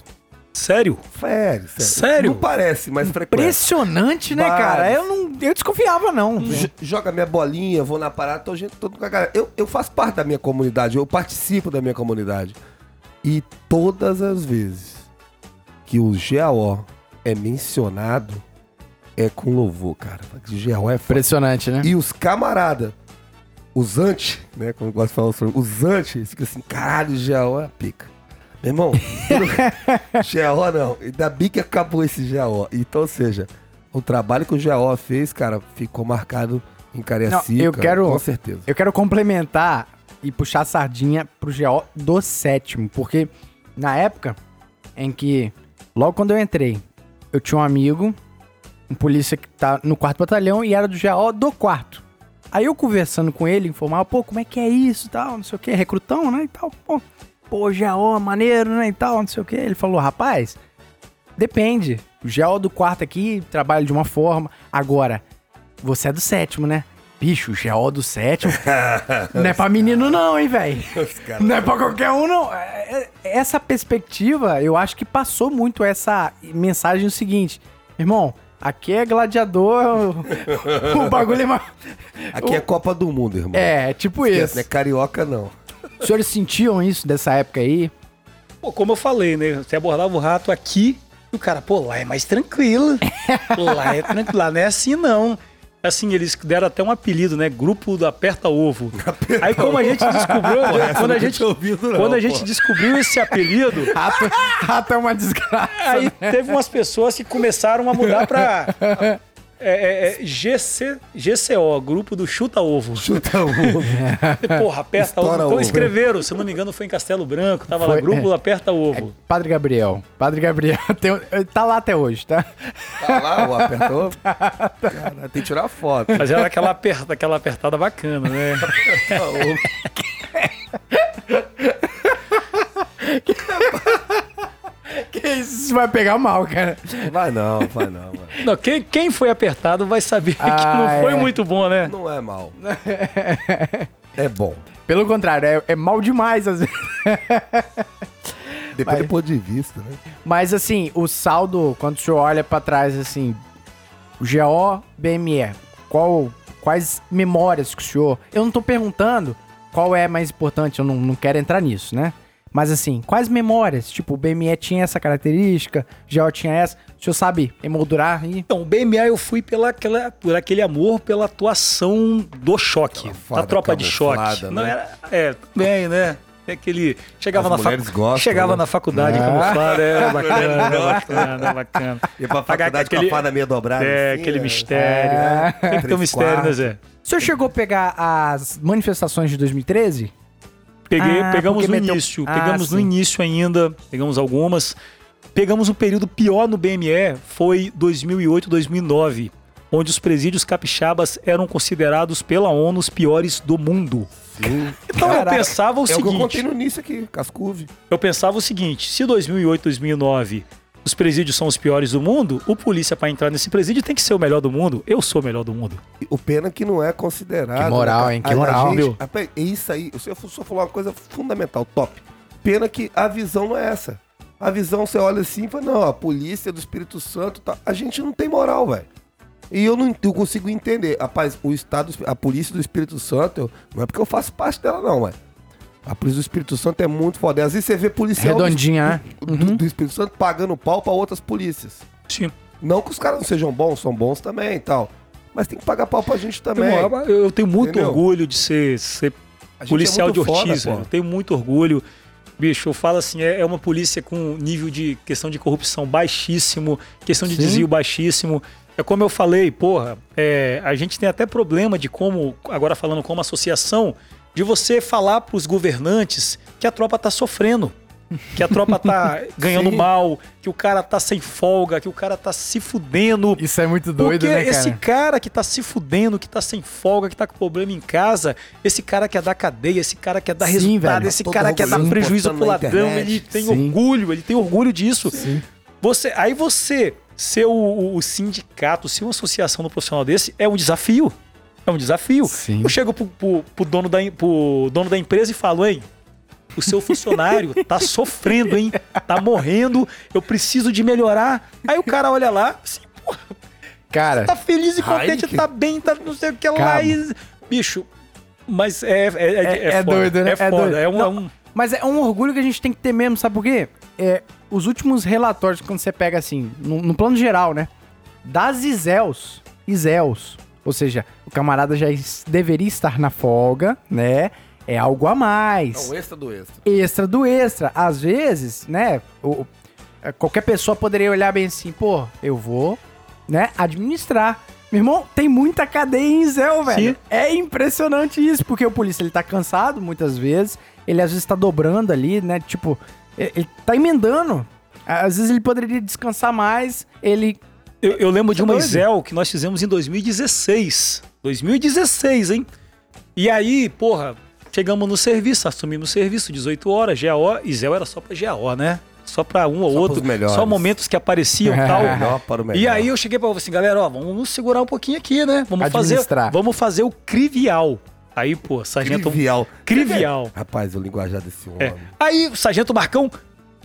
Sério? Sério, sério. Sério? Não parece, mas frequento. Impressionante, né, Vários. cara? Eu não. Eu desconfiava, não. J- Joga minha bolinha, vou na parada, tô gente todo com a galera. Eu, eu faço parte da minha comunidade, eu participo da minha comunidade. E todas as vezes que o GAO é mencionado, é com louvor, cara. O GAO é foda. Impressionante, né? E os camarada, os anti, né? Como eu gosto de falar, os- os anti, eles ficam assim, caralho, o GAO é pica. Meu irmão, GAO *laughs* não. Ainda bem que acabou esse GAO. Então, ou seja, o trabalho que o GAO fez, cara, ficou marcado em Cariacica. Não, eu quero- Com certeza. Eu quero complementar e puxar a sardinha pro GO do sétimo, porque na época em que, logo quando eu entrei, eu tinha um amigo, um polícia que tá no quarto batalhão e era do GO do quarto. Aí eu conversando com ele, informava, pô, como é que é isso e tal, não sei o que, recrutão, né, e tal, pô. pô, GO, maneiro, né, e tal, não sei o que. Ele falou, rapaz, depende. O GO do quarto aqui trabalha de uma forma. Agora, você é do sétimo, né? Bicho, o GO do sétimo *laughs* não é pra menino não, hein, velho? Não é pra qualquer um, não. É- é- Essa perspectiva, eu acho que passou muito essa mensagem o seguinte. Irmão, aqui é gladiador, o, o bagulho é... ma- Aqui é Copa do Mundo, irmão. É, tipo Esquece, isso. Não é carioca, não. Os senhores sentiam isso dessa época aí? Pô, como eu falei, né? Você abordava o rato aqui e o cara, pô, lá é mais tranquilo. *laughs* lá é tranquilo, lá não é assim não. Assim, eles deram até um apelido, né? Grupo do Aperta Ovo. Aí como a gente descobriu, *laughs* quando, a gente, ouvido, não, quando a pô. gente descobriu esse apelido, *laughs* Rato, rato é uma desgraça. aí teve umas pessoas que começaram a mudar pra *laughs* é, é, é, GC, GCO, Grupo do Chuta Ovo. Chuta *laughs* o Porra, aperta ovo. Então ovo. escreveram, se eu não me engano, foi em Castelo Branco, tava lá, Foi, Grupo é. Aperta Ovo. Padre Gabriel. Padre Gabriel *laughs* tem- tá lá até hoje, tá? Tá lá, o apertou. *laughs* Cara, tem que tirar foto. Mas era aquela, aperta, aquela apertada bacana, né? Que isso isso vai pegar mal, cara. Vai não, vai não, mano. Não, quem, quem foi apertado vai saber que não Ah, foi é. muito bom, né? Não é mal. *laughs* É bom. Pelo contrário, é, é mal demais às vezes. *laughs* Depende do ponto de vista, né? Mas assim, o saldo, quando o senhor olha pra trás, assim, o GO, BME, qual, quais memórias que o senhor. Eu não tô perguntando qual é mais importante, eu não, não quero entrar nisso, né? Mas assim, quais memórias? Tipo, o BME tinha essa característica, o GO tinha essa. O senhor sabe emoldurar e. Então, o BMA eu fui pela, aquela, por aquele amor pela atuação do choque, da tropa de choque. camuflada, Não né? era, é, bem, né? É aquele. Chegava, As na, facu- gostam, chegava né? na faculdade Ah. camuflada, é *laughs* bacana, bacana, bacana. E pra faculdade aquele- com a fada meia dobrada. É, assim, aquele né? mistério. É. Tem que ter um mistério, né. Zé? O senhor chegou a pegar as manifestações de 2013? Peguei, Ah, pegamos no meteu- início, Ah, pegamos no sim. início ainda, pegamos algumas. Pegamos um período pior no BME, foi 2008, 2009, onde os presídios capixabas eram considerados pela ONU os piores do mundo. Sim. *laughs* Então Caraca, eu pensava o É eu seguinte, contei no início aqui, Cascuve. eu pensava o seguinte, se 2008, 2009 os presídios são os piores do mundo, o polícia para entrar nesse presídio tem que ser o melhor do mundo. Eu sou o melhor do mundo. O pena que não é considerado. Que moral, né, hein? Que A- a moral. gente- Meu. rapaz, é isso aí. O senhor só falou uma coisa fundamental, top. Pena que a visão não é essa. A visão, você olha assim e fala, não, a polícia do Espírito Santo, tá... a gente não tem moral, velho. E eu não eu consigo entender. Rapaz, o Estado, a polícia do Espírito Santo, eu- não é porque eu faço parte dela, não, velho. A polícia do Espírito Santo é muito foda. E Às vezes você vê policial do- Redondinha, né? do, do Espírito Santo pagando pau pra outras polícias. Sim. Não que os caras não sejam bons, são bons também e tal. Mas tem que pagar pau pra gente também. Eu, eu tenho muito Entendeu? orgulho de ser, ser gente policial é de foda, Ortiz, velho. Eu tenho muito orgulho. Bicho, eu falo assim, é, é uma polícia com nível de questão de corrupção baixíssimo, questão de Sim. desvio baixíssimo. É como eu falei, porra, é, a gente tem até problema de como, agora falando como associação, de você falar pros governantes que a tropa tá sofrendo. Que a tropa tá *laughs* ganhando mal, que o cara tá sem folga, que o cara tá se fudendo. Isso é muito doido, Porque né, cara? esse cara que tá se fudendo, que tá sem folga, que tá com problema em casa, esse cara quer dar cadeia, esse cara quer dar Sim, resultado, velho. esse Todo cara quer dar prejuízo pro ladrão, ele tem Sim. orgulho, ele tem orgulho disso. Sim. Você, aí você ser o, o- o sindicato, ser uma associação no profissional desse é um desafio. É um desafio. Sim. Eu chego pro, pro- pro dono da, pro dono da empresa e falo, hein, o seu funcionário *laughs* tá sofrendo, hein? Tá morrendo, eu preciso de melhorar. Aí o cara olha lá, assim, porra, Cara, tá feliz e contente, Heineken. tá bem, tá não sei o que lá. E... Bicho, mas é, é, é, É- é foda, doido, né? É É foda. doido. É, um, Não. é um- Mas é um orgulho que a gente tem que ter mesmo, sabe por quê? É, os últimos relatórios, quando você pega assim, no, no plano geral, né? Das Isels, Isels, ou seja, o camarada já deveria estar na folga, né? É algo a mais. É o extra do extra. extra do extra. Às vezes, né? o- é, qualquer pessoa poderia olhar bem assim, pô, eu vou, né? Administrar. Meu irmão, tem muita cadeia em Zéu, velho. Sim. É impressionante isso, porque o polícia ele tá cansado muitas vezes, ele às vezes tá dobrando ali, né? Tipo, ele, ele tá emendando. Às vezes ele poderia descansar mais, ele. Eu, eu lembro de Tá uma doido? Excel que nós fizemos em 2016. 2016, hein? E aí, porra, chegamos no serviço, assumimos o serviço, 18 horas, GAO, e Zé era só pra GAO, né? Só pra um ou Só outro. Só momentos que apareciam e É. tal. *laughs* Melhor para o melhor. E aí eu cheguei pra você assim, galera, ó, vamos segurar um pouquinho aqui, né? Vamos fazer, vamos fazer o crivial. Aí, pô, sargento Trivial. Crivial. Rapaz, o linguajar desse homem. É. Aí, sargento Marcão,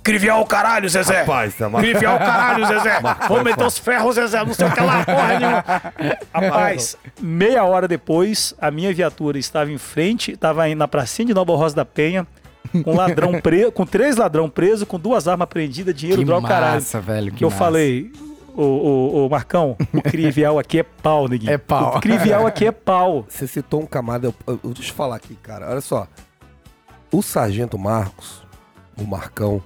crivial caralho, Zezé. Rapaz, tá mar- Crivial caralho, Zezé. *laughs* Vamos meter os ferros, Zezé. Não sei o que lá, porra nenhuma. Rapaz, meia hora depois, a minha viatura estava em frente, estava aí na pracinha de Nova Rosa da Penha, com ladrão preso, com três ladrão presos, com duas armas prendidas, dinheiro, Que droga, caralho. massa, velho. Que eu massa. falei, ô, ô, ô, Marcão, o crivial aqui é pau, neguinho. É pau. O crivial aqui é pau. Você citou um camarada. Eu, eu- deixa eu falar aqui, cara. Olha só. O Sargento Marcos, o Marcão,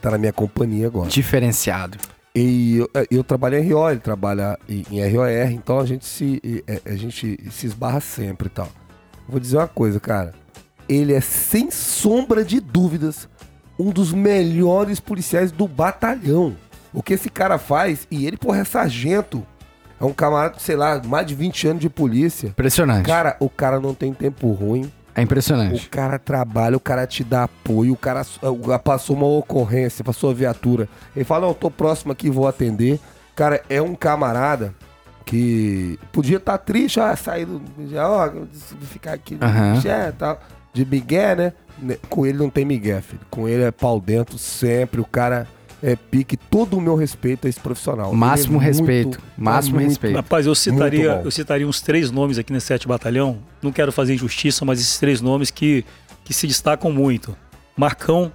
tá na minha companhia agora. Diferenciado. E eu, eu trabalho em RO, ele trabalha em, em ROR, então a gente se é, a gente se esbarra sempre e tal. Vou dizer uma coisa, cara. Ele é sem sombra de dúvidas um dos melhores policiais do batalhão. O que esse cara faz, e ele, porra, é sargento. É um camarada, sei lá, mais de 20 anos de polícia. Impressionante. Cara, o cara não tem tempo ruim. É impressionante. O cara trabalha, o cara te dá apoio, o cara passou uma ocorrência, passou a viatura. Ele fala, não, eu tô próximo aqui, vou atender. Cara, é um camarada que podia estar triste, ah, sair do. Ó, ficar aqui Aham. de, tal, de migué, né? Ne- Com ele não tem migué, filho. Com ele é pau dentro sempre, o cara é pique. Todo o meu respeito a esse profissional. Ele Máximo é muito- respeito, máximo muito- respeito. Rapaz, eu citaria, eu citaria uns três nomes aqui nesse 7 Batalhão. Não quero fazer injustiça, mas esses três nomes que, que se destacam muito. Marcão,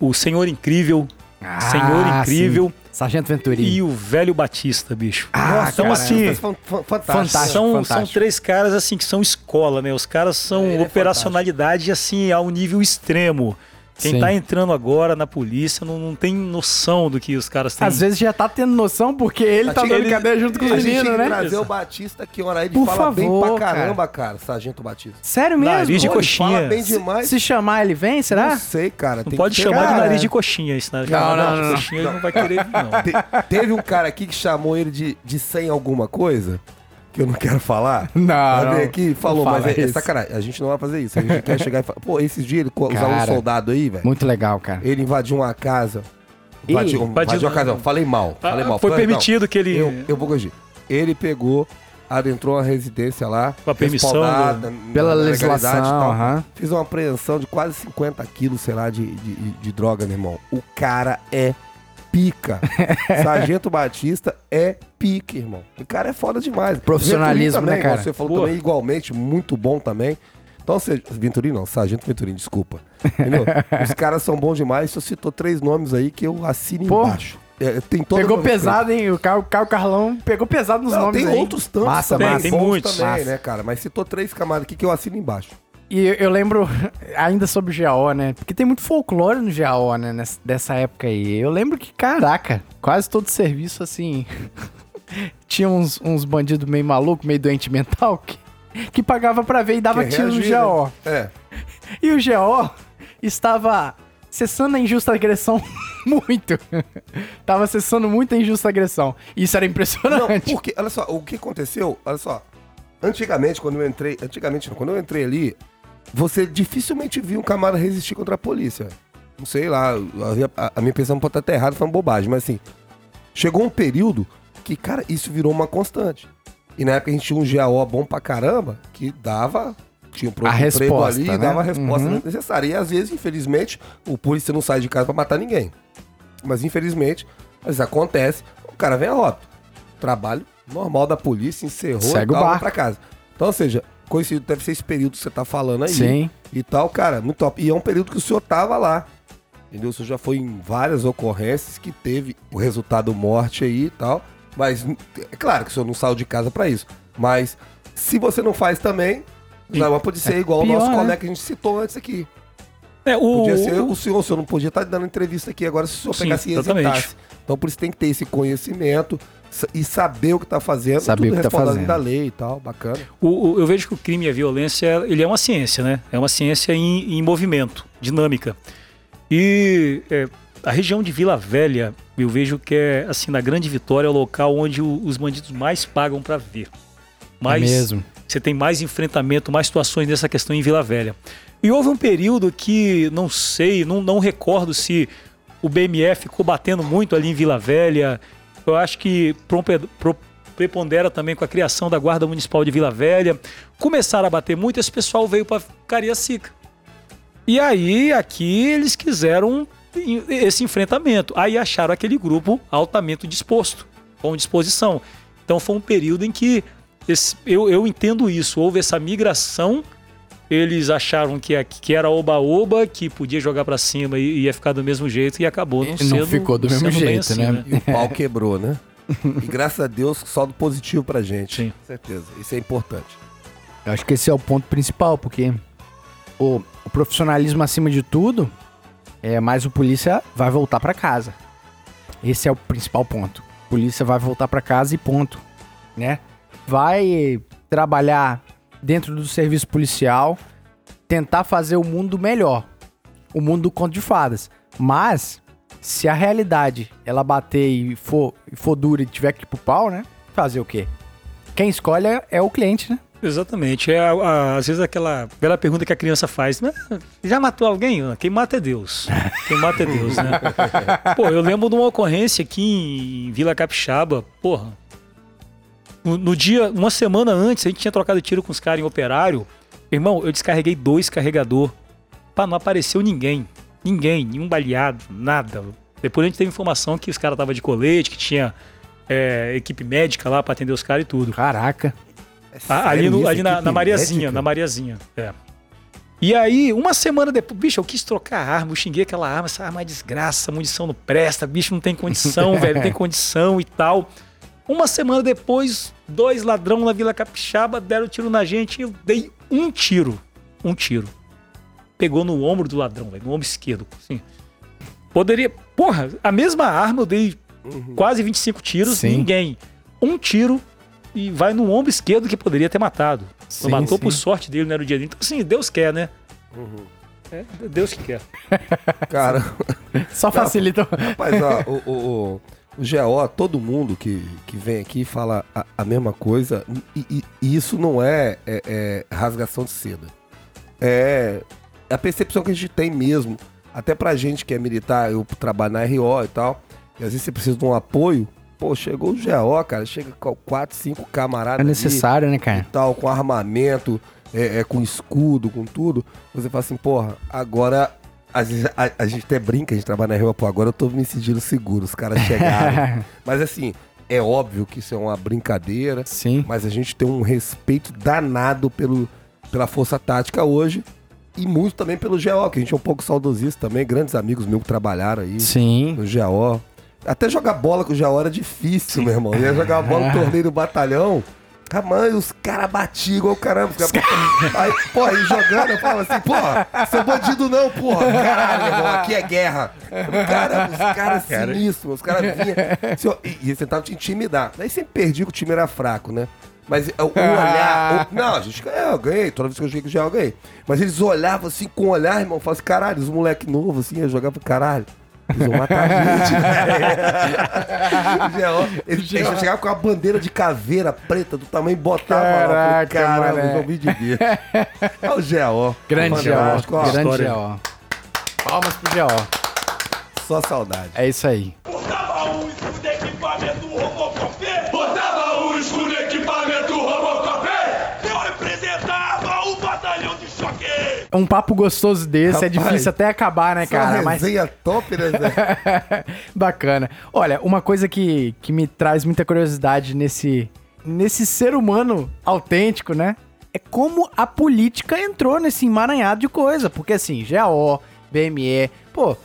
o Senhor Incrível, Ah, Senhor Incrível sim. Sargento Venturini. e o Velho Batista, bicho. Ah, então, cara, assim, Fan- fan- fantástico. Fantástico. são, são três caras assim que são escola, né? Os caras são é operacionalidade assim ao nível extremo. Quem Sim. tá entrando agora na polícia não, não tem noção do que os caras têm. Às vezes já tá tendo noção porque ele tá Tinha- dando ele- cadeia junto com os a meninos, que né? trazer o Batista aqui, hora ele Por fala bem favor, pra caramba, cara. Sargento Batista. Sério mesmo? Nariz de Pô, coxinha. Fala bem demais. Se chamar ele vem, será? Não sei, cara. não tem pode que chamar chegar- de Cara, nariz de coxinha isso, né? Não, não, não, não. coxinha ele não vai querer, não. Te- teve um cara aqui que chamou ele de, de sem alguma coisa, que eu não quero falar. *laughs* Não, não. ver aqui, falou, Não mas é, é sacanagem. A gente não vai fazer isso. A gente quer chegar e falar. Pô, esses dias ele usava um soldado aí, velho. Muito legal, cara. Ele invadiu uma casa. Invadiu, invadiu- invadiu uma casa, não. Falei mal. Falei Ah, mal. foi Falei, não. permitido que ele. Eu, eu vou corrigir. Ele pegou, adentrou uma residência lá. Com a permissão respaldada, Pela e legislação, tal. Fiz uma apreensão de quase 50 quilos, sei lá, de, de, de droga, meu irmão. O cara é pica. *laughs* Sargento Batista é pique, irmão. O cara é foda demais. Profissionalismo, Venturini né, cara? Você falou Boa. também, igualmente, muito bom também. Então, você, Venturini não, Sargento Venturini, desculpa. Entendeu? *laughs* Os caras são bons demais. Você citou três nomes aí que eu assino Pô. embaixo. É, tem todo Pegou pesado, hein? O Caio, Caio Carlão pegou pesado nos Não, nomes tem aí. outros tantos Massa, também, massa. Tem bons muitos. também, Massa. né, cara? Mas citou três camaradas aqui que eu assino embaixo. E eu, eu lembro, *laughs* ainda sobre o GAO, né? Porque tem muito folclore no GAO, né? nessa- dessa época aí. Eu lembro que, caraca, quase todo serviço, assim... *laughs* tinha uns, uns bandidos meio maluco, meio doente mental, que, que pagava pra ver e dava Quer tiro no reagir, né? GAO. É. E o GO estava cessando a injusta agressão *laughs* muito. Tava cessando muito a injusta agressão. Isso era Não, impressionante. porque, olha só, o que aconteceu, olha só. Antigamente, quando eu entrei, antigamente não, quando eu entrei ali, você dificilmente via um camarada resistir contra a polícia. Não sei lá, a, a minha impressão pode estar até errada, falando bobagem, mas assim, chegou um período que, cara, isso virou uma constante. E na época a gente tinha um GAO bom pra caramba, que dava, tinha um A resposta, ali, né? dava a resposta Uhum. necessária. E às vezes, infelizmente, o polícia não sai de casa pra matar ninguém. Mas infelizmente, às vezes acontece, o cara vem a óbito. Trabalho normal da polícia, encerrou Segue e o tal, pra casa. Então, ou seja, coincidiu, deve ser esse período que você tá falando aí. Sim. E tal, cara, muito top. E é um período que o senhor tava lá. Entendeu? O senhor já foi em várias ocorrências que teve o resultado morte aí e tal. Mas é claro que o senhor não saiu de casa pra isso. Mas se você não faz também, não, pode ser igual pior, o nosso né? colega que a gente citou antes aqui. É, o, Podia ser o- senhor, o senhor não podia estar dando entrevista aqui agora se o senhor Sim, pegasse e exatamente. executasse. Então por isso tem que ter esse conhecimento e saber o que tá fazendo, Saber tudo o que tá respaldado fazendo. da lei e tal, bacana. O- o- eu vejo que o crime e a violência, ele é uma ciência, né? É uma ciência em, em movimento, dinâmica. E é, a região de Vila Velha, eu vejo que é, assim, na Grande Vitória, é o local onde o- os bandidos mais pagam pra ver. É Mais, mesmo. você tem mais enfrentamento, mais situações dessa questão em Vila Velha. E houve um período que, não sei, não, não recordo se o BMF ficou batendo muito ali em Vila Velha. Eu acho que prepondera também com a criação da Guarda Municipal de Vila Velha. Começaram a bater muito, esse pessoal veio para Cariacica. E aí, aqui, eles quiseram esse enfrentamento. Aí acharam aquele grupo altamente disposto, com disposição. Então foi um período em que esse- eu, eu entendo isso. Houve essa migração. Eles acharam que, que era oba-oba, que podia jogar pra cima e ia ficar do mesmo jeito, e acabou não E não sendo ficou do mesmo sendo jeito, assim, né? E o pau quebrou, né? *laughs* E graças a Deus, saldo positivo pra gente. Sim. Com certeza. Isso é importante. Eu acho que esse é o ponto principal, porque o, o profissionalismo acima de tudo, é, mas o polícia vai voltar pra casa. Esse é o principal ponto. O polícia vai voltar pra casa e ponto, né? Vai trabalhar dentro do serviço policial, tentar fazer o mundo melhor. O mundo do conto de fadas. Mas se a realidade ela bater e for, e for dura e tiver que ir pro pau, né? Fazer o quê? Quem escolhe é- o cliente, né? Exatamente. É, às vezes aquela, aquela pergunta que a criança faz, né? Já matou alguém? Quem mata é Deus. Quem mata é Deus, né? *laughs* Pô, eu lembro de uma ocorrência aqui em Vila Capixaba, porra. No, no dia, uma semana antes, a gente tinha trocado tiro com os caras em operário. Irmão, eu descarreguei dois carregador. Pá, não apareceu ninguém. Ninguém, nenhum baleado, nada. Depois a gente teve informação que os caras estavam de colete, que tinha é, equipe médica lá pra atender os caras e tudo. Caraca. É Ah, ali no- ali na, na Mariazinha, médica? na Mariazinha. É. E aí, uma semana depois, bicho, eu quis trocar a arma, eu xinguei aquela arma, essa arma é desgraça, munição não presta, bicho não tem condição, *laughs* velho, não tem condição e tal. Uma semana depois, dois ladrão na Vila Capixaba deram tiro na gente e eu dei um tiro. Um tiro. Pegou no ombro do ladrão, velho, no ombro esquerdo, assim. Poderia. Porra, a mesma arma eu dei quase 25 tiros, Sim. ninguém. Um tiro e vai no ombro esquerdo que poderia ter matado. Sim, matou por sim. sorte dele, não era o dia dele. Então, assim, Deus quer, né? É Deus que quer. Cara, *laughs* Só facilita. rapaz, ó, o, o, o, GO, todo mundo que, que vem aqui fala a, a mesma coisa. E, e- e isso não é, é- é rasgação de seda. É a percepção que a gente tem mesmo. Até pra gente que é militar, eu trabalho na RO e tal. E às vezes você precisa de um apoio. Pô, chegou o GO, cara. Chega com 4, 5 camaradas. É ali. necessário, né, e cara? tal, com armamento, é, é, com escudo, com tudo, você fala assim, porra, agora vezes a, a gente até brinca, a gente trabalha na rua, pô, agora eu tô me sentindo seguro, os caras chegaram. *laughs* mas assim, é óbvio que isso é uma brincadeira, Sim. mas a gente tem um respeito danado pelo, pela força tática hoje. E muito também pelo GO, que a gente é um pouco saudosista também, grandes amigos meus que trabalharam aí Sim. no GO. Até jogar bola com o GO era difícil, meu irmão. Ia jogar bola no torneio do batalhão. Ah, mãe, os caras batiam igual caramba. Aí, porra, aí jogando, eu falo assim, porra, seu bandido não, porra. Caralho, irmão, aqui é guerra. Cara, os caras sinistros, os caras vinham. assim, ó, e, e tentavam te intimidar. Daí sempre perdi que o time era fraco, né? Mas o o olhar. o- não, a gente ganhou, eu ganhei. Toda vez que eu joguei com o GO, eu ganhei. Mas eles olhavam assim com o olhar, irmão. Falavam assim, caralho, os moleque novo, assim, ia jogar pro caralho. Eles vão matar a gente, velho. GO, Eles eles chegavam com a bandeira de caveira preta do tamanho e. Eu falei, Caraca, mané. eles vão me de ver. É o GO. Grande ó. Grande. GO. Palmas pro GO. Só saudade. É isso aí. Botava Um papo gostoso desse é Rapaz, difícil até acabar, né, cara? Mas resenha top, né, Zé? *laughs* Bacana. Olha, uma coisa que, que me traz muita curiosidade nesse, nesse ser humano autêntico, né? É como a política entrou nesse emaranhado de coisa. Porque assim, GAO, BME, pô,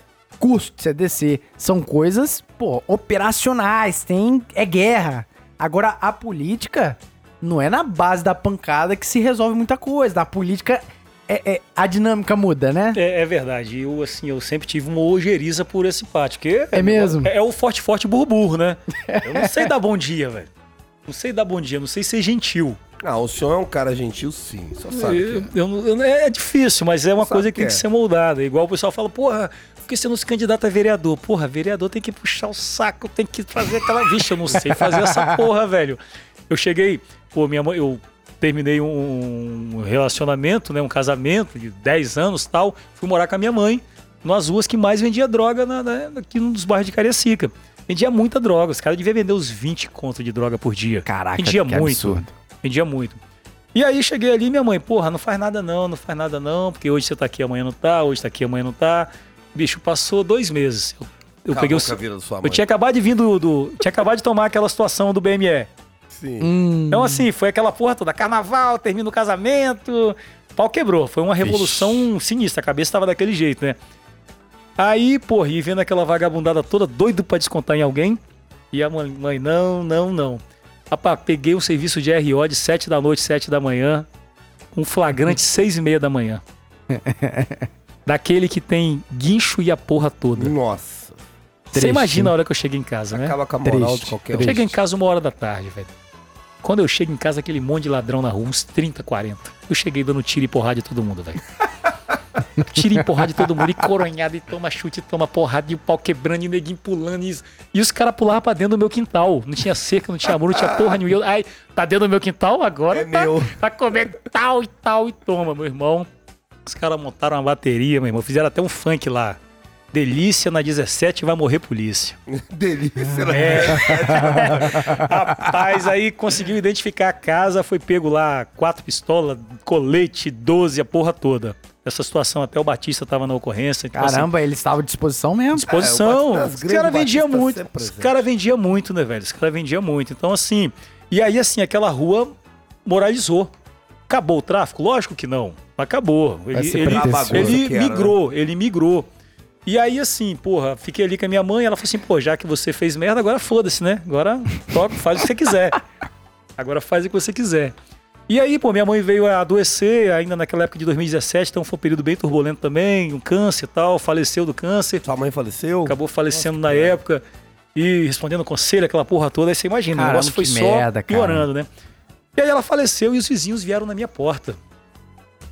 de CDC, são coisas, pô, operacionais, tem. É guerra. Agora, a política não é na base da pancada que se resolve muita coisa. Na política, é, é- a dinâmica muda, né? É, é verdade. Eu, assim, eu sempre tive uma ojeriza por esse pátio. Que É mesmo? É, é o forte, forte burro, né? *laughs* Eu não sei dar bom dia, velho. Não sei dar bom dia, não sei ser gentil. Não, o senhor é um cara gentil, sim. Só sabe Eu- que é. eu eu não- é difícil, mas é uma Sabe coisa que que tem que é. ser moldada. Igual o pessoal fala, porra, por que você não se candidata a vereador? Porra, vereador tem que puxar o saco, tem que fazer aquela. Vixe, eu não sei fazer essa *laughs* porra, velho. Eu cheguei, pô, minha mãe, eu terminei um relacionamento, né, um casamento de 10 anos tal, fui morar com a minha mãe, nas ruas que mais vendia droga na, na, aqui nos bairros de Cariacica. Vendia muita droga, os caras deviam vender uns 20 contos de droga por dia. Caraca, vendia que muito. absurdo. Vendia muito. E aí cheguei ali, minha mãe, porra, não faz nada não, não faz nada não, porque hoje você tá aqui, amanhã não tá, hoje tá aqui, amanhã não tá. Bicho, passou dois meses. Eu, eu peguei o. Eu tinha acabado de vir do, do- Tinha acabado de tomar aquela situação do BME. Sim. Hum, Então, assim, foi aquela porra toda. Carnaval, termina o casamento. Pau quebrou. Foi uma revolução sinistra. A cabeça tava daquele jeito, né? Aí, porra, e vendo aquela vagabundada toda, doido pra descontar em alguém. E a mãe, mãe não, não, não. Rapaz, peguei um serviço de RO de 7 da noite, 7 da manhã. Um flagrante *laughs* 6 e meia da manhã. Daquele que tem guincho e a porra toda. Nossa. Você imagina a hora que eu cheguei em casa, né? Acaba com a moral Triste, de qualquer um. Cheguei em casa uma hora da tarde, velho. Quando eu chego em casa, aquele monte de ladrão na rua, uns 30, 40. Eu cheguei dando tiro e porrada de todo mundo, velho. *laughs* Tiro e porrada de todo mundo, e coronhado, e toma chute, e toma porrada, e o pau quebrando, e o neguinho pulando. E, e os caras pulavam pra dentro do meu quintal. Não tinha cerca, não tinha muro, não tinha porra nenhuma. Eu, Ai, tá dentro do meu quintal? Agora É tá, meu. tá comendo tal e tal, e toma, meu irmão. Os caras montaram uma bateria, meu irmão. Fizeram até um funk lá. Delícia na 17 vai morrer polícia. *laughs* Delícia, né? É. *laughs* Rapaz, aí conseguiu identificar a casa, foi pego lá quatro pistolas, colete, 12, a porra toda. Essa situação, até o Batista tava na ocorrência. Então, assim, Caramba, ele estava à disposição mesmo. disposição. É, os caras vendiam Batista muito. Os caras vendiam muito, né, velho? Os caras vendiam muito. Então, assim. E aí, assim, aquela rua moralizou. Acabou o tráfico? Lógico que não. Mas acabou. Ele, ele, pretencioso. ele né? migrou, ele migrou. E aí, assim, porra, fiquei ali com a minha mãe, ela falou assim, pô, já que você fez merda, agora foda-se, né? Agora toca, faz o que você quiser. Agora faz o que você quiser. E aí, pô, minha mãe veio a adoecer ainda naquela época de 2017, então foi um período bem turbulento também, um câncer e tal, faleceu do câncer Sua mãe faleceu? acabou falecendo na época e respondendo conselho, aquela porra toda. Aí você imagina, Caramba, o negócio foi só merda, cara. piorando, né? E aí ela faleceu e os vizinhos vieram na minha porta.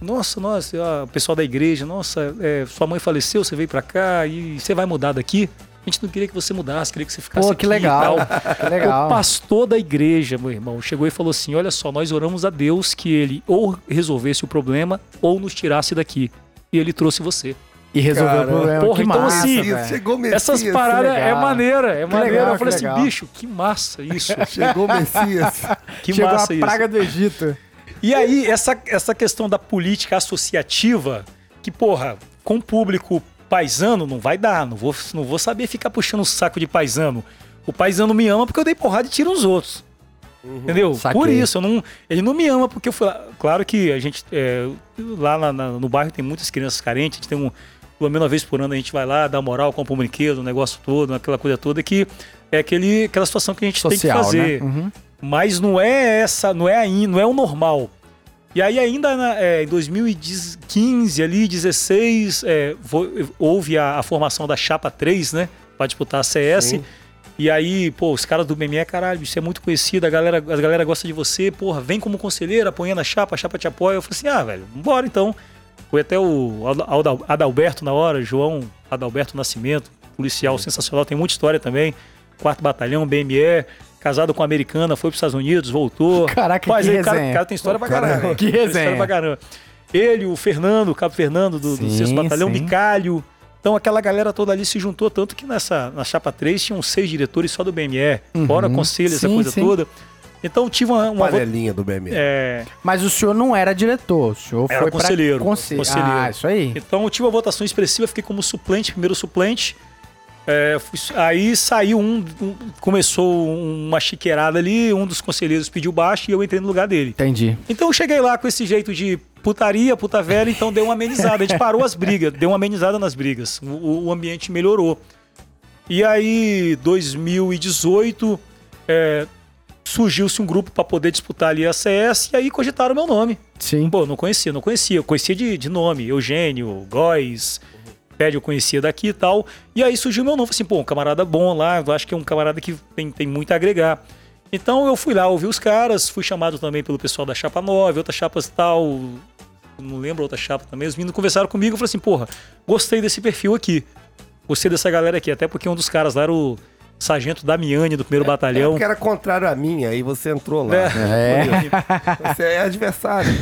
Nossa, nossa, o pessoal da igreja, nossa, é, sua mãe faleceu, você veio pra cá e você vai mudar daqui? A gente não queria que você mudasse, queria que você ficasse Pô, aqui que e legal. tal. *laughs* Que legal. O pastor da igreja, meu irmão, chegou e falou assim: Olha só, nós oramos a Deus que ele ou resolvesse o problema ou nos tirasse daqui. E ele trouxe você. E resolveu Cara, o problema. porra, que então massa, assim, velho. Chegou o Messias. Essas paradas é maneira, é maneira. legal, eu falei assim, legal. bicho, que massa isso. Chegou o Messias. *laughs* Que Chegou massa a isso. praga do Egito. E aí, essa, essa questão da política associativa, que, porra, com o público paisano não vai dar. Não vou, não vou saber ficar puxando o saco de paisano. O paisano me ama porque eu dei porrada e tiro os outros. Entendeu? Saquei. Por isso, eu não, ele não me ama porque eu fui lá. Claro que a gente, é, lá na- na- no bairro tem muitas crianças carentes, a gente tem um. Pelo menos uma vez por ano a gente vai lá, dá moral, compra um brinquedo, um negócio todo, aquela coisa toda que é aquele, aquela situação que a gente tem que Social, fazer. né? Uhum. Mas não é essa, não é aí, não é o normal. E aí ainda na- é, em 2015 ali, 16, é, houve a, a formação da chapa 3, né, Pra disputar a CS. Sim. E aí, pô, os caras do BME, caralho, você é muito conhecido, a galera, a galera gosta de você, porra, vem como conselheiro, apoiando a chapa, a chapa te apoia. Eu falei assim, ah, velho, bora então. Foi até o Adalberto na hora, João Adalberto Nascimento, policial sensacional, tem muita história também. Quarto Batalhão, BME, casado com uma americana, foi para os Estados Unidos, voltou. *laughs* Caraca, Mas que aí o cara, resenha. o cara tem história pra Cara, caramba. que Tem resenha. História pra caramba. Ele, o Fernando, o Cabo Fernando do, do Sim, Sexto Batalhão, sim. Bicalho. Então aquela galera toda ali se juntou, tanto que nessa na Chapa 3 tinham seis diretores só do BME, fora conselho, essa Sim, coisa sim. toda. Então tive uma, uma Panelinha do BME. é, Mas o senhor não era diretor, o senhor Era foi conselheiro, pra conselho. conselheiro. Ah, isso aí. Então eu tive uma votação expressiva, fiquei como suplente, primeiro suplente. É, aí saiu um, um- Começou uma chiqueirada ali, um dos conselheiros pediu baixo e eu entrei no lugar dele. Entendi. Então eu cheguei lá com esse jeito de putaria, puta velha, então deu uma amenizada. A gente parou as brigas, deu uma amenizada nas brigas. O, o ambiente melhorou. E aí, 2018, é, surgiu-se um grupo para poder disputar ali a CS e aí cogitaram meu nome. Sim. Pô, não conhecia, não conhecia. Eu conhecia de, de nome, Eugênio, Góis, Pede eu conhecia daqui e tal. E aí surgiu meu nome. Falei assim, pô, um camarada bom lá, eu acho que é um camarada que tem, tem muito a agregar. Então eu fui lá ouvir os caras, fui chamado também pelo pessoal da Chapa 9, outras chapas e tal. Não lembro outra chapa também. Os meninos conversaram comigo e falei assim, porra, gostei desse perfil aqui. Gostei dessa galera aqui, até porque um dos caras lá era o, sargento Damiani do primeiro batalhão. Porque era contrário a mim, aí você entrou lá. É. Você é adversário.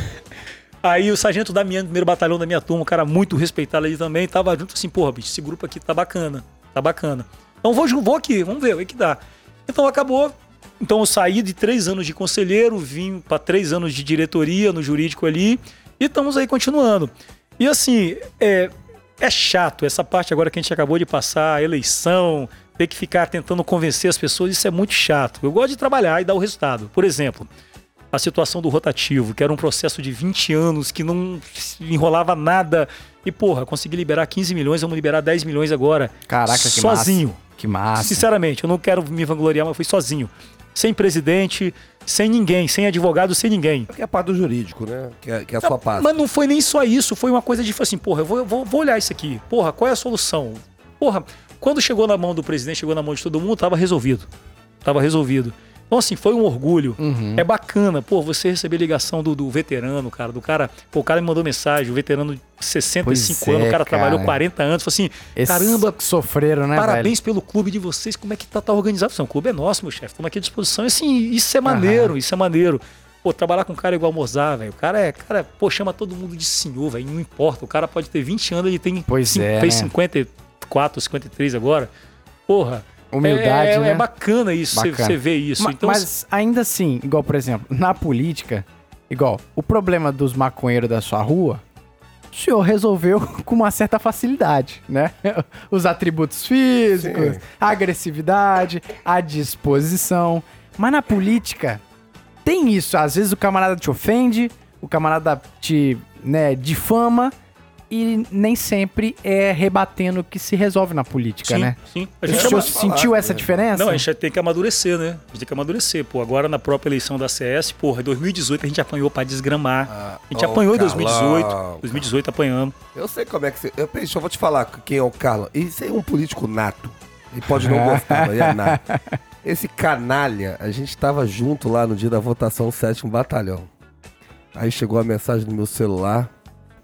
Aí o sargento Damiano, primeiro batalhão da minha turma, um cara muito respeitado ali também, tava junto assim, porra, bicho, esse grupo aqui tá bacana, tá bacana. Então vou, vou aqui, vamos ver o que dá. Então acabou. Então eu saí de três anos de conselheiro, vim para três anos de diretoria no jurídico ali, e estamos aí continuando. E assim, é, é chato essa parte agora que a gente acabou de passar, eleição, ter que ficar tentando convencer as pessoas, isso é muito chato. Eu gosto de trabalhar e dar o resultado. Por exemplo, a situação do rotativo, que era um processo de 20 anos, que não enrolava nada. E, porra, consegui liberar 15 milhões, vamos liberar 10 milhões agora. Caraca, que Sozinho. massa. Que massa. Sinceramente, eu não quero me vangloriar, mas fui sozinho. Sem presidente, sem ninguém, sem advogado, sem ninguém. Que é a parte do jurídico, né? Que é, que é a sua parte. Mas não foi nem só isso, foi uma coisa de assim, porra, eu vou, vou, vou olhar isso aqui. Porra, qual é a solução? Porra, quando chegou na mão do presidente, chegou na mão de todo mundo, tava resolvido. Tava resolvido. Então, assim, foi um orgulho. Uhum. É bacana, pô, você receber ligação do, do veterano, cara, do cara. Pô, o cara me mandou mensagem, o veterano de 65 Pois anos, é, o cara, cara. trabalhou 40 anos, falou assim: Esses caramba, sofreram, né, Parabéns pelo clube de vocês, como é que tá, tá organizado? Não, o clube é nosso, meu chefe, estamos aqui à disposição. E assim, isso é maneiro, isso é maneiro. Pô, trabalhar com um cara igual Mozart, velho. O cara é, cara, pô, chama todo mundo de senhor, velho. Não importa. O cara pode ter 20 anos, ele tem. Pois cin- é, Fez né? 54, 53 agora. Porra. Humildade, é, é, né? é bacana isso, você Bacana. você ver isso. Ma- então, mas ainda assim, igual, por exemplo, na política, igual, o problema dos maconheiros da sua rua, o senhor resolveu *laughs* com uma certa facilidade, né? *laughs* Os atributos físicos, Sim. a agressividade, a disposição. Mas na política, tem isso. Às vezes o camarada te ofende, o camarada te né, difama, e nem sempre é rebatendo o que se resolve na política, sim, né? sim. A gente ama- sentiu essa diferença? Não, a gente tem que amadurecer, né? A gente tem que amadurecer. Pô, agora na própria eleição da CS, porra, em 2018 a gente apanhou pra desgramar. Ah, a gente ó, apanhou em Carlão, 2018. 2018 apanhando. Eu sei como é que você. Eu, deixa eu vou te falar quem é o Carlos. Isso é um político nato. Ele pode não gostar, mas é nato. *laughs* Esse canalha, a gente tava junto lá no dia da votação 7 Batalhão. Aí chegou a mensagem no meu celular.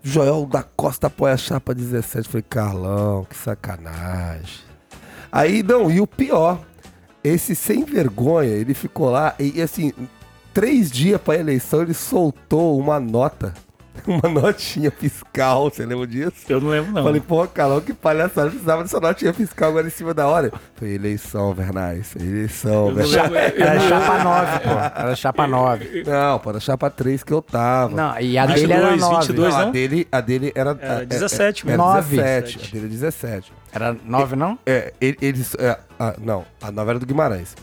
Joel da Costa apoia a chapa 17. Falei, Carlão, que sacanagem. Aí, não, e o pior, esse sem vergonha, ele ficou lá e, assim, três dias pra eleição ele soltou uma nota, *laughs* uma notinha fiscal, você lembra disso? Eu não lembro, não. Falei, pô, Carlão, que palhaçada, precisava dessa notinha fiscal agora em cima da hora. Falei, eleição, Vernais, eleição, Eu Vernais. lembro, Era chapa 9, pô. Era chapa 9. Não, pô, era chapa 3 que eu tava. Não, e a 22, dele era 9. 22, Não, a não? dele, a dele era, Era é, 17 é, era mesmo. 9. 17, a dele é 17. Era 9, não? É, ele- eles. é, a- não, a nova era do Guimarães.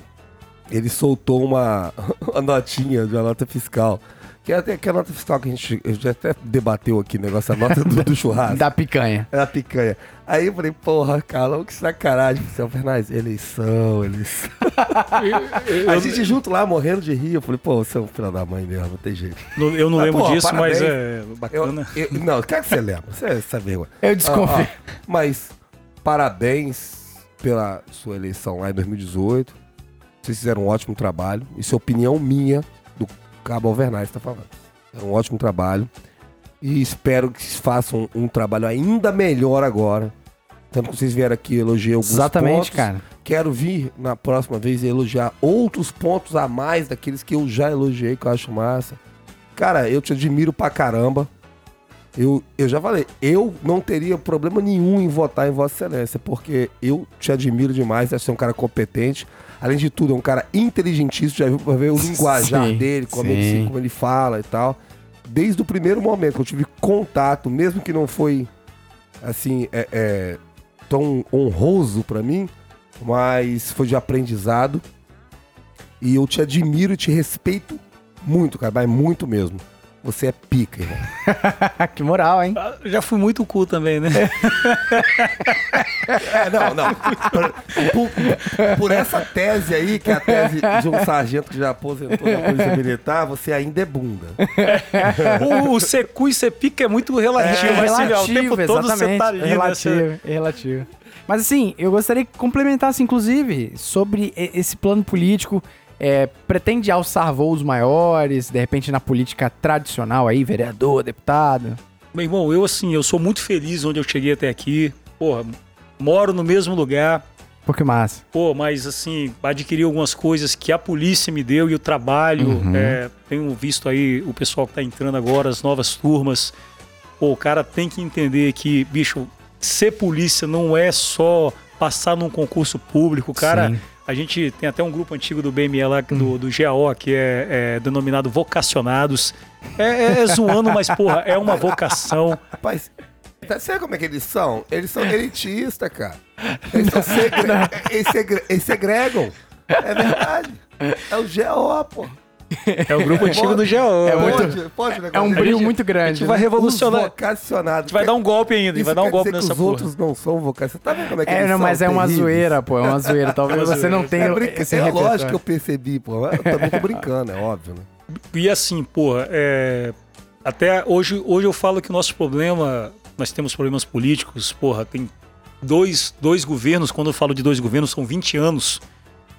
Ele soltou uma, *laughs* uma notinha de uma nota fiscal. Que é até que a nota fiscal que a gente, a gente até debateu aqui, o negócio, a nota do, do churrasco. *laughs* Da picanha. Era a picanha. Aí eu falei, porra, Carlão, que sacanagem. Seu Fernandes, eleição, eleição. *laughs* a gente junto lá, morrendo de rir. Eu falei, pô, você é um filho da mãe mesmo, não tem jeito. Eu não Mas, lembro pô, disso, mas parabéns. é Eu, bacana. eu- não, quer que você lembra? Você sabe vergonha. Eu desconfio. Ah, ah, mas parabéns pela sua eleição lá em 2018. Vocês fizeram um ótimo trabalho. Isso é opinião minha Cabo Alvernaz está falando. É um ótimo trabalho. E espero que façam um, trabalho ainda melhor agora. Tanto que vocês vieram aqui elogiar alguns Exatamente, pontos. cara. Quero vir na próxima vez elogiar outros pontos a mais daqueles que eu já elogiei, que eu acho massa. Cara, eu te admiro pra caramba. Eu, eu já falei, eu não teria problema nenhum em votar em Vossa Excelência, porque eu te admiro demais, acho que você é um cara competente. Além de tudo, é um cara inteligentíssimo, já viu pra ver o linguajar Sim, dele, como ele, como ele fala e tal. Desde o primeiro momento que eu tive contato, mesmo que não foi assim, é, é, tão honroso pra mim, mas foi de aprendizado. E eu te admiro e te respeito muito, cara, mas muito mesmo. Você é pica, irmão. *laughs* que moral, hein? Ah, Já fui muito cool também, né? É, não, não. Por, por- por essa tese aí, que é a tese de um sargento que já aposentou da Polícia Militar, você ainda é bunda. o, o ser cool e ser pica é muito relativo, mas assim, ó, o tempo todo você tá ali, é né? relativo, Você- é relativo. Mas assim, eu gostaria que complementasse, inclusive, sobre esse plano político. É, pretende alçar voos maiores, de repente na política tradicional aí, vereador, deputado. Meu irmão, eu assim, eu sou muito feliz onde eu cheguei até aqui. Porra, moro no mesmo lugar. Pô, que massa. Pô, mas assim, adquiri algumas coisas que a polícia me deu e o trabalho. Uhum. é, tenho visto aí o pessoal que tá entrando agora, as novas turmas. Pô, o cara tem que entender que, bicho, ser polícia não é só passar num concurso público. Cara, Sim. A gente tem até um grupo antigo do BME lá, do, do GAO, que é, é denominado Vocacionados. É, é- é zoando, mas, porra, é uma vocação. Rapaz, tá- sabe como é que eles são? Eles são elitistas, cara. Eles, são *laughs* segre... eles, segre... eles segregam. É verdade. É o GO, pô. É o grupo antigo do GAO. É A muito- Pode, pode, né, É um brilho A gente- muito gente grande. vai né? revolucionar. Os vocacionados. A gente vai dar um golpe ainda, a Isso vai dar um golpe dizer que nessa os porra. outros não são vocacionados. Você tá vendo como é que É, eles não, são mas é uma terríveis? zoeira, pô. É uma zoeira. Talvez você não tenha É, brinca... esse é lógico que eu percebi, pô. Eu também tô brincando, é óbvio, né? E assim, porra, é, até hoje, hoje eu falo que o nosso problema, nós temos problemas políticos, porra, tem dois, dois governos, quando eu falo de dois governos, são 20 anos.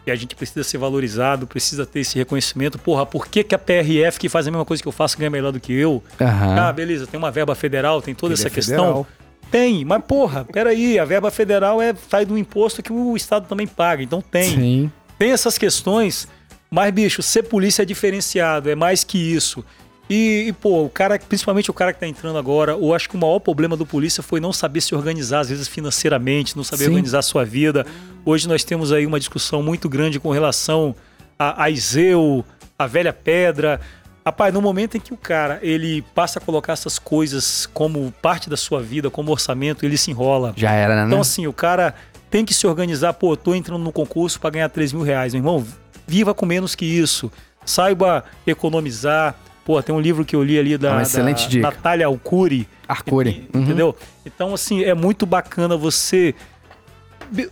E a gente precisa ser valorizado, precisa ter esse reconhecimento. Porra, por que, que a PRF, que faz a mesma coisa que eu faço, ganha melhor do que eu? Aham. Ah, beleza, tem uma verba federal, tem toda Ele essa é questão. federal. Tem, mas porra, peraí, a verba federal é, sai do imposto que o Estado também paga, então tem Sim. tem essas questões, mas, bicho, ser polícia é diferenciado, é mais que isso. E, e, pô, o cara, principalmente o cara que tá entrando agora, eu acho que o maior problema do polícia foi não saber se organizar, às vezes financeiramente, não saber Sim. organizar a sua vida. Hoje nós temos aí uma discussão muito grande com relação a, a Iseu, a velha pedra. Rapaz, no momento em que o cara ele passa a colocar essas coisas como parte da sua vida, como orçamento, ele se enrola. Já era, né? Então, assim, o cara tem que se organizar. Pô, eu tô entrando no concurso para ganhar 3 mil reais. Meu irmão, viva com menos que isso. Saiba economizar. Pô, tem um livro que eu li ali É da, uma excelente da dica. Natália Alcuri. Arcuri. Uhum. Entendeu? Então, assim, é muito bacana você.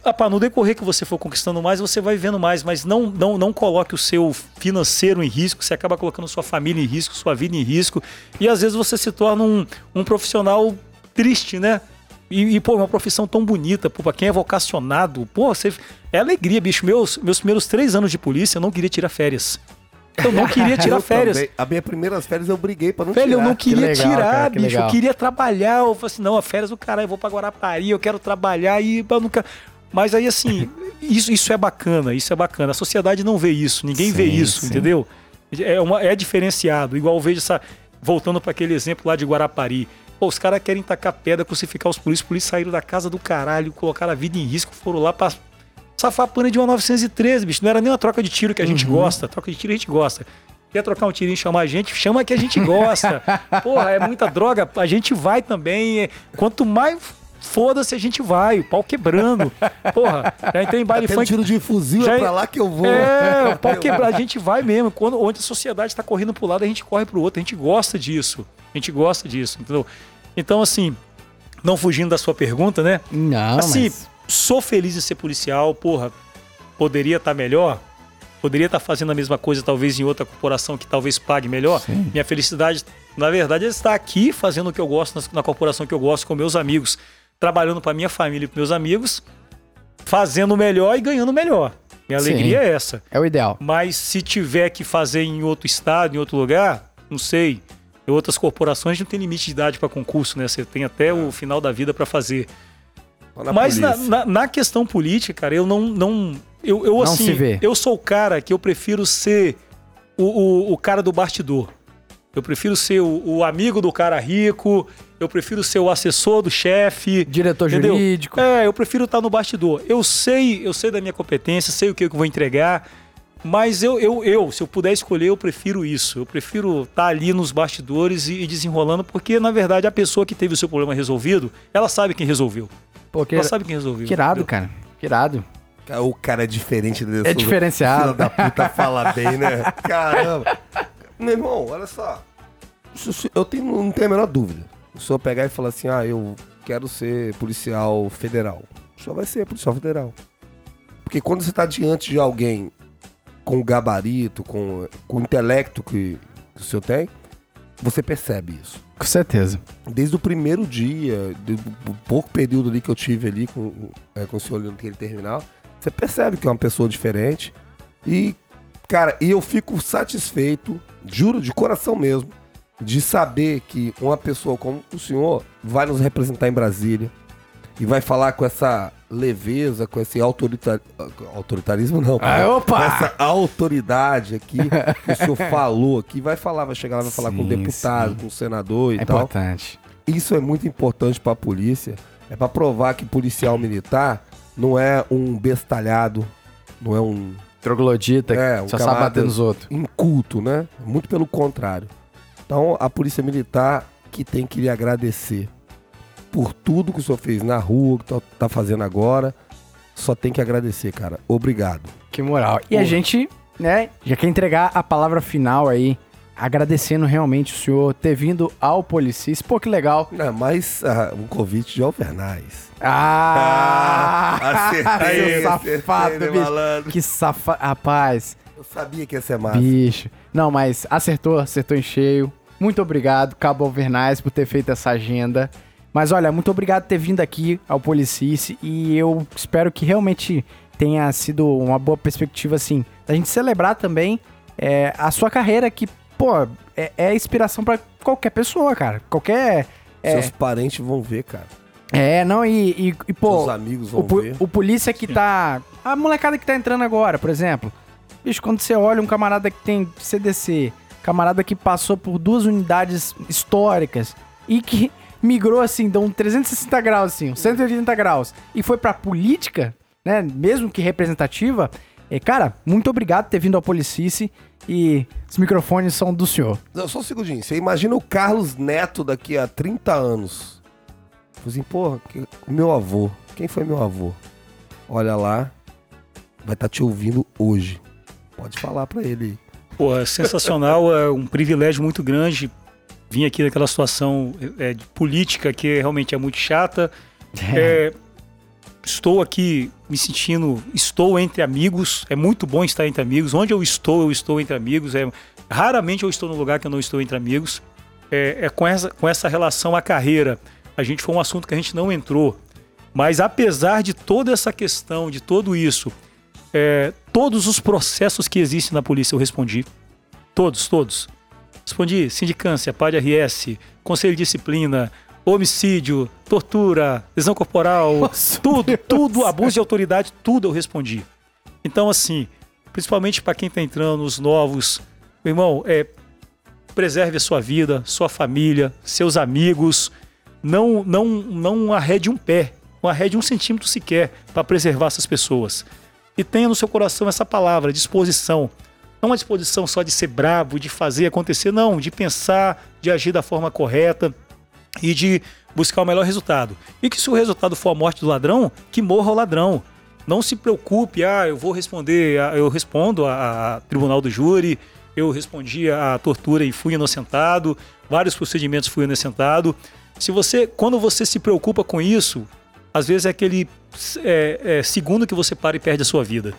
Apá, no decorrer que você for conquistando mais, você vai vendo mais, mas não, não, não coloque o seu financeiro em risco, você acaba colocando sua família em risco, sua vida em risco, e às vezes você se torna um, um profissional triste, né? E, e, pô, uma profissão tão bonita, pô, pra quem é vocacionado, pô, você. É alegria, bicho. Meus, meus primeiros três anos de polícia, eu não queria tirar férias. Eu não queria tirar Eu férias. também. As minhas primeiras férias eu briguei pra não Velho, eu tirar. não queria legal, tirar, cara, que bicho. legal. Eu queria trabalhar. Eu falei assim, não, a férias do caralho, eu vou pra Guarapari, eu quero trabalhar e eu nunca. Mas aí, assim, *laughs* isso, isso é bacana, isso é bacana. A sociedade não vê isso, ninguém vê Sim, isso, sim. entendeu? É, uma, é diferenciado. Igual eu vejo essa. Voltando para aquele exemplo lá de Guarapari. Pô, os caras querem tacar pedra, crucificar os polícias. Os polícias saíram da casa do caralho, colocaram a vida em risco, foram lá pra safar a pana de uma 913, bicho. Não era nem uma troca de tiro que a gente gosta. Troca de tiro a gente gosta. Quer trocar um tirinho e chamar a gente? Chama que a gente gosta. *laughs* Porra, é muita droga. A gente vai também. É, Quanto mais foda-se, a gente vai. O pau quebrando. Porra, já entrei em baile Tem um funk. tiro de fuzil, Já- é pra lá que eu vou. É, o pau *laughs* quebrado. A gente vai mesmo. Quando, onde a sociedade está correndo pro lado, a gente corre pro outro. A gente gosta disso. A gente gosta disso, entendeu? Então, assim, não fugindo da sua pergunta, né? Não, assim, mas... sou feliz em ser policial, porra. Poderia estar melhor? Poderia estar fazendo a mesma coisa, talvez em outra corporação que talvez pague melhor. Minha felicidade, na verdade, é estar aqui fazendo o que eu gosto na, na corporação que eu gosto com meus amigos, trabalhando para minha família e para meus amigos, fazendo melhor e ganhando melhor. Minha Sim. alegria é essa. É o ideal. Mas se tiver que fazer em outro estado, em outro lugar, não sei. Em outras corporações não tem limite de idade para concurso, né? Você tem até o final da vida para fazer. Na Mas na, na- na questão política, cara, eu não. não eu, eu Não assim, se vê. eu sou o cara que eu prefiro ser o, o, o cara do bastidor. Eu prefiro ser o, o amigo do cara rico, eu prefiro ser o assessor do chefe. Diretor Entendeu? jurídico. É, eu prefiro estar no bastidor. Eu sei, eu sei da minha competência, sei o que eu vou entregar, mas eu, eu, eu, se eu puder escolher, eu prefiro isso. Eu prefiro estar ali nos bastidores e, e desenrolando, porque na verdade a pessoa que teve o seu problema resolvido, ela sabe quem resolveu. Pô, que, Ela sabe quem resolveu. que irado, cara. Que irado. O cara é diferente desse. É diferenciado. Filho da puta fala bem, né? *laughs* Caramba. Meu irmão, olha só. Eu tenho, não tenho a menor dúvida. O senhor pegar e falar assim, ah, eu quero ser policial federal. O senhor vai ser policial federal. Porque quando você tá diante de alguém com gabarito, com, com o intelecto que, que o senhor tem, você percebe isso Com certeza. desde o primeiro dia, do, pouco período ali que eu tive ali com, é, com o senhor ali naquele terminal, você percebe que é uma pessoa diferente. E, cara, e eu fico satisfeito, juro, de coração mesmo, de saber que uma pessoa como o senhor vai nos representar em Brasília e vai falar com essa leveza, com esse autorita... autoritarismo, não. Ah, com opa! essa autoridade aqui que o senhor *laughs* falou aqui. Vai falar, vai chegar lá, vai falar com o Sim, deputado, sim. com o senador e É tal. importante. Isso é muito importante pra polícia. É pra provar que policial militar não é um bestalhado, não é um Troglodita, É, um só sabe bater nos outros. inculto, né? Muito pelo contrário. Então, a polícia militar que tem que lhe agradecer por tudo que o senhor fez na rua, que tá, tá fazendo agora, só tem que agradecer, cara. Obrigado. Que moral. E a Porra. gente, né, já quer entregar a palavra final aí, agradecendo realmente o senhor ter vindo ao Policis. Pô, que legal. Não, mas ah, um convite de Alvernais. Ah! *laughs* acertei, seu acertei, safado, né, bicho. malandro? Que safado. Rapaz, Eu sabia que ia ser massa. bicho. Não, mas acertou, acertou em cheio. Muito obrigado, Cabo Alvernais, por ter feito essa agenda. Mas olha, muito obrigado por ter vindo aqui ao Policice e eu espero que realmente tenha sido uma boa perspectiva, assim, da gente celebrar também é, a sua carreira que, pô, é, é inspiração pra qualquer pessoa, cara. Qualquer. É, Seus parentes vão ver, cara. é não, e, e, e, pô, Seus amigos vão o, ver. o polícia que tá. A molecada que tá entrando agora, por exemplo. Bicho, quando você olha um camarada que tem CDC, camarada que passou por duas unidades históricas e que migrou assim, deu um 360 graus, assim, um 180 graus, e foi pra política, né? Mesmo que representativa. É, cara, muito obrigado por ter vindo ao Policice e os microfones são do senhor. Não, só um segundinho. Você imagina o Carlos Neto daqui a 30 anos. Falei assim, porra, que- meu avô. Quem foi meu avô? Olha lá. Vai estar te ouvindo hoje. Pode falar pra ele aí. Pô, é sensacional, é um privilégio muito grande vir aqui daquela situação é, de política que realmente é muito chata. *laughs* É, estou aqui me sentindo, estou entre amigos, é muito bom estar entre amigos. Onde eu estou, eu estou entre amigos. É, raramente eu estou num lugar que eu não estou entre amigos. É, é com, essa, com essa relação à carreira. A gente foi um assunto que a gente não entrou. Mas apesar de toda essa questão, de tudo isso, é, todos os processos que existem na polícia eu respondi. Todos, todos. Respondi sindicância, PAD RS, conselho de disciplina, homicídio, tortura, lesão corporal, Nossa, tudo, tudo, abuso de autoridade, tudo eu respondi. Então, assim, principalmente para quem tá entrando, os novos, meu irmão, é, preserve a sua vida, sua família, seus amigos. Não, não, não arrede um pé, não arrede um centímetro sequer para preservar essas pessoas. E tenha no seu coração essa palavra, disposição. Não uma disposição só de ser bravo, de fazer acontecer, não, de pensar, de agir da forma correta e de buscar o melhor resultado. E que se o resultado for a morte do ladrão, que morra o ladrão. Não se preocupe, ah, eu vou responder, ah, eu respondo a, a tribunal do júri, eu respondi a tortura e fui inocentado, vários procedimentos fui inocentado. Se você, quando você se preocupa com isso, às vezes é aquele é, é, segundo que você para e perde a sua vida.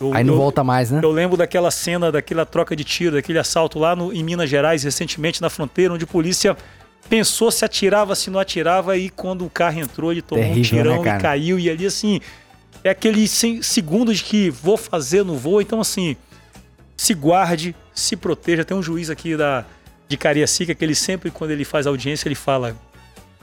Eu- Aí não eu- volta mais, né? eu lembro daquela cena, daquela troca de tiro, daquele assalto lá no, em Minas Gerais, recentemente na fronteira, onde a polícia pensou se atirava, se não atirava, e quando o carro entrou, ele tomou um Terrível, né, tirão cara? e caiu. E ali, assim, é aquele se- segundo de que vou fazer, não vou. Então, assim, se guarde, se proteja. Tem um juiz aqui da, de Cariacica que ele sempre, quando ele faz audiência, ele fala: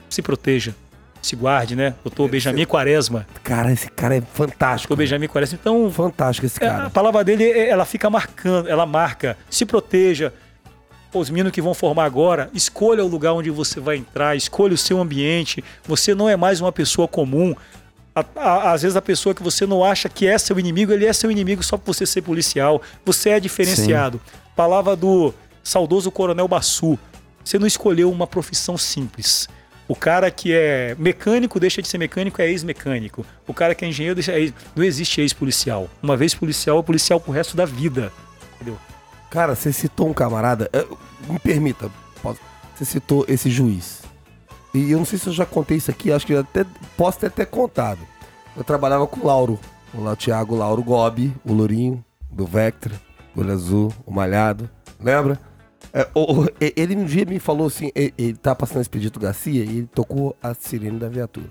se proteja, se guarde, né? Doutor Benjamin Quaresma. Cara, esse cara é fantástico. Doutor Benjamin Quaresma. Então, Fantástico esse é, cara. A palavra dele, é- ela fica marcando, ela marca. Se proteja. Os meninos que vão formar agora, escolha o lugar onde você vai entrar, escolha o seu ambiente. Você não é mais uma pessoa comum. Às vezes a pessoa que você não acha que é seu inimigo, ele é seu inimigo só por você ser policial. Você é diferenciado. Palavra do saudoso Coronel Bassu. Você não escolheu uma profissão simples. O cara que é mecânico deixa de ser mecânico, é ex-mecânico. O cara que é engenheiro deixa. é ex- Não existe ex-policial. Uma vez policial, é policial pro resto da vida. Entendeu? Cara, você citou um camarada. eh, Me permita, você citou esse juiz. E eu não sei se eu já contei isso aqui, acho que eu até posso ter, ter contado. Eu trabalhava com o Lauro, o Thiago Lauro Gobi, o Lourinho, do Vectra, Olho Azul, o Malhado. Lembra? É, ele um dia me falou assim: ele, ele tá passando esse pedido Garcia e ele tocou a sirene da viatura.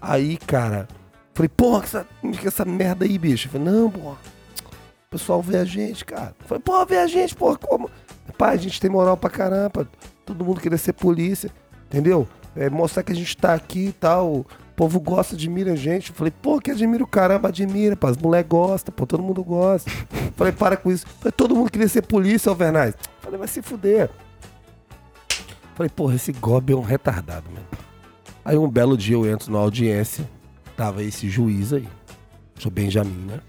Aí, cara, falei, porra, que essa, essa merda aí, bicho. Eu falei, não, porra. O pessoal vê a gente, cara. Eu Falei, pô, vê a gente, porra, como? Pai, a gente tem moral pra caramba. Todo mundo queria ser polícia, entendeu? É, mostrar que a gente tá aqui e tal. O povo gosta, admira a gente. Eu falei, pô, que admira o caramba, admira, pá. As mulheres gostam, pô, todo mundo gosta. falei, para com isso. Falei, todo mundo queria ser polícia, Alvernaz. Falei, vai se fuder. Falei, porra, esse Gob é um retardado, mano. Aí um belo dia eu entro na audiência, tava esse juiz aí, sou Benjamin, né?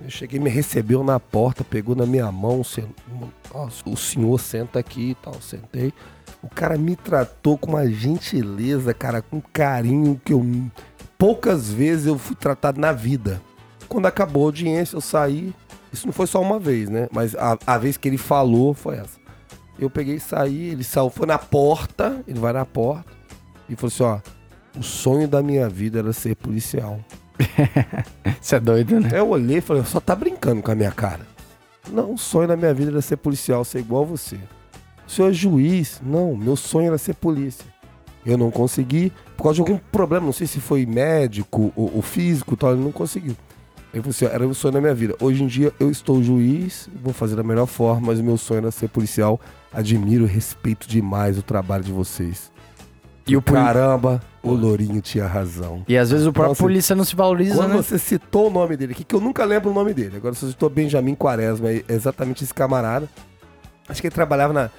Eu cheguei, me recebeu na porta, pegou na minha mão, o senhor senta aqui e tal, sentei. O cara me tratou com uma gentileza, cara, com carinho que eu poucas vezes eu fui tratado na vida. Quando acabou a audiência, eu saí. Isso não foi só uma vez, né? Mas a, a vez que ele falou foi essa. Eu peguei e saí, ele saiu, foi na porta, ele vai na porta e falou assim, ó, o sonho da minha vida era ser policial. *laughs* Você é doido, né? Eu olhei e falei, só tá brincando com a minha cara. Não, o sonho da minha vida era ser policial, ser igual a você. O senhor é juiz? Não, meu sonho era ser polícia. Eu não consegui, por causa de algum problema, não sei se foi médico ou, ou físico tal, ele não conseguiu. Ele falou assim, era o sonho da minha vida. Hoje em dia eu estou juiz, vou fazer da melhor forma, mas o meu sonho era ser policial. Admiro e respeito demais o trabalho de vocês. E o poli- Caramba, o Lourinho tinha razão. E às vezes o próprio Nossa, polícia não se valoriza, Quando né? você citou o nome dele aqui, que eu nunca lembro o nome dele. Agora você citou Benjamin Quaresma, é exatamente esse camarada. Acho que ele trabalhava na,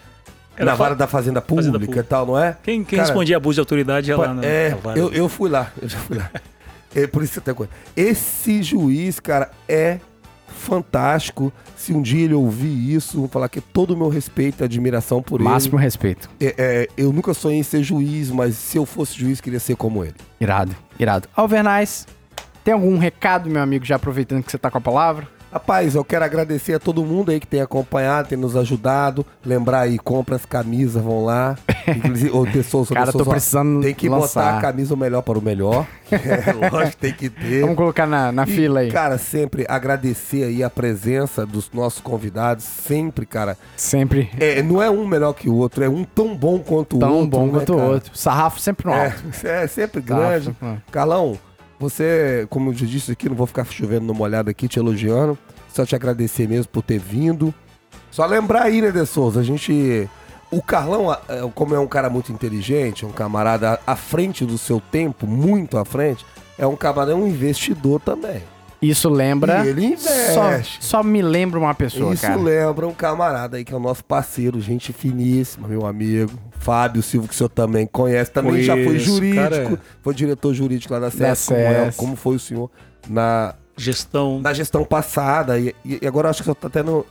Era na vara da Fazenda Pública, Fazenda Pública. e tal, não é? Quem, quem Cara, respondia abuso de autoridade ia lá na, é, na vara. eu, eu fui lá, eu já fui lá. É, por isso até coisa. Esse juiz, cara, é fantástico. Se um dia ele ouvir isso, vou falar que todo o meu respeito e admiração por Máximo respeito. ele. É, é, eu nunca sonhei em ser juiz, mas se eu fosse juiz, queria ser como ele. Irado, irado. Alvernais, tem algum recado, meu amigo, já aproveitando que você tá com a palavra? Rapaz, eu quero agradecer a todo mundo aí que tem acompanhado, tem nos ajudado. Lembrar aí, compra as camisas, vão lá. *laughs* Inclusive, ô, pessoas, Cara, pessoas, tô ó, precisando Tem que lançar. botar a camisa o melhor para o melhor. *laughs* É, lógico, tem que ter. Vamos colocar na, na E, fila aí. Cara, sempre agradecer aí a presença dos nossos convidados. Sempre, cara. Sempre É, não é um melhor que o outro, é um tão bom quanto o tão outro. bom né, quanto o outro. Sarrafo sempre no alto. É, *laughs* é sempre grande. Sarrafo, ah. Você, como eu disse aqui, não vou ficar chovendo no molhado aqui, te elogiando. Só te agradecer mesmo por ter vindo. Só lembrar aí, né, De Souza? A gente. O Carlão, é, como é um cara muito inteligente, um camarada à frente do seu tempo, muito à frente, é um camarada, é um investidor também. Isso lembra. E ele Só, investe. só me lembra uma pessoa, Isso cara. lembra um camarada aí que é o nosso parceiro, gente finíssima, meu amigo. Fábio Silva, que o senhor também conhece, também já foi jurídico, cara. foi diretor jurídico lá da Da CS, como, é- como foi o senhor na, Gestão, na gestão passada. E, e agora acho que só tá até no,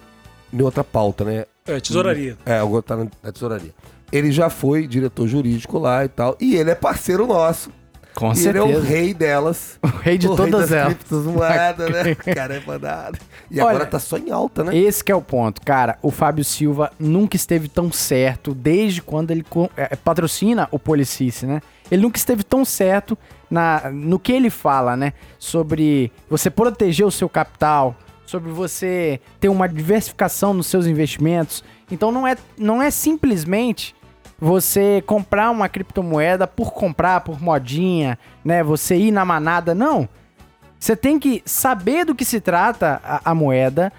em outra pauta, né? é, tesouraria. É, agora tá na, na tesouraria. Ele já foi diretor jurídico lá e tal. E ele é parceiro nosso. Com e ele é o certeza. rei delas. O rei de o todas rei das elas. criptomoedas, né? *laughs* O cara é mandado. E Olha, agora tá só em alta, né? Esse que é o ponto, cara. O Fábio Silva nunca esteve tão certo desde quando ele é, patrocina o Policice, né? Ele nunca esteve tão certo na, no que ele fala, né? Sobre você proteger o seu capital, sobre você ter uma diversificação nos seus investimentos. Então não é, não é simplesmente você comprar uma criptomoeda por comprar, por modinha, né? Você ir na manada, não. Você tem que saber do que se trata a, a moeda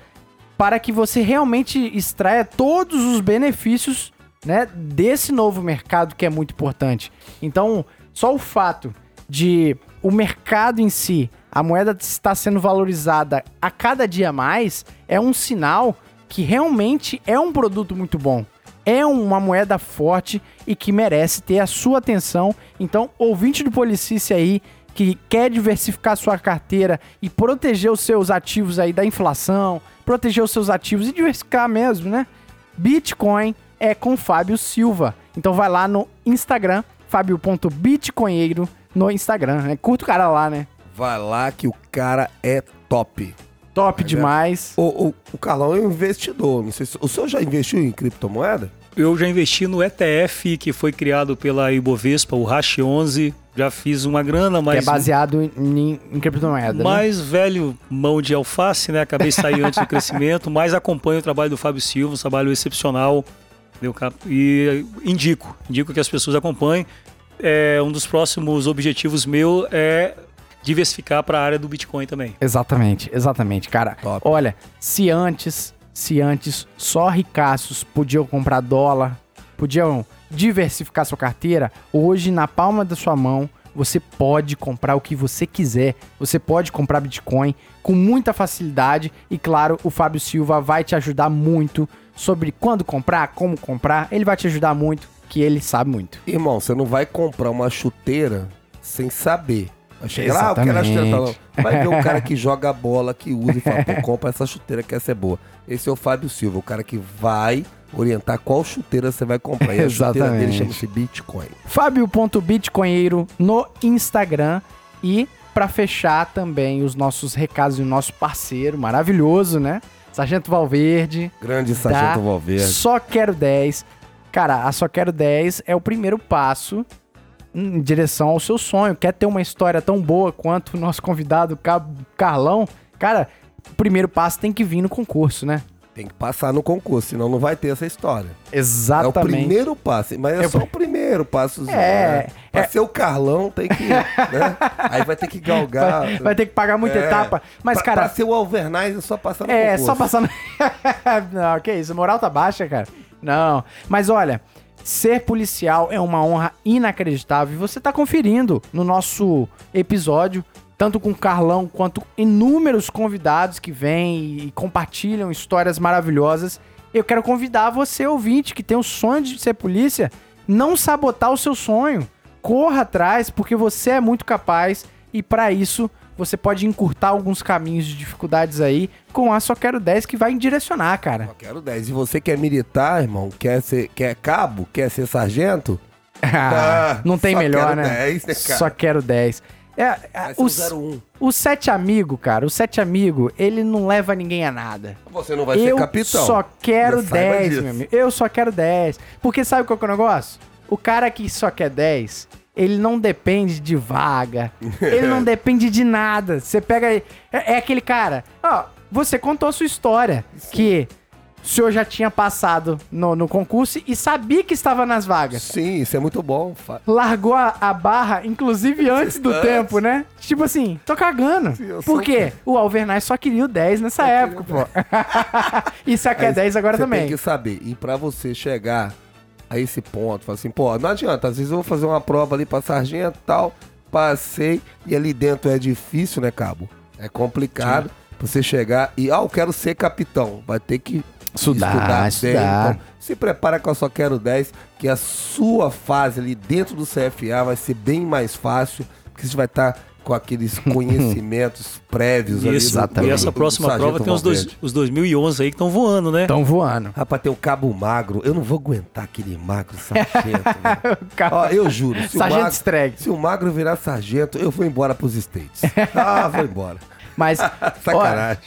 para que você realmente extraia todos os benefícios né, desse novo mercado que é muito importante. Então, só o fato de o mercado em si, a moeda estar sendo valorizada a cada dia mais, é um sinal que realmente é um produto muito bom. É uma moeda forte e que merece ter a sua atenção. Então, ouvinte do Policice aí, que quer diversificar sua carteira e proteger os seus ativos aí da inflação, proteger os seus ativos e diversificar mesmo, né? Bitcoin é com Fábio Silva. Então vai lá no Instagram, fábio.bitcoinheiro no Instagram, né? Curta o cara lá, né? Vai lá que o cara é top. Top demais. O, o, o Carlão é um investidor. Não sei se, o senhor já investiu em criptomoeda? Eu já investi no ETF que foi criado pela Ibovespa, o Hash 11. Já fiz uma grana, que mas é baseado em, em criptomoeda, né? mais velho mão de alface, né? Acabei de sair antes do *laughs* crescimento, mas acompanho o trabalho do Fábio Silva, um trabalho excepcional. entendeu, cara? E indico, indico que as pessoas acompanhem. É, um dos próximos objetivos meu é diversificar para a área do Bitcoin também. Exatamente, exatamente, cara. Top. Olha, se antes, se antes só ricaços podiam comprar dólar, podiam diversificar sua carteira, hoje na palma da sua mão você pode comprar o que você quiser. Você pode comprar Bitcoin com muita facilidade e claro, o Fábio Silva vai te ajudar muito sobre quando comprar, como comprar. Ele vai te ajudar muito, que ele sabe muito. Irmão, você não vai comprar uma chuteira sem saber. Vai chegar lá, ah, eu quero a chuteira. Tá. Vai ver um cara que *laughs* joga bola, que usa e fala, pô, compra essa chuteira que essa é boa. Esse é o Fábio Silva, o cara que vai orientar qual chuteira você vai comprar. E a chuteira dele chama-se Bitcoin. Fábio.bitcoinheiro no Instagram e para fechar também os nossos recados e o nosso parceiro maravilhoso, né? Sargento Valverde. Grande Sargento Valverde. Só Quero 10. Cara, a Só Quero 10 é o primeiro passo em direção ao seu sonho. Quer ter uma história tão boa quanto o nosso convidado Carlão? Cara, o primeiro passo tem que vir no concurso, né? Tem que passar no concurso, senão não vai ter essa história. Exatamente. É o primeiro passo, mas é, só o primeiro passo. É, né? Pra é... ser o Carlão, tem que. né? *laughs* Aí vai ter que galgar. Vai, vai ter que pagar muita é. etapa. Mas, pra, cara. Pra ser o Alvernais é só passar no é, concurso. É, só passar no. *laughs* não, que isso, moral tá baixa, cara. Não. Mas olha, ser policial é uma honra inacreditável. E você tá conferindo no nosso episódio tanto com Carlão quanto inúmeros convidados que vêm e compartilham histórias maravilhosas. Eu quero convidar você, ouvinte, que tem o sonho de ser polícia, não sabotar o seu sonho. Corra atrás, porque você é muito capaz e para isso você pode encurtar alguns caminhos de dificuldades aí com a Só Quero 10 que vai direcionar, cara. Só Quero 10. E você quer militar, irmão, quer ser quer cabo, quer ser sargento? *laughs* Ah, ah, não tem melhor, né? 10, né só quero 10. É, os, o Sete Amigo, cara, o Sete Amigo, ele não leva ninguém a nada. Você não vai eu ser capitão. Eu só quero 10, meu amigo. Eu só quero 10. Porque sabe qual que é o negócio? O cara que só quer 10, ele não depende de vaga. ele não *laughs* depende de nada. Você pega. É, é aquele cara. Ó, você contou a sua história. Sim. Que o senhor já tinha passado no, no, concurso e sabia que estava nas vagas. Sim, isso é muito bom. Largou a, a barra, inclusive *laughs* antes do tempo, né? Tipo assim, tô cagando. Sim, Por quê? O Alvernaz só queria o 10 nessa eu época, pô. e se quer 10 agora você também. Tem que saber. E para você chegar a esse ponto, fala assim, pô, não adianta. Às vezes eu vou fazer uma prova ali pra sargento e tal, passei, e ali dentro é difícil, né, cabo? É complicado. Sim. Você chegar e, ah, eu quero ser capitão. Vai ter que Estudar, estudar. estudar. Então, se prepara com a Só Quero 10, que a sua fase ali dentro do CFA vai ser bem mais fácil, porque você vai estar tá com aqueles conhecimentos *laughs* prévios ali. Exatamente. E essa próxima prova tem os, dois, os 2011 aí que estão voando, né? Estão voando. Rapaz, tem o cabo magro. Eu não vou aguentar aquele magro sargento. *laughs* né? Ó, eu juro. Se sargento o magro, Streg. Se o magro virar sargento, eu vou embora pros States. *laughs* Ah, vou embora. Mas, ó,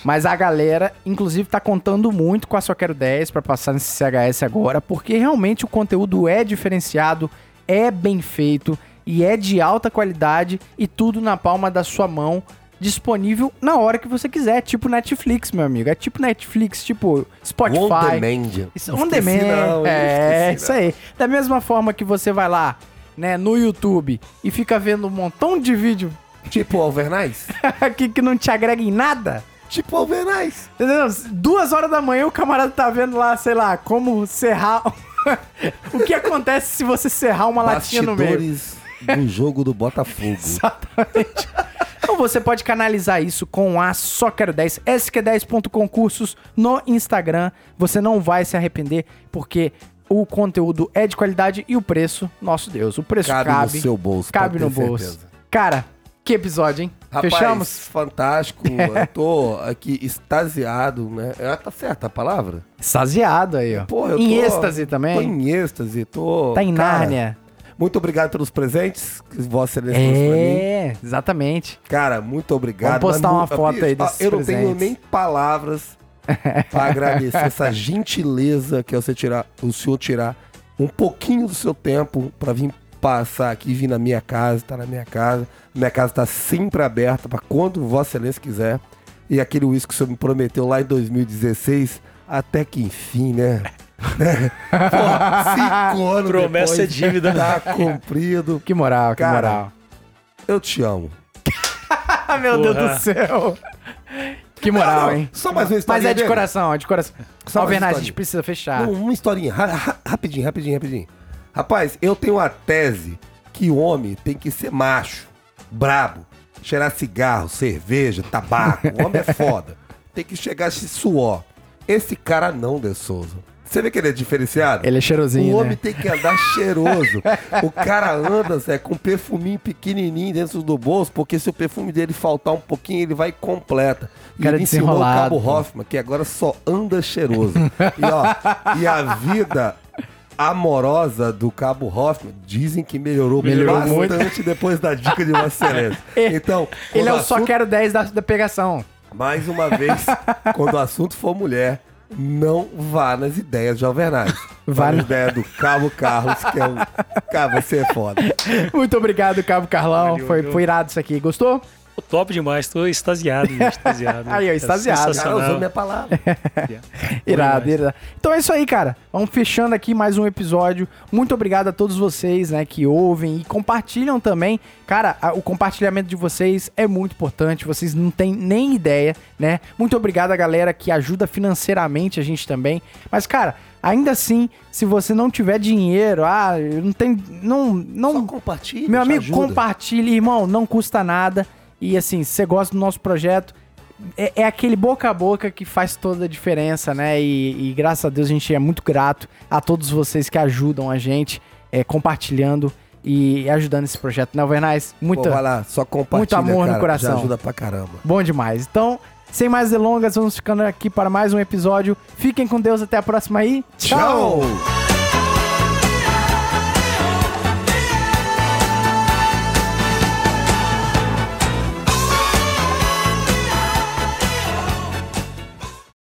mas a galera, inclusive, tá contando muito com a Só Quero 10 para passar nesse CHS agora, porque realmente o conteúdo é diferenciado, é bem feito e é de alta qualidade e tudo na palma da sua mão disponível na hora que você quiser, tipo Netflix, meu amigo. É tipo Netflix, tipo Spotify. On demand. Isso, on demand. Não, é, isso aí. Da mesma forma que você vai lá, né, no YouTube e fica vendo um montão de vídeo Tipo Alvernais? *laughs* que, que não te agrega em nada? Tipo Alvernais. Entendeu? Duas horas da manhã o camarada tá vendo lá, sei lá, como serrar. *laughs* o que acontece se você serrar uma latinha no meio? Do jogo do Botafogo. Exatamente. Então você pode canalizar isso com a Só Quero 10, sk10.concursos no Instagram. Você não vai se arrepender, porque o conteúdo é de qualidade e o preço, nosso Deus, o preço cabe. Cabe no seu bolso. Cabe no bolso. Certeza. Cara, que episódio, hein? Rapaz, Fechamos? fantástico. *laughs* eu tô aqui extasiado, né? É, tá certa a palavra? Extasiado aí, ó. Pô, eu em tô, êxtase também. Tô em êxtase, tô... Tá em Nárnia. Muito obrigado pelos presentes que Vossa Excelência É, exatamente. Cara, muito obrigado. Vamos postar uma foto aí desses Eu não tenho nem palavras para *laughs* agradecer essa gentileza que é você tirar, o senhor tirar um pouquinho do seu tempo para vir passar aqui, vir na minha casa, tá na minha casa. Minha casa está sempre aberta para quando Vossa Excelência quiser. E aquele uísque que o senhor me prometeu lá em 2016, até que enfim, né? Pô, cinco anos Promessa é dívida. Tá cumprido. Que moral, que Cara, moral. Eu te amo. *laughs* Meu Porra. Deus do céu. Que moral, não, não. hein? Só mais uma história. Mas é de coração, é de coração. Só Alvernaz, a gente precisa fechar. Não, uma historinha, ra rapidinho, rapidinho, rapidinho. Rapaz, eu tenho uma tese que homem tem que ser macho, brabo, cheirar cigarro, cerveja, tabaco. O homem é *laughs* foda. Tem que chegar esse suor. Esse cara não, De Souza. Você vê que ele é diferenciado? Ele é cheirosinho, O homem né? tem que andar cheiroso. o cara anda, Zé, com um perfuminho pequenininho dentro do bolso, porque se o perfume dele faltar um pouquinho, ele vai completa. E Cara ele ensinou o Cabo. Hoffman, que agora só anda cheiroso. e, ó, *laughs* e a vida amorosa do Cabo Hoffman dizem que melhorou, Melhorou muito. bastante depois da dica de uma excelência. *laughs* Então, Ele é o só assunto- quero 10 da, da pegação. mais uma vez, quando o assunto for mulher, não vá nas ideias de Alvernaz. Vá nas ideias do Cabo Carlos, que é um. *laughs* Cara, você é foda. Muito obrigado, Cabo Carlão. Valeu, foi, foi irado isso aqui. Gostou? Top demais, tô extasiado, gente, extasiado. *laughs* Aí, ó, extasiado. Cara usou minha palavra. *laughs* *laughs* Irado, irado. Então é isso aí, cara. Vamos fechando aqui mais um episódio. Muito obrigado a todos vocês, né, que ouvem e compartilham também. Cara, a- o compartilhamento de vocês é muito importante. Vocês não têm nem ideia, né? Muito obrigado a galera que ajuda financeiramente a gente também. Mas, cara, ainda assim, se você não tiver dinheiro, ah, não tem, não, não, Só compartilha. meu amigo, ajuda. compartilhe, irmão, não custa nada. E assim, se você gosta do nosso projeto, é, é aquele boca a boca que faz toda a diferença, né? E, e graças a Deus a gente é muito grato a todos vocês que ajudam a gente, é, compartilhando e ajudando esse projeto. Não, Vernais, muito Pô, vai lá, só compartilha, muito amor no cara, coração. Já ajuda pra caramba. bom demais. Então, sem mais delongas, vamos ficando aqui para mais um episódio. Fiquem com Deus, até a próxima aí. Tchau!